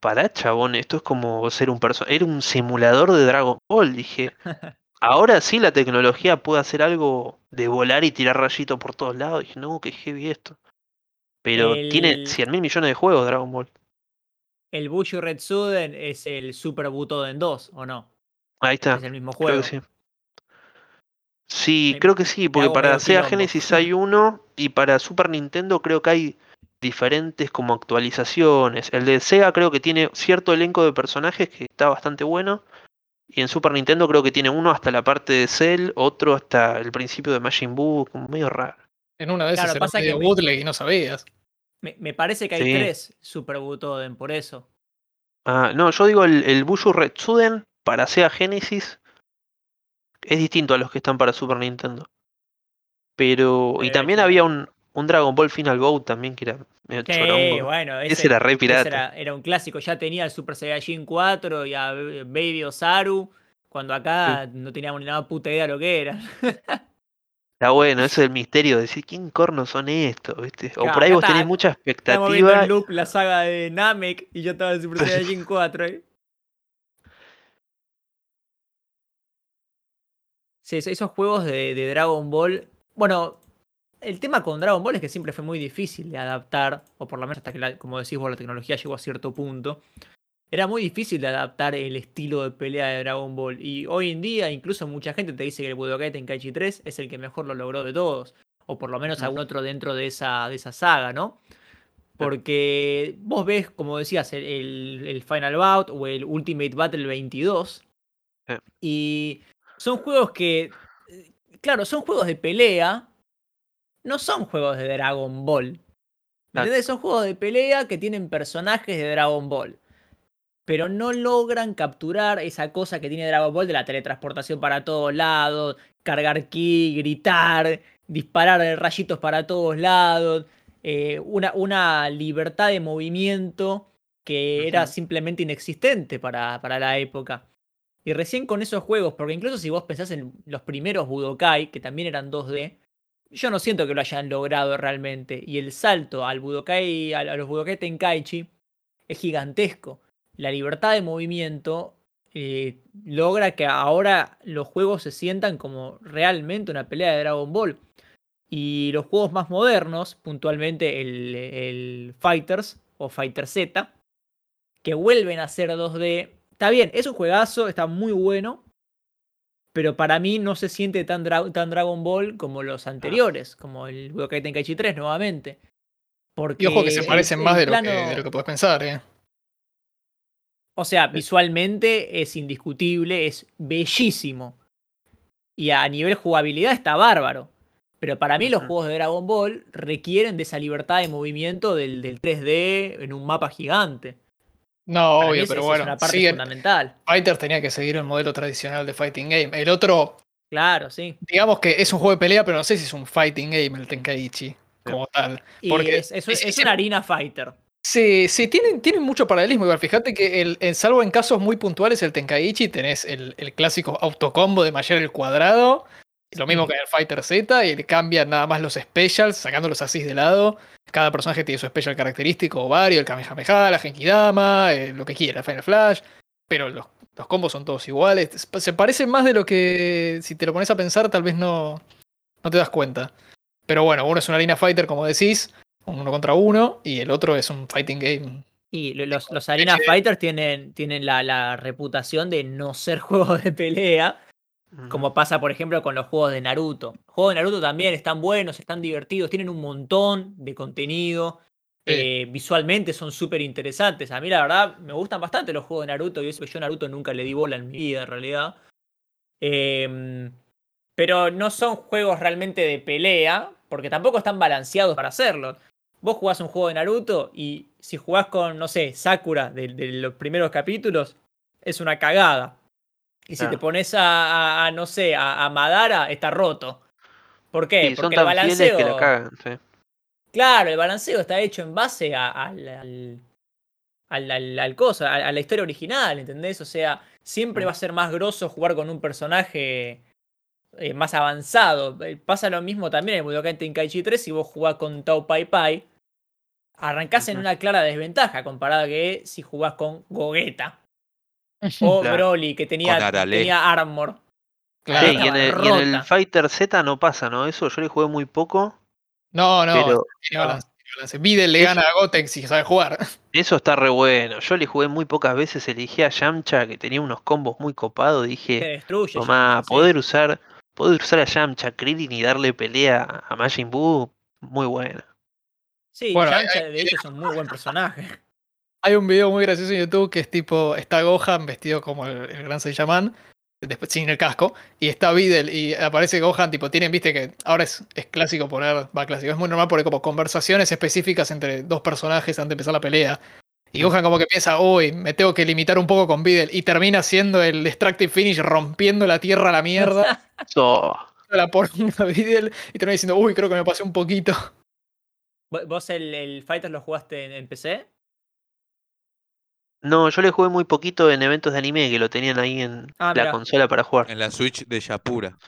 pará, chabón, esto es como ser un personaje. Era un simulador de Dragon Ball. Dije, [laughs] ahora sí la tecnología puede hacer algo de volar y tirar rayitos por todos lados. Dije, no, qué heavy esto. Pero tiene El- 100 mil millones de juegos Dragon Ball. El Bushu Retsuden es el Super Butoden 2, ¿o no? Ahí está. Es el mismo Creo juego. que sí. Sí, Me- creo que sí, porque para Sega quilombo. Genesis hay uno y para Super Nintendo creo que hay diferentes como actualizaciones. El de Sega creo que tiene cierto elenco de personajes que está bastante bueno. Y en Super Nintendo creo que tiene uno hasta la parte de Cell, otro hasta el principio de Majin Buu, como medio raro. En una de esas Claro, era pasa que medio bootleg y no sabías. Me, me parece que hay Sí. tres Super Butoden, por eso. Ah, no, yo digo el, el Bushu Retsuden para Sega Genesis es distinto a los que están para Super Nintendo. Pero. Y también había un, un Dragon Ball Final Bout también que era medio Sí, chorongo. bueno, ese, Ese era re ese pirata. era, era un clásico. Ya tenía el Super Saiyajin 4 y a Baby Osaru. Cuando acá no teníamos ni nada puta idea de lo que era. [laughs] Está bueno, ese es el misterio de decir quién cornos son estos, ¿viste? O Claro, por ahí vos tenés está- mucha Estamos viendo expectativa. en loop la saga de Namek y yo estaba en Super Saiyajin 4. ¿eh? Sí, es- esos juegos de, de Dragon Ball. Bueno, el tema con Dragon Ball es que siempre fue muy difícil de adaptar, o por lo menos hasta que, la- como decís vos, la tecnología llegó a cierto punto. Era muy difícil de adaptar el estilo de pelea de Dragon Ball. Y hoy en día, incluso mucha gente te dice que el Budokai Tenkaichi 3 es el que mejor lo logró de todos. O por lo menos algún otro dentro de esa, de esa saga, ¿no? Porque vos ves, como decías, el, el- el Final Bout o el Ultimate Battle 22. Sí. Y son juegos que, claro, son juegos de pelea. No son juegos de Dragon Ball. ¿Me? Son juegos de pelea que tienen personajes de Dragon Ball. Pero no logran capturar esa cosa que tiene Dragon Ball de la teletransportación para todos lados, cargar ki, gritar, disparar rayitos para todos lados, eh, una, una libertad de movimiento que era simplemente inexistente para, para la época. Y recién con esos juegos, porque incluso si vos pensás en los primeros Budokai, que también eran 2D, yo no siento que lo hayan logrado realmente. Y el salto al Budokai, a los Budokai Tenkaichi es gigantesco. La libertad de movimiento eh, logra que ahora los juegos se sientan como realmente una pelea de Dragon Ball. Y los juegos más modernos, puntualmente el, el Fighters o Fighter Z, que vuelven a ser 2D. Está bien, es un juegazo, está muy bueno. Pero para mí no se siente tan, dra- tan Dragon Ball como los anteriores, como el Budokai Tenkaichi 3 nuevamente. Porque Y ojo que se parecen más de lo, que, plano- de lo que podés pensar, ¿eh? O sea, visualmente es indiscutible, es bellísimo. Y a nivel jugabilidad está bárbaro. Pero para mí los juegos de Dragon Ball requieren de esa libertad de movimiento del, del 3D en un mapa gigante. No, Para obvio, pero bueno, es una parte sí, fundamental. Fighter tenía que seguir el modelo tradicional de Fighting Game. El otro, Claro, sí. digamos que es un juego de pelea, pero no sé si es un Fighting Game el Tenkaichi como tal. Y Porque es, es, es- es es- una harina fighter. Sí, sí, tienen, tienen mucho paralelismo. Igual, fíjate que, el, en, salvo en casos muy puntuales, el Tenkaichi tenés el, el clásico autocombo de Mayer el cuadrado. Lo mismo que en el Fighter Z, y le cambian nada más los specials, sacándolos así de lado. Cada personaje tiene su special característico o vario, el Kamehameha, la Genkidama, eh, lo que quiera, Final Flash. Pero los, los combos son todos iguales. Se parecen más de lo que, si te lo pones a pensar, tal vez no, no te das cuenta. Pero bueno, uno es una Arena Fighter, como decís, uno contra uno, y el otro es un Fighting Game Y lo- los, los Arena. Fighters tienen, tienen la, la reputación de no ser [laughs] juegos de pelea, como pasa, por ejemplo, con los juegos de Naruto. Los juegos de Naruto también están buenos, están divertidos, tienen un montón de contenido. Sí. eh, visualmente son súper interesantes. A mí, la verdad, me gustan bastante los juegos de Naruto. Y eso que yo a Naruto nunca le di bola en mi vida, en realidad. Em, pero no son juegos realmente de pelea, porque tampoco están balanceados para hacerlo. Vos jugás un juego de Naruto y si jugás con, no sé, Sakura de, de los primeros capítulos, es una cagada. Y si te Claro. pones a, a- a, no sé, a, a Madara, está roto. ¿Por qué? Sí, Porque el balanceo. que la cagan, sí. Claro, el balanceo está hecho en base a- al, al, al, al- al cosa, a, a la historia original, ¿entendés? O sea, siempre Mm. va a ser más grosso jugar con un personaje eh, más avanzado. Eh, Pasa lo mismo también en Budokai Tenkaichi 3 si vos jugás con Tao Pai Pai. Arrancás en una clara desventaja comparada que si jugás con Gogeta o Claro. Broly que tenía, tenía armor. Claro. Sí, y en, el, y en el rota. Fighter Z no pasa, ¿no? Eso yo le jugué muy poco, No, no, pero balance. Videl le gana a Gotex si sabe jugar. eso está re bueno. Yo le jugué muy pocas veces, elegí a Yamcha que tenía unos combos muy copados, Te dije, destruye. tomá, Yamcha, sí. poder usar, poder usar a Yamcha, Krillin y darle pelea a Majin Buu, muy buena. Sí, Bueno, Yamcha de hecho es un muy buen personaje. Hay un video muy gracioso en YouTube que es tipo, está Gohan vestido como el, el gran Saiyaman, después sin el casco, y está Videl y aparece Gohan, tipo, tienen, viste que ahora es, es clásico poner, va clásico, es muy normal poner como conversaciones específicas entre dos personajes antes de empezar la pelea. Y Gohan como que piensa, uy, me tengo que limitar un poco con Videl, y termina haciendo el Destructive Finish rompiendo la tierra a la mierda, [laughs] So, la poronga [laughs] Videl, y termina diciendo, uy, creo que me pasé un poquito. ¿Vo- ¿Vos el, el Fighters lo jugaste en, en PC? no, yo le jugué muy poquito en eventos de anime que lo tenían ahí en Ah, la mirá. consola para jugar. En la Switch de Yapura.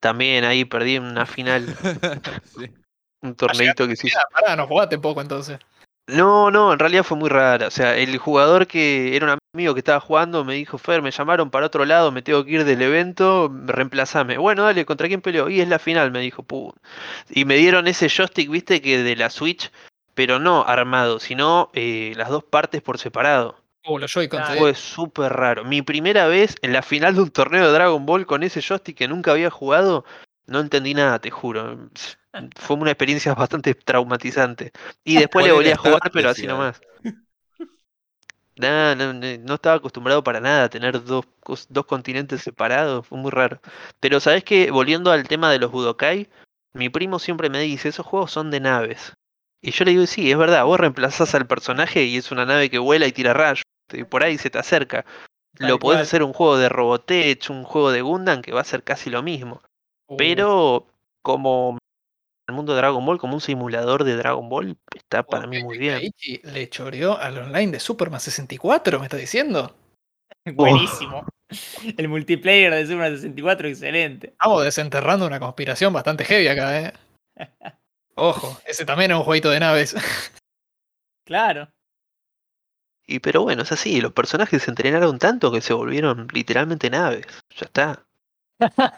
También ahí perdí una final, [laughs] Sí. un torneito que. Ah, pará, no jugaste poco entonces. No, no, en realidad fue muy rara. O sea, el jugador que era un amigo que estaba jugando me dijo, Fer, me llamaron para otro lado, me tengo que ir del evento, reemplazame. Bueno, dale, ¿contra quién peleó? Y es la final, me dijo, "Pu". Y me dieron ese joystick, viste, que de la Switch, pero no armado, sino eh, las dos partes por separado. Los. Claro. te- Fue súper raro. Mi primera vez en la final de un torneo de Dragon Ball con ese joystick que nunca había jugado, no entendí nada, te juro. Fue una experiencia [laughs] bastante traumatizante. Y después le ¿Cuál volví a jugar, pero así nomás. Nah, no, no, no estaba acostumbrado para nada a tener dos, dos continentes separados, fue muy raro. Pero sabes que, volviendo al tema de los Budokai, mi primo siempre me dice, esos juegos son de naves. Y yo le digo, sí, es verdad, vos reemplazás al personaje y es una nave que vuela y tira rayos, y por ahí se te acerca. Tal Lo podés cual. hacer un juego de Robotech, un juego de Gundam, que va a ser casi lo mismo. Uh, Pero como el mundo de Dragon Ball, como un simulador de Dragon Ball, está para mí muy bien. Le choreó al online de Superman 64, ¿me está diciendo? [laughs] Buenísimo. [laughs] El multiplayer de Super 64, excelente. Estamos desenterrando una conspiración bastante heavy acá, ¿eh? [laughs] Ojo, ese también es un jueguito de naves. Claro. Y pero bueno, es así, los personajes se entrenaron tanto que se volvieron literalmente naves. Ya está.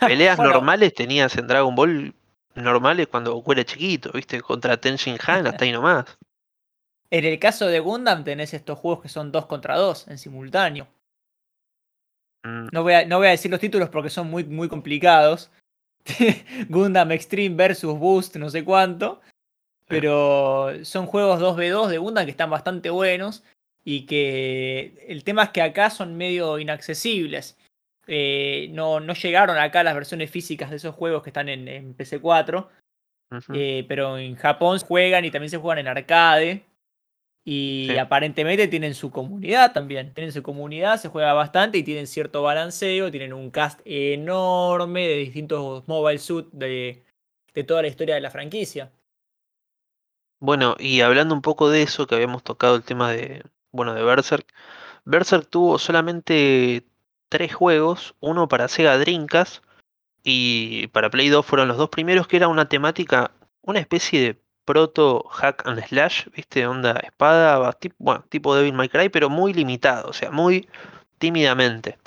Peleas Bueno. normales tenías en Dragon Ball normales cuando Goku era chiquito, ¿viste? Contra Ten Shin Han, hasta ahí nomás. En el caso de Gundam tenés estos juegos que son dos contra dos en simultáneo. Mm, No voy a, no voy a decir los títulos porque son muy, muy complicados. [laughs] Gundam Extreme versus Boost, no sé cuánto. Pero son juegos 2v2 de Gundam que están bastante buenos. Y que el tema es que acá son medio inaccesibles. Eh, no, no llegaron acá las versiones físicas de esos juegos que están en, en PC4. ujú. Eh, pero en Japón juegan y también se juegan en arcade. Y Sí. aparentemente tienen su comunidad también. Tienen su comunidad, se juega bastante y tienen cierto balanceo. Tienen un cast enorme de distintos mobile suit de, de toda la historia de la franquicia. Bueno, y hablando un poco de eso, que habíamos tocado el tema de, bueno, de Berserk. Berserk tuvo solamente tres juegos, uno para Sega Dreamcast y para Play 2 fueron los dos primeros, que era una temática, una especie de proto hack and slash, ¿viste? Onda espada, va, tip- bueno, tipo Devil May Cry, pero muy limitado, o sea, muy tímidamente.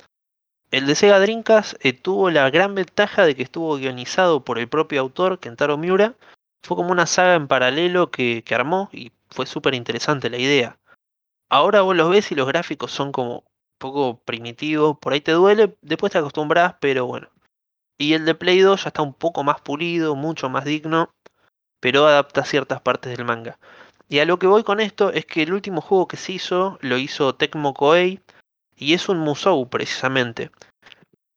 El de Sega Dreamcast eh, tuvo la gran ventaja de que estuvo guionizado por el propio autor, Kentaro Miura, fue como una saga en paralelo que, que armó y fue súper interesante la idea. Ahora vos los ves y los gráficos son como poco primitivos, por ahí te duele, después te acostumbras, pero bueno. Y el de Play 2 ya está un poco más pulido, mucho más digno, pero adapta ciertas partes del manga. Y a lo que voy con esto es que el último juego que se hizo lo hizo Tecmo Koei y es un Musou precisamente.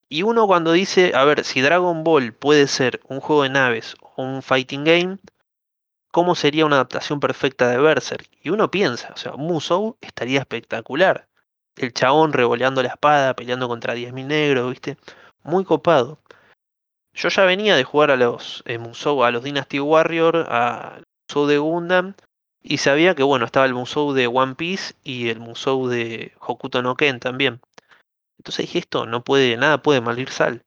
Y uno cuando dice, a ver, si Dragon Ball puede ser un juego de naves o un fighting game, ¿cómo sería una adaptación perfecta de Berserk? Y uno piensa, o sea, Musou estaría espectacular. El chabón revoleando la espada, peleando contra 10.000 negros, ¿viste? Muy copado. Yo ya venía de jugar a los eh, Musou, a los Dynasty Warrior, a Musou de Gundam, y sabía que, bueno, estaba el Musou de One Piece y el Musou de Hokuto no Ken también. Entonces dije, esto no puede, nada puede malir sal.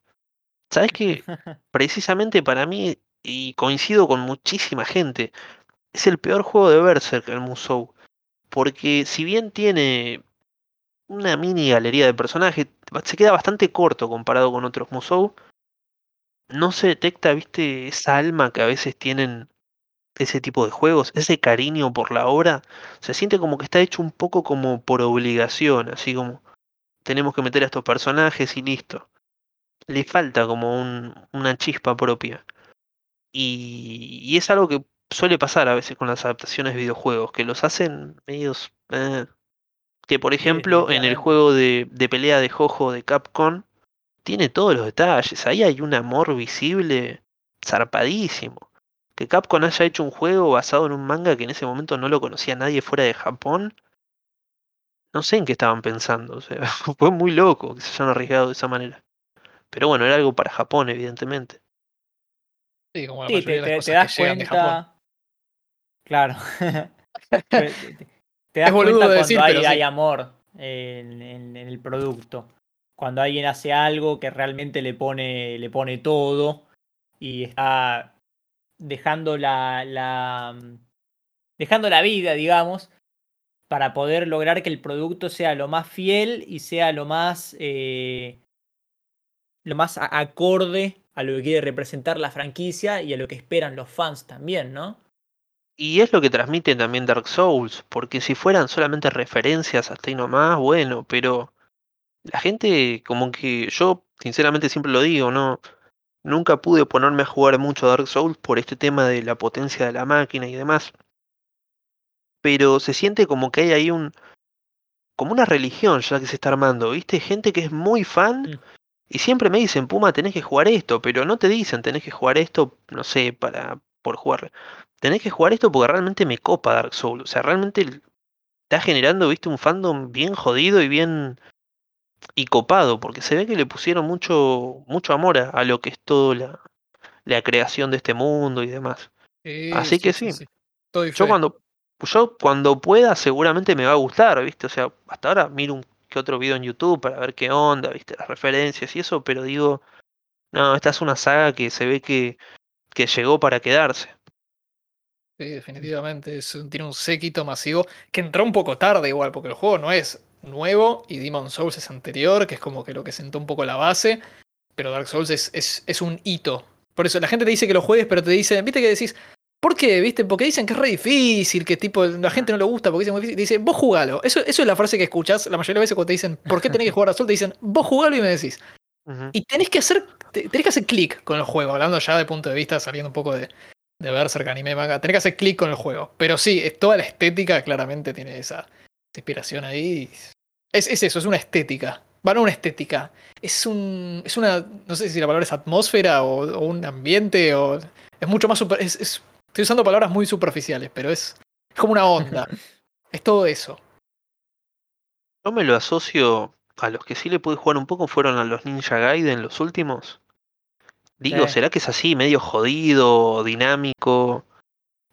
¿Sabes qué? [laughs] Precisamente para mí, y coincido con muchísima gente, es el peor juego de Berserk el Musou. Porque si bien tiene una mini galería de personajes, se queda bastante corto comparado con otros Musou. No se detecta, viste, esa alma que a veces tienen ese tipo de juegos, ese cariño por la obra. Se siente como que está hecho un poco como por obligación, así como tenemos que meter a estos personajes y listo. Le falta como un- una chispa propia. Y, y es algo que suele pasar a veces con las adaptaciones de videojuegos, que los hacen medios... eh, que por ejemplo en el juego de, de pelea de Jojo de Capcom tiene todos los detalles, ahí hay un amor visible zarpadísimo. Que Capcom haya hecho un juego basado en un manga que en ese momento no lo conocía nadie fuera de Japón, no sé en qué estaban pensando, o sea, [laughs] fue muy loco que se hayan arriesgado de esa manera. Pero bueno, era algo para Japón, evidentemente. Sí, como la Sí, te, de las te- te cosas das que llegan de Japón. cuenta. Claro. [laughs] Te- te- das cuenta de cuando decir, hay, sí. amor en, en- en el producto. Cuando alguien hace algo que realmente le pone, le pone todo y está dejando la, la dejando la vida, digamos, para poder lograr que el producto sea lo más fiel y sea lo más eh, lo más acorde a lo que quiere representar la franquicia y a lo que esperan los fans también, ¿no? Y es lo que transmiten también Dark Souls, porque si fueran solamente referencias hasta ahí nomás, bueno, pero la gente como que yo sinceramente siempre lo digo, no nunca pude ponerme a jugar mucho Dark Souls por este tema de la potencia de la máquina y demás. Pero se siente como que hay ahí un como una religión ya que se está armando, ¿viste? Gente que es muy fan Mm. y siempre me dicen, "Puma, tenés que jugar esto", pero no te dicen, "Tenés que jugar esto", no sé, para por jugar. Tenés que jugar esto porque realmente me copa Dark Souls, o sea, realmente está generando, ¿viste? Un fandom bien jodido y bien y copado, porque se ve que le pusieron mucho mucho amor a, a lo que es todo la la creación de este mundo y demás. Sí, Así que sí. Yo cuando yo cuando pueda seguramente me va a gustar, ¿viste? O sea, hasta ahora miro un que otro video en YouTube para ver qué onda, ¿viste? Las referencias y eso, pero digo, no, esta es una saga que se ve que, que llegó para quedarse. Sí, definitivamente. Es tiene un séquito masivo que entró un poco tarde igual, porque el juego no es nuevo y Demon Souls es anterior, que es como que lo que sentó un poco la base, pero Dark Souls es, es, un hito. Por eso la gente te dice que lo juegues, pero te dicen, viste que decís, ¿por qué? ¿Viste? Porque dicen que es re difícil, que tipo la gente no le gusta porque dicen muy difícil. Dicen, vos jugalo. Eso, es la frase que escuchás la mayoría de las veces cuando te dicen, ¿por qué tenés que jugar a Souls? Te dicen, vos jugalo y me decís. Y tenés que hacer, te- tenés que hacer clic con el juego, hablando ya de punto de vista, saliendo un poco de, de Berserk, anime, manga, tenés que hacer clic con el juego. Pero sí, es toda la estética claramente tiene esa, esa inspiración ahí. Es, es eso, es una estética. Bueno, una estética. Es un. Es una. No sé si la palabra es atmósfera o, o un ambiente o. Es mucho más super. es- es- estoy usando palabras muy superficiales, pero es. Es como una onda. [laughs] es todo eso. Yo me lo asocio a los que sí le pude jugar un poco fueron a los Ninja Gaiden, los últimos. Digo, Sí. ¿será que es así, medio jodido, dinámico?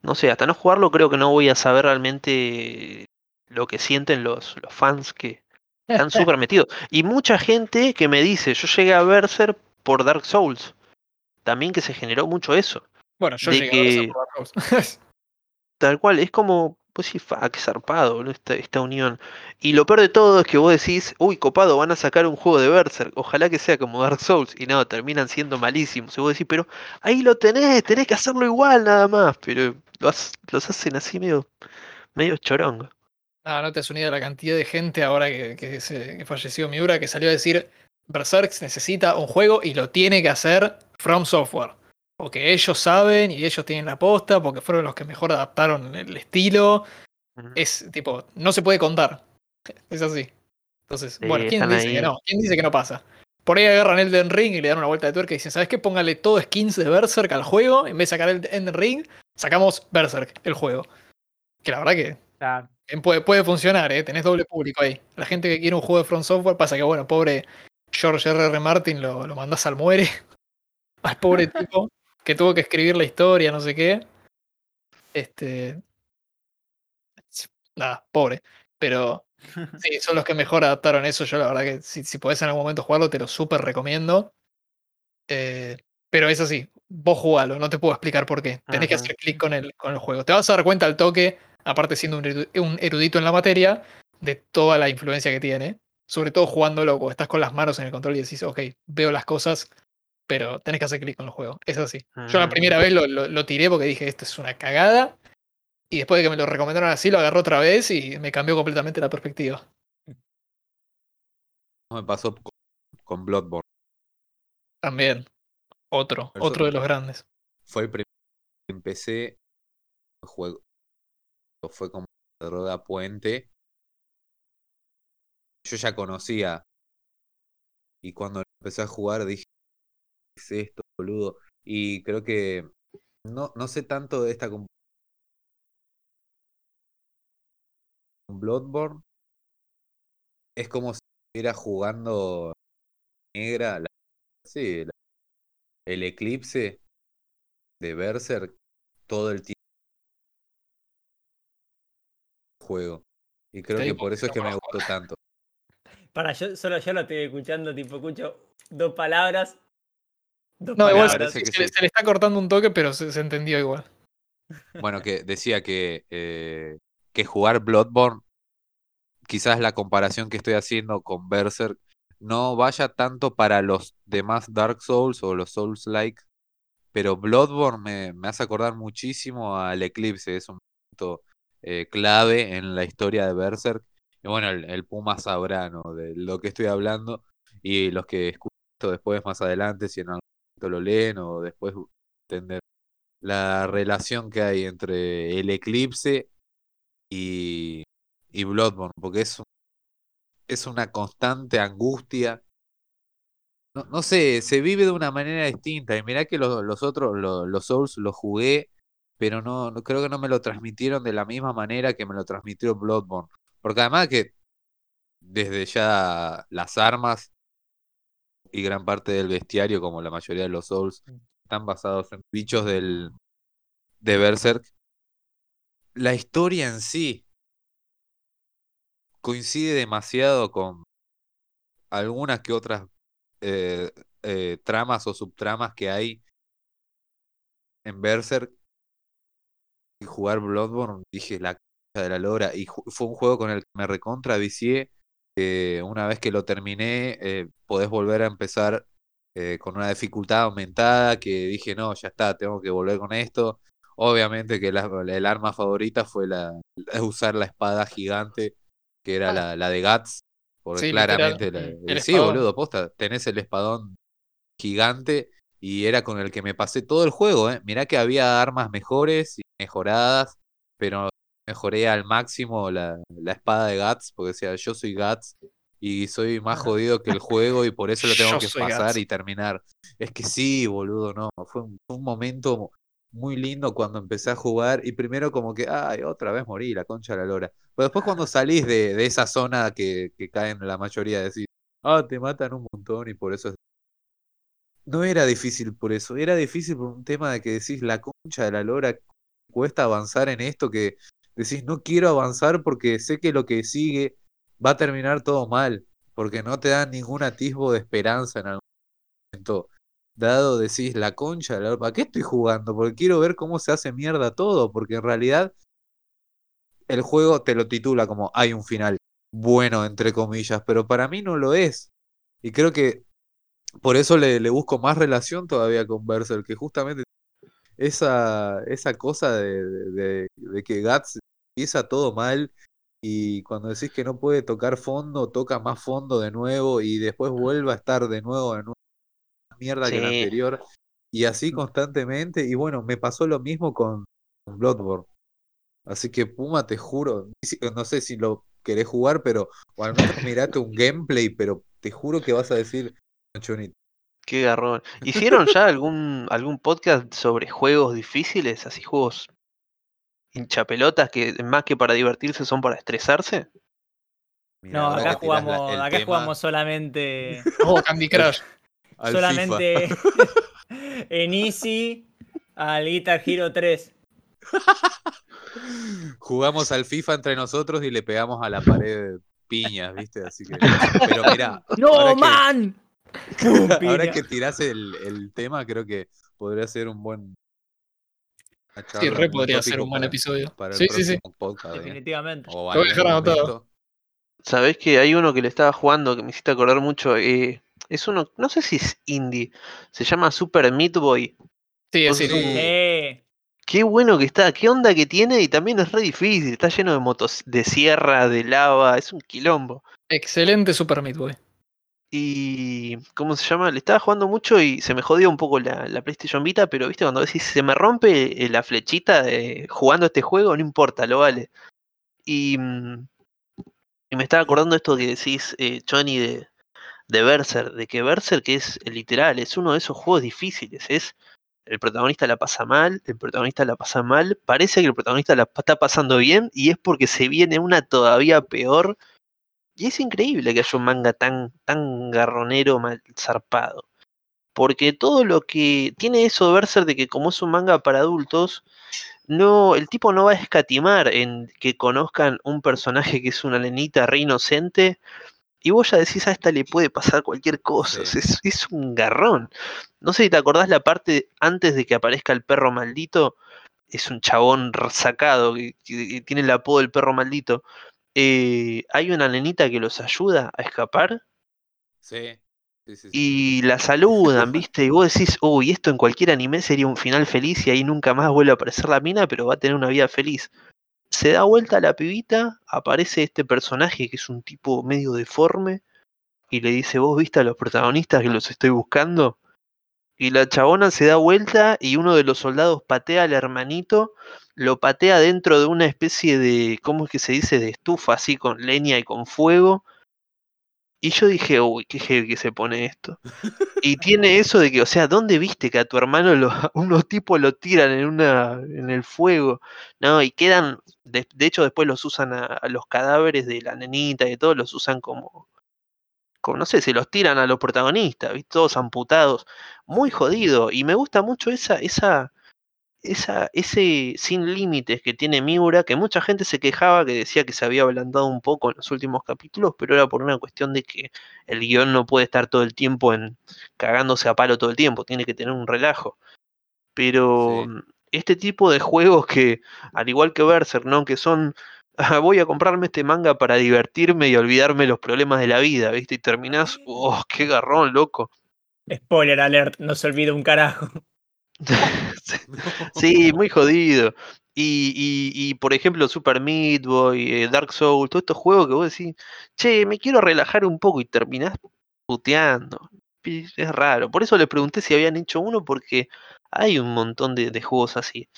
No sé, hasta no jugarlo creo que no voy a saber realmente lo que sienten los, los fans que están [laughs] súper metidos. Y mucha gente que me dice, yo llegué a Berserk por Dark Souls. También que se generó mucho eso. Bueno, yo De llegué a que- esa por Dark Souls. [laughs] Tal cual, es como, pues sí, fa, zarpado, boludo, esta, esta unión. Y lo peor de todo es que vos decís, uy, copado, van a sacar un juego de Berserk, ojalá que sea como Dark Souls. Y no, terminan siendo malísimos. Y vos decís, pero ahí lo tenés, tenés que hacerlo igual nada más. Pero los, los hacen así medio, medio chorongo. No, no te has unido a la cantidad de gente ahora que, que falleció Miura que salió a decir Berserk necesita un juego y lo tiene que hacer From Software. Porque ellos saben y ellos tienen la posta, porque fueron los que mejor adaptaron el estilo. Es tipo, no se puede contar. Es así. Entonces, Sí, bueno, ¿quién dice que no? ¿Quién dice que no pasa? Por ahí agarran Elden Ring y le dan una vuelta de tuerca y dicen, ¿sabes qué? Póngale todo skins de Berserk al juego. En vez de sacar el Elden Ring, sacamos Berserk, el juego. Que la verdad que Claro. Puede, puede funcionar, ¿eh? tenés doble público ahí. La gente que quiere un juego de Front Software pasa que, bueno, pobre George R.R. Martin lo, lo mandás al muere. [laughs] Al pobre [laughs] tipo que tuvo que escribir la historia, no sé qué. Este. Nada, pobre. Pero [laughs] sí, son los que mejor adaptaron eso. Yo, la verdad, que si, si podés en algún momento jugarlo, te lo súper recomiendo. Eh, pero es así, vos jugalo, no te puedo explicar por qué. Tenés que hacer clic con el, con el juego. Te vas a dar cuenta al toque, aparte siendo un erudito en la materia, de toda la influencia que tiene. Sobre todo jugándolo, cuando estás con las manos en el control y decís, ok, veo las cosas, pero tenés que hacer clic con el juego. Es así. Yo la Ujú. primera vez lo, lo- lo tiré porque dije, esto es una cagada. Y después de que me lo recomendaron así, lo agarró otra vez y me cambió completamente la perspectiva. Me pasó con, con Bloodborne. También. Otro, Eso- otro de los grandes. Fue el primer que empecé juego fue como una droga puente. Yo ya conocía. Y cuando empecé a jugar dije, ¿qué es esto, boludo? Y creo que no, no sé tanto de esta con Bloodborne. Es como si estuviera jugando negra, la- sí, la- el eclipse de Berserk todo el tiempo juego. Y creo que por eso es que me gustó tanto. [laughs] Para, yo solo yo lo estoy escuchando, tipo, escucho dos palabras. No, igual se, se le- sí. se le está cortando un toque, pero se, entendió igual. Bueno, que decía que, eh, que jugar Bloodborne, quizás la comparación que estoy haciendo con Berserk, no vaya tanto para los demás Dark Souls o los Souls-like, pero Bloodborne me, me hace acordar muchísimo al Eclipse, es un momento eh, clave en la historia de Berserk. Y bueno, el, el Puma sabrá ¿no? de lo que estoy hablando y los que escuchen esto después más adelante, si en algún lo leen o después entender la relación que hay entre el eclipse y, y Bloodborne, porque es, un- es una constante angustia. No, no sé, se vive de una manera distinta. Y mirá que los, los otros, los, los Souls, los jugué, pero no, no creo que no me lo transmitieron de la misma manera que me lo transmitió Bloodborne. Porque además que desde ya las armas y gran parte del bestiario, como la mayoría de los Souls, están basados en bichos del, de Berserk. La historia en sí coincide demasiado con algunas que otras eh, eh, tramas o subtramas que hay en Berserk. Y jugar Bloodborne, dije la concha de la lora. Y fue un juego con el que me recontra vicié. Que una vez que lo terminé, eh, podés volver a empezar eh, con una dificultad aumentada. Que dije, no, ya está, tengo que volver con esto. Obviamente que la- el arma favorita fue la, la- [laughs] usar la espada gigante, que era Ah. la, la de Guts. Porque Sí, literal, claramente, la- mm, eh, el sí, boludo, posta, tenés el espadón gigante y era con el que me pasé todo el juego, ¿eh? Mirá que había armas mejores y mejoradas, pero mejoré al máximo la, la espada de Guts, porque decía, yo soy Guts y soy más jodido que el juego y por eso lo [laughs] tengo que pasar Guts. y terminar. Es que sí, boludo, no, fue un, fue un momento muy lindo cuando empecé a jugar y primero como que, ay, otra vez morí, la concha de la lora. Pero después cuando salís de, de esa zona que, que caen la mayoría, decís, ah, te matan un montón y por eso es... No era difícil por eso, era difícil por un tema de que decís, la concha de la lora, cuesta avanzar en esto que decís, no quiero avanzar porque sé que lo que sigue va a terminar todo mal, porque no te dan ningún atisbo de esperanza en algún momento dado, decís, la concha, la ¿para qué estoy jugando? Porque quiero ver cómo se hace mierda todo, porque en realidad el juego te lo titula como hay un final bueno, entre comillas, pero para mí no lo es. Y creo que por eso le, le busco más relación todavía con Berserk, que justamente esa, esa cosa de, de, de que Guts empieza todo mal y cuando decís que no puede tocar fondo, toca más fondo de nuevo y después vuelve a estar de nuevo en una mierda que la anterior y así constantemente. Y bueno, me pasó lo mismo con Bloodborne. Así que Puma, te juro, no sé si lo querés jugar, pero o al menos mirate un gameplay, pero te juro que vas a decir. Qué garrón. ¿Hicieron ya algún, algún podcast sobre juegos difíciles? Así juegos hinchapelotas que más que para divertirse son para estresarse. Mirá, No, acá la- jugamos, acá tema jugamos solamente, [laughs] Oh, Candy Crush. [laughs] solamente [laughs] en Easy al Guitar Hero 3. Jugamos al FIFA entre nosotros y le pegamos a la pared piñas, ¿viste? Así que. Pero mira, ¡No, que- man! ¡Pum, [laughs] ahora que tirás el, el tema, creo que podría ser un buen. Sí, re un podría ser un buen para- episodio. Para el Sí, sí, sí. próximo podcast, ¿eh? Definitivamente. O Lo voy a dejar anotado. Sabés que hay uno que le estaba jugando que me hiciste acordar mucho. eh, es uno, no sé si es indie. Se llama Super Meat Boy. Sí, Vos sí. sí. Eh, Qué bueno que está, qué onda que tiene y también es re difícil. Está lleno de motos, de sierra, de lava, es un quilombo. Excelente Super Meat Boy. Y. ¿Cómo se llama? Le estaba jugando mucho y se me jodió un poco la, la PlayStation Vita, pero viste, cuando decís se me rompe eh, la flechita de jugando este juego, no importa, lo vale. Y. mm, Y me estaba acordando esto que decís, eh, Johnny, de, de Berserk, de que Berserk es eh, literal, es uno de esos juegos difíciles, es el protagonista la pasa mal, el protagonista la pasa mal, parece que el protagonista la está pasando bien y es porque se viene una todavía peor. Y es increíble que haya un manga tan, tan garronero, mal zarpado. Porque todo lo que tiene eso de Berserk de que como es un manga para adultos, no, el tipo no va a escatimar en que conozcan un personaje que es una nenita re inocente y vos ya decís a esta le puede pasar cualquier cosa. Sí. Es, es un garrón. No sé si te acordás la parte antes de que aparezca el perro maldito. Es un chabón sacado que, que- que tiene el apodo del perro maldito. Eh, hay una nenita que los ayuda a escapar Sí. Sí, sí, sí. y la saludan, ¿viste? Y vos decís, uy, esto en cualquier anime sería un final feliz y ahí nunca más vuelve a aparecer la mina, pero va a tener una vida feliz. Se da vuelta la pibita, aparece este personaje que es un tipo medio deforme y le dice, ¿vos viste a los protagonistas que los estoy buscando? Y la chabona se da vuelta y uno de los soldados patea al hermanito, lo patea dentro de una especie de, ¿cómo es que se dice? De estufa así con leña y con fuego. Y yo dije, uy, qué heavy que se pone esto. Y tiene eso de que, o sea, ¿dónde viste que a tu hermano [laughs] unos tipos lo tiran en una en el fuego? No, y quedan, de, de hecho después los usan a, a los cadáveres de la nenita y todo, los usan como, como, no sé, se los tiran a los protagonistas, ¿viste? Todos amputados. Muy jodido. Y me gusta mucho esa, esa, esa, ese sin límites que tiene Miura, que mucha gente se quejaba, que decía que se había ablandado un poco en los últimos capítulos, pero era por una cuestión de que el guion no puede estar todo el tiempo en cagándose a palo todo el tiempo, tiene que tener un relajo. Pero Sí. mm, este tipo de juegos que, al igual que Berserk, ¿no? Que son, "Ah, [laughs] voy a comprarme este manga para divertirme y olvidarme los problemas de la vida, ¿viste? Y terminás, oh, qué garrón, loco. Spoiler alert, no se olvida un carajo. [laughs] Sí, muy jodido. Y, y, y, por ejemplo, Super Meat Boy, eh, Dark Souls, todos estos juegos que vos decís, che, me quiero relajar un poco y terminás puteando. Es raro. Por eso les pregunté si habían hecho uno, porque hay un montón de, de juegos así.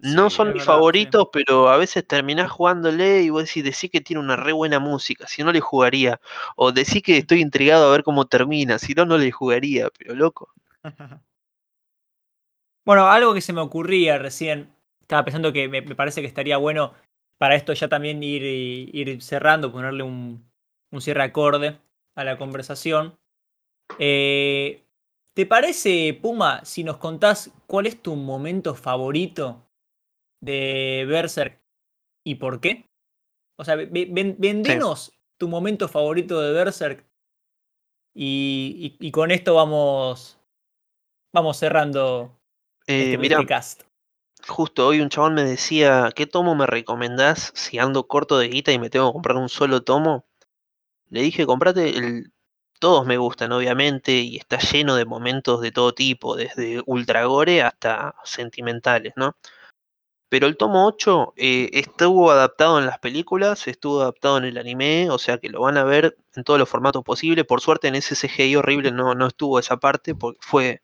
No Sí, son mis verdad, sí. favoritos, pero a veces terminás jugándole y vos decís, decí que tiene una re buena música, si no le jugaría. O decí que estoy intrigado a ver cómo termina, si no, no le jugaría, pero loco. [laughs] Bueno, algo que se me ocurría recién, estaba pensando que me, me parece que estaría bueno para esto ya también ir, ir cerrando, ponerle un, un cierre acorde a la conversación. Eh, ¿Te parece, Puma, si nos contás cuál es tu momento favorito de Berserk y por qué? O sea, ve- ven- vendenos tu momento favorito de Berserk y, y- y con esto vamos, vamos cerrando Eh, este Petricast. Justo hoy un chabón me decía, ¿qué tomo me recomendás si ando corto de guita y me tengo que comprar un solo tomo? Le dije, comprate el... Todos me gustan, obviamente, y está lleno de momentos de todo tipo, desde ultra gore hasta sentimentales, ¿no? Pero el tomo 8 eh, estuvo adaptado en las películas, estuvo adaptado en el anime, o sea que lo van a ver en todos los formatos posibles. Por suerte en ese CGI horrible no, no estuvo esa parte, porque fue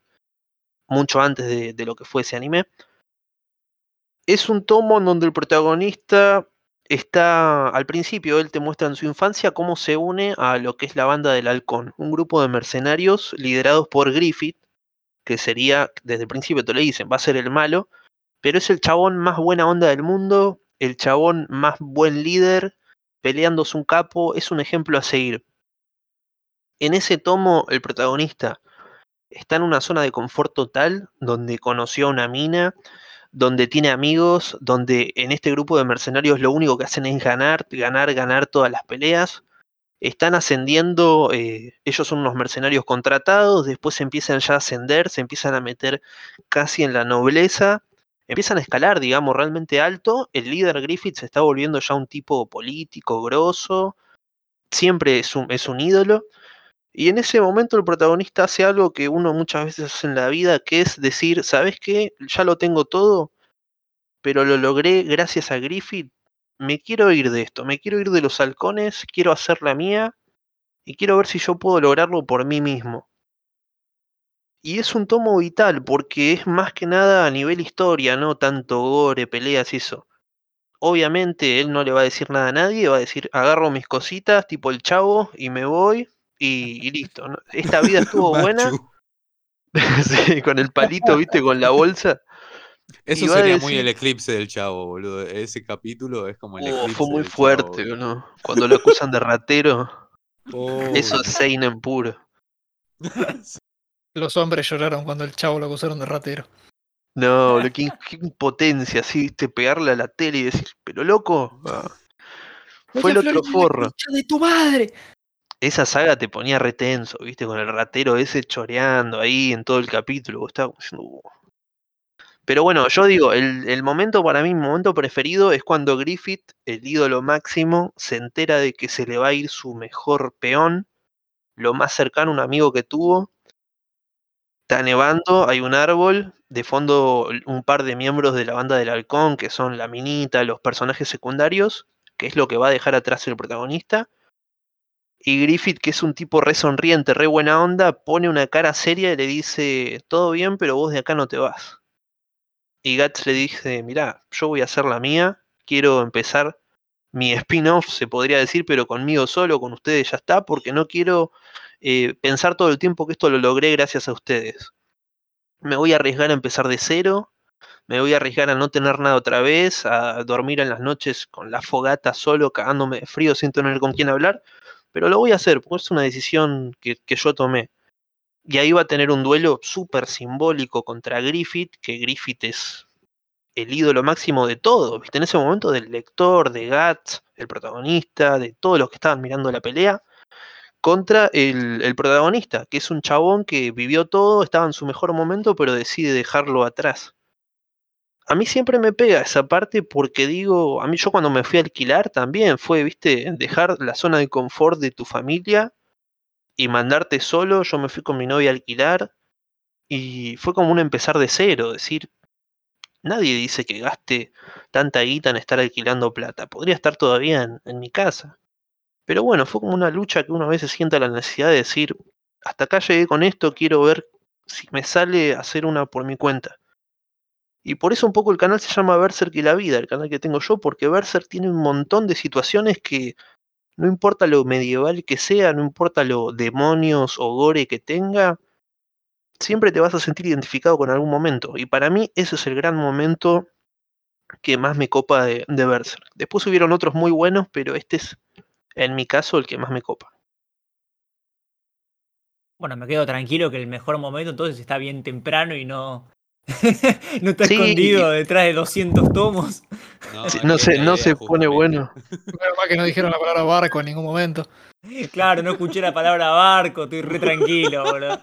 mucho antes de, de lo que fue ese anime. Es un tomo en donde el protagonista está, al principio, él te muestra en su infancia cómo se une a lo que es la banda del halcón, un grupo de mercenarios liderados por Griffith, que sería, desde el principio te lo dicen, va a ser el malo, pero es el chabón más buena onda del mundo, el chabón más buen líder, peleándose un capo, es un ejemplo a seguir. En ese tomo, el protagonista está en una zona de confort total, donde conoció a una mina, donde tiene amigos, donde en este grupo de mercenarios lo único que hacen es ganar, ganar, ganar todas las peleas. Están ascendiendo, eh, ellos son unos mercenarios contratados, después empiezan ya a ascender, se empiezan a meter casi en la nobleza, empiezan a escalar, digamos, realmente alto. El líder Griffith se está volviendo ya un tipo político, grosso, siempre es un, es un ídolo. Y en ese momento el protagonista hace algo que uno muchas veces hace en la vida, que es decir, ¿sabes qué? Ya lo tengo todo, pero lo logré gracias a Griffith. Me quiero ir de esto, me quiero ir de los halcones, quiero hacer la mía y quiero ver si yo puedo lograrlo por mí mismo. Y es un tomo vital porque es más que nada a nivel historia, no tanto gore, peleas y eso. Obviamente él no le va a decir nada a nadie, va a decir, agarro mis cositas, tipo el chavo, y me voy, y, y listo. ¿no? Esta vida [laughs] estuvo buena, [laughs] sí, con el palito, viste, con la bolsa. Eso sería muy el eclipse del chavo, boludo. Ese capítulo es como el Oh, eclipse. fue muy del Chavo, fuerte, boludo. ¿no? Cuando lo acusan de ratero, [laughs] Oh, eso es Seinen puro. Los hombres lloraron cuando el chavo lo acusaron de ratero. No, lo que, qué impotencia, así, viste, pegarle a la tele y decir, pero loco, ah, fue el otro forro. de tu madre! Esa saga te ponía retenso, viste, con el ratero ese choreando ahí en todo el capítulo. diciendo, "Uh". Pero bueno, yo digo, el, el momento para mí, mi momento preferido es cuando Griffith, el ídolo máximo, se entera de que se le va a ir su mejor peón, lo más cercano, un amigo que tuvo. Está nevando, hay un árbol, de fondo un par de miembros de la banda del halcón, que son la minita, los personajes secundarios, que es lo que va a dejar atrás el protagonista. Y Griffith, que es un tipo re sonriente, re buena onda, pone una cara seria y le dice, todo bien, pero vos de acá no te vas. Y Guts le dice, mirá, yo voy a hacer la mía, quiero empezar mi spin-off, se podría decir, pero conmigo solo, con ustedes ya está, porque no quiero eh, pensar todo el tiempo que esto lo logré gracias a ustedes. Me voy a arriesgar a empezar de cero, me voy a arriesgar a no tener nada otra vez, a dormir en las noches con la fogata solo, cagándome de frío sin tener con quién hablar, pero lo voy a hacer, porque es una decisión que, yo tomé. Y ahí va a tener un duelo súper simbólico contra Griffith, que Griffith es el ídolo máximo de todo, ¿viste? En ese momento del lector, de Guts, el protagonista, de todos los que estaban mirando la pelea, contra el, protagonista, que es un chabón que vivió todo, estaba en su mejor momento, pero decide dejarlo atrás. A mí siempre me pega esa parte porque digo, a mí yo cuando me fui a alquilar también fue, viste, dejar la zona de confort de tu familia y mandarte solo. Yo me fui con mi novia a alquilar y fue como un empezar de cero, decir, nadie dice que gaste tanta guita en estar alquilando plata. Podría estar todavía en mi casa. Pero bueno, fue como una lucha que uno a veces sienta la necesidad de decir, hasta acá llegué con esto, quiero ver si me sale hacer una por mi cuenta. Y por eso un poco el canal se llama Berserk y la vida, el canal que tengo yo, porque Berserk tiene un montón de situaciones que no importa lo medieval que sea, no importa lo demonios o gore que tenga, siempre te vas a sentir identificado con algún momento. Y para mí ese es el gran momento que más me copa de, de Berserk. Después hubieron otros muy buenos, pero este es, en mi caso, el que más me copa. Bueno, me quedo tranquilo que el mejor momento entonces está bien temprano y no. [laughs] no está Sí. escondido detrás de 200 tomos. Sí, no se, no idea, se pone bueno. Menos mal que no dijeron la palabra barco en ningún momento. [laughs] Claro, no escuché la palabra barco, estoy re tranquilo, boludo.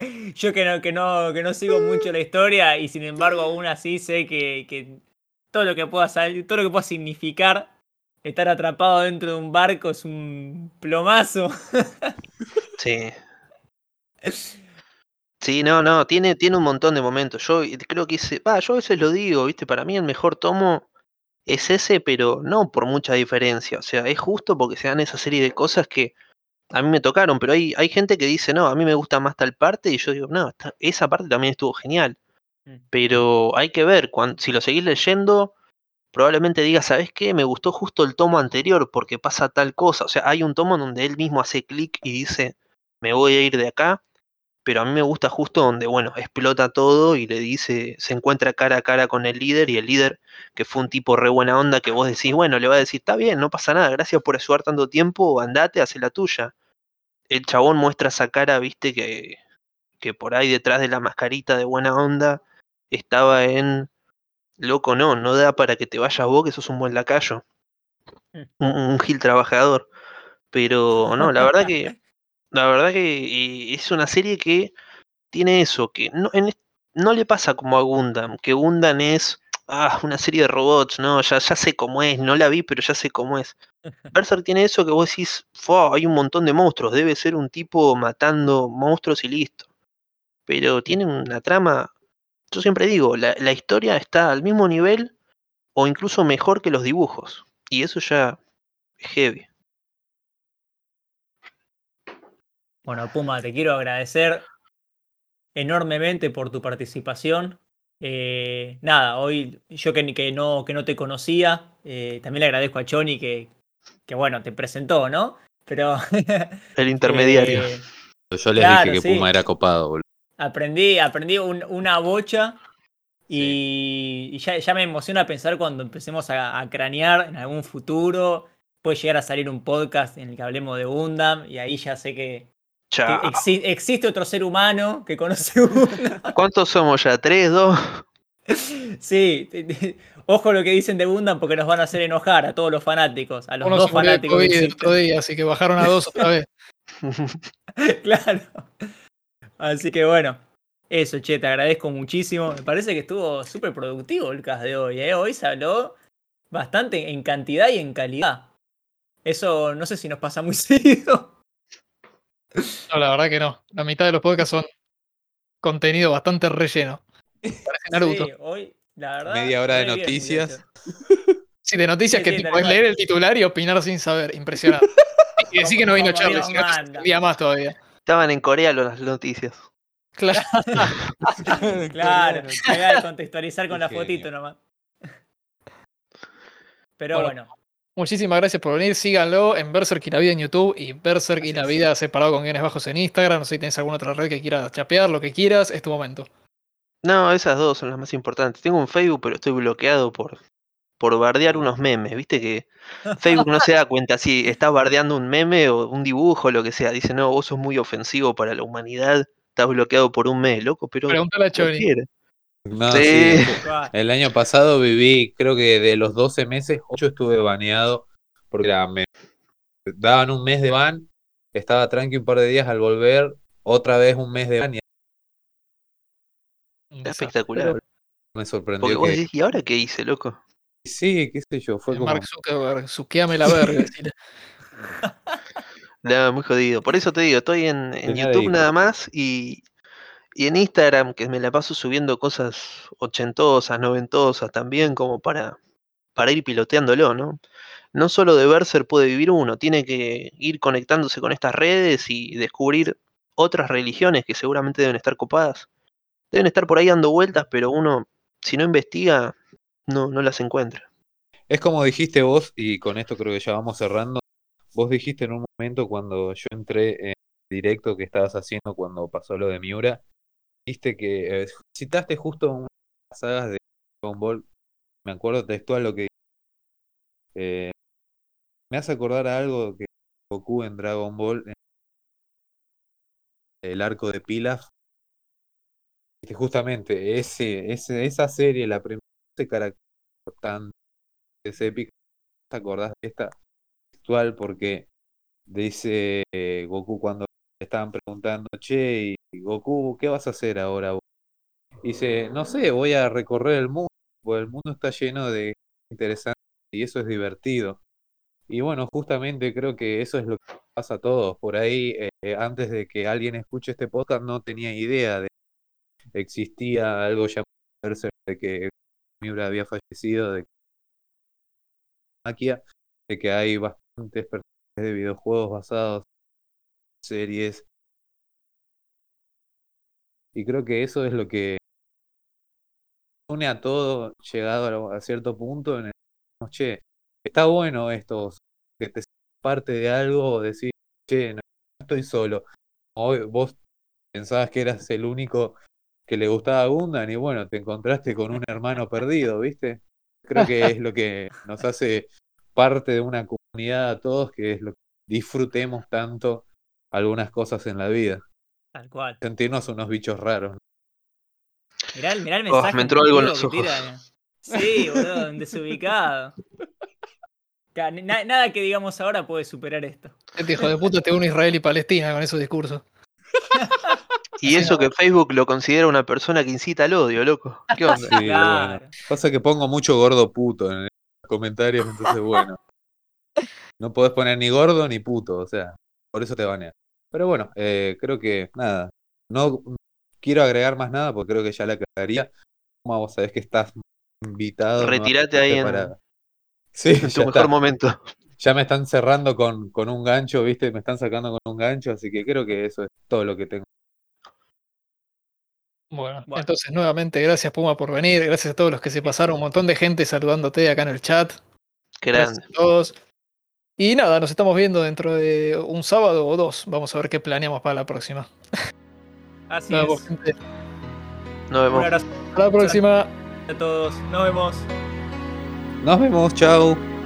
[laughs] Yo que no, que no, que no sigo mucho la historia y sin embargo aún así sé que, que todo lo que pueda salir, todo lo que pueda significar estar atrapado dentro de un barco es un plomazo. Sí. [laughs] Sí, no, no, tiene, tiene un montón de momentos. Yo creo que ese, va, yo a veces lo digo, viste, para mí el mejor tomo es ese, pero no por mucha diferencia. O sea, es justo porque se dan esa serie de cosas que a mí me tocaron, pero hay, hay gente que dice, no, a mí me gusta más tal parte, y yo digo, no, esta- esa parte también estuvo genial. Mm. Pero hay que ver, si lo seguís leyendo, probablemente digas, ¿sabes qué? Me gustó justo el tomo anterior porque pasa tal cosa. O sea, hay un tomo donde él mismo hace clic y dice, me voy a ir de acá, pero a mí me gusta justo donde, bueno, explota todo y le dice, se encuentra cara a cara con el líder y el líder, que fue un tipo re buena onda, que vos decís, bueno, le va a decir, está bien, no pasa nada, gracias por ayudar tanto tiempo, andate, hace la tuya. El chabón muestra esa cara, viste, que, que por ahí detrás de la mascarita de buena onda estaba en, loco, no, no da para que te vayas vos, que sos un buen lacayo. Mm. Un, un gil trabajador. Pero no, la verdad que [laughs] la verdad que es una serie que tiene eso, que no, en es- no le pasa como a Gundam, que Gundam es ah, una serie de robots, no, ya, ya sé cómo es, no la vi, pero ya sé cómo es. [laughs] Berserk tiene eso que vos decís, "Fua, hay un montón de monstruos, debe ser un tipo matando monstruos y listo. Pero tiene una trama, yo siempre digo, la, la historia está al mismo nivel o incluso mejor que los dibujos. Y eso ya es heavy. Bueno, Puma, te quiero agradecer enormemente por tu participación. Eh, nada, hoy yo que, que, no, que no te conocía, eh, también le agradezco a Choni que, que, bueno, te presentó, ¿no? Pero... El [laughs] intermediario. eh, Yo les Claro, dije que sí. Puma era copado, boludo. Aprendí aprendí un- una bocha y, y ya, ya me emociona pensar cuando empecemos a, a cranear en algún futuro. Puede llegar a salir un podcast en el que hablemos de Gundam y ahí ya sé que, que exi- existe otro ser humano que conoce [laughs] Gundam. ¿Cuántos somos ya? ¿Tres, dos? [laughs] Sí, ojo lo que dicen de Gundam porque nos van a hacer enojar a todos los fanáticos, a los Uno dos fanáticos que COVID día, así que bajaron a dos otra vez. [laughs] claro. Así que bueno, eso, che, te agradezco muchísimo. Me parece que estuvo súper productivo el cast de hoy, ¿eh? Hoy se habló bastante en cantidad y en calidad. Eso no sé si nos pasa muy [laughs] seguido. No, la verdad que no. La mitad de los podcasts son contenido bastante relleno. Parece Naruto. Sí, hoy, la verdad. Media hora de noticias. Sí, de noticias que podés cual. leer el titular y opinar sin saber. Impresionante. [laughs] Y decir que no vino manda. extendía más todavía. Estaban en Corea las noticias. Claro. [laughs] Claro, [laughs] hay que contextualizar [laughs] con la fotito nomás. Pero Bueno. bueno, Muchísimas gracias por venir. Síganlo en Berserk y la vida en YouTube y Berserk y la vida separado con guiones bajos en Instagram. No sé si tenés alguna otra red que quieras chapear, lo que quieras, es tu momento. No, esas dos son las más importantes. Tengo un Facebook, pero estoy bloqueado por, por bardear unos memes. Viste que Facebook no se da cuenta si estás bardeando un meme o un dibujo o lo que sea. Dice, no, vos sos muy ofensivo para la humanidad. Estás bloqueado por un meme, loco, pero Pregúntale a. No, Sí. [laughs] El año pasado viví, creo que de los 12 meses, 8 estuve baneado porque era- me daban un mes de ban, estaba tranqui un par de días al volver, otra vez un mes de ban y desastre. Espectacular. me sorprendió Porque vos que decís, ¿y ahora qué hice, loco? Sí, qué sé yo, fue El como Mark Zuckerberg, suqueame la verga. [laughs] [laughs] Nada, muy jodido. Por eso te digo, estoy en, YouTube nada más y, y en Instagram, que me la paso subiendo cosas ochentosas, noventosas también, como para, para ir piloteándolo, ¿no? No solo de Berser puede vivir uno, tiene que ir conectándose con estas redes y descubrir otras religiones que seguramente deben estar copadas. Deben estar por ahí dando vueltas, pero uno, si no investiga, no, no las encuentra. Es como dijiste vos, y con esto creo que ya vamos cerrando. Vos dijiste en un momento cuando yo entré en directo que estabas haciendo cuando pasó lo de Miura, dijiste que eh, citaste justo una de las sagas de Dragon Ball. Me acuerdo textual lo que eh, me hace acordar a algo que Goku en Dragon Ball, en el arco de Pilaf. Justamente ese, ese, esa serie, la primera, se caracteriza por tan es épica. ¿Te acordás de esta textual? Porque dice eh, Goku cuando le estaban preguntando, che, Goku, ¿qué vas a hacer ahora? vos?". Dice, no sé, voy a recorrer el mundo, porque el mundo está lleno de interesantes y eso es divertido. Y bueno, justamente creo que eso es lo que pasa a todos. Por ahí, eh, antes de que alguien escuche este podcast, no tenía idea de que existía algo llamado de que Miura había fallecido, de Maquia, de que hay bastantes personajes de videojuegos basados en series. Y creo que eso es lo que une a todo, llegado a, cierto punto en el que, che, está bueno esto, que te parte de algo o decir, che, no estoy solo. Hoy vos pensabas que eras el único que le gustaba Gundam y bueno, te encontraste con un hermano perdido, ¿viste? Creo que es lo que nos hace parte de una comunidad a todos, que es lo que disfrutemos tanto algunas cosas en la vida. tal cual. Sentirnos unos bichos raros. Mirá, mirá el Oh, me entró algo en los que tira. Sí, boludo, [laughs] desubicado. Ca- na- nada que digamos ahora puede superar esto. Este hijo de puta te une Israel y Palestina con esos discursos. Y eso que Facebook lo considera una persona que incita al odio, loco. ¿Qué onda? Sí, bueno. Pasa que pongo mucho gordo puto en los comentarios, entonces bueno. No podés poner ni gordo ni puto, o sea, por eso te banean. Pero bueno, eh, creo que nada. No quiero agregar más nada porque creo que ya la cagaría. Como vos sabés que estás invitado. Retirate ahí en-. [laughs] Sí, En tu mejor está. momento. ya me están cerrando con, con un gancho, ¿viste? Me están sacando con un gancho, así que creo que eso es todo lo que tengo. Bueno, Bueno. entonces nuevamente gracias Puma por venir, gracias a todos los que se pasaron, un montón de gente saludándote acá en el chat. Gracias a todos. Y nada, nos estamos viendo dentro de un sábado o dos. Vamos a ver qué planeamos para la próxima. Así Nada, es. pues, gente. Nos Un vemos. abrazo Hasta la próxima. a todos. Nos vemos. Nos vemos, chao.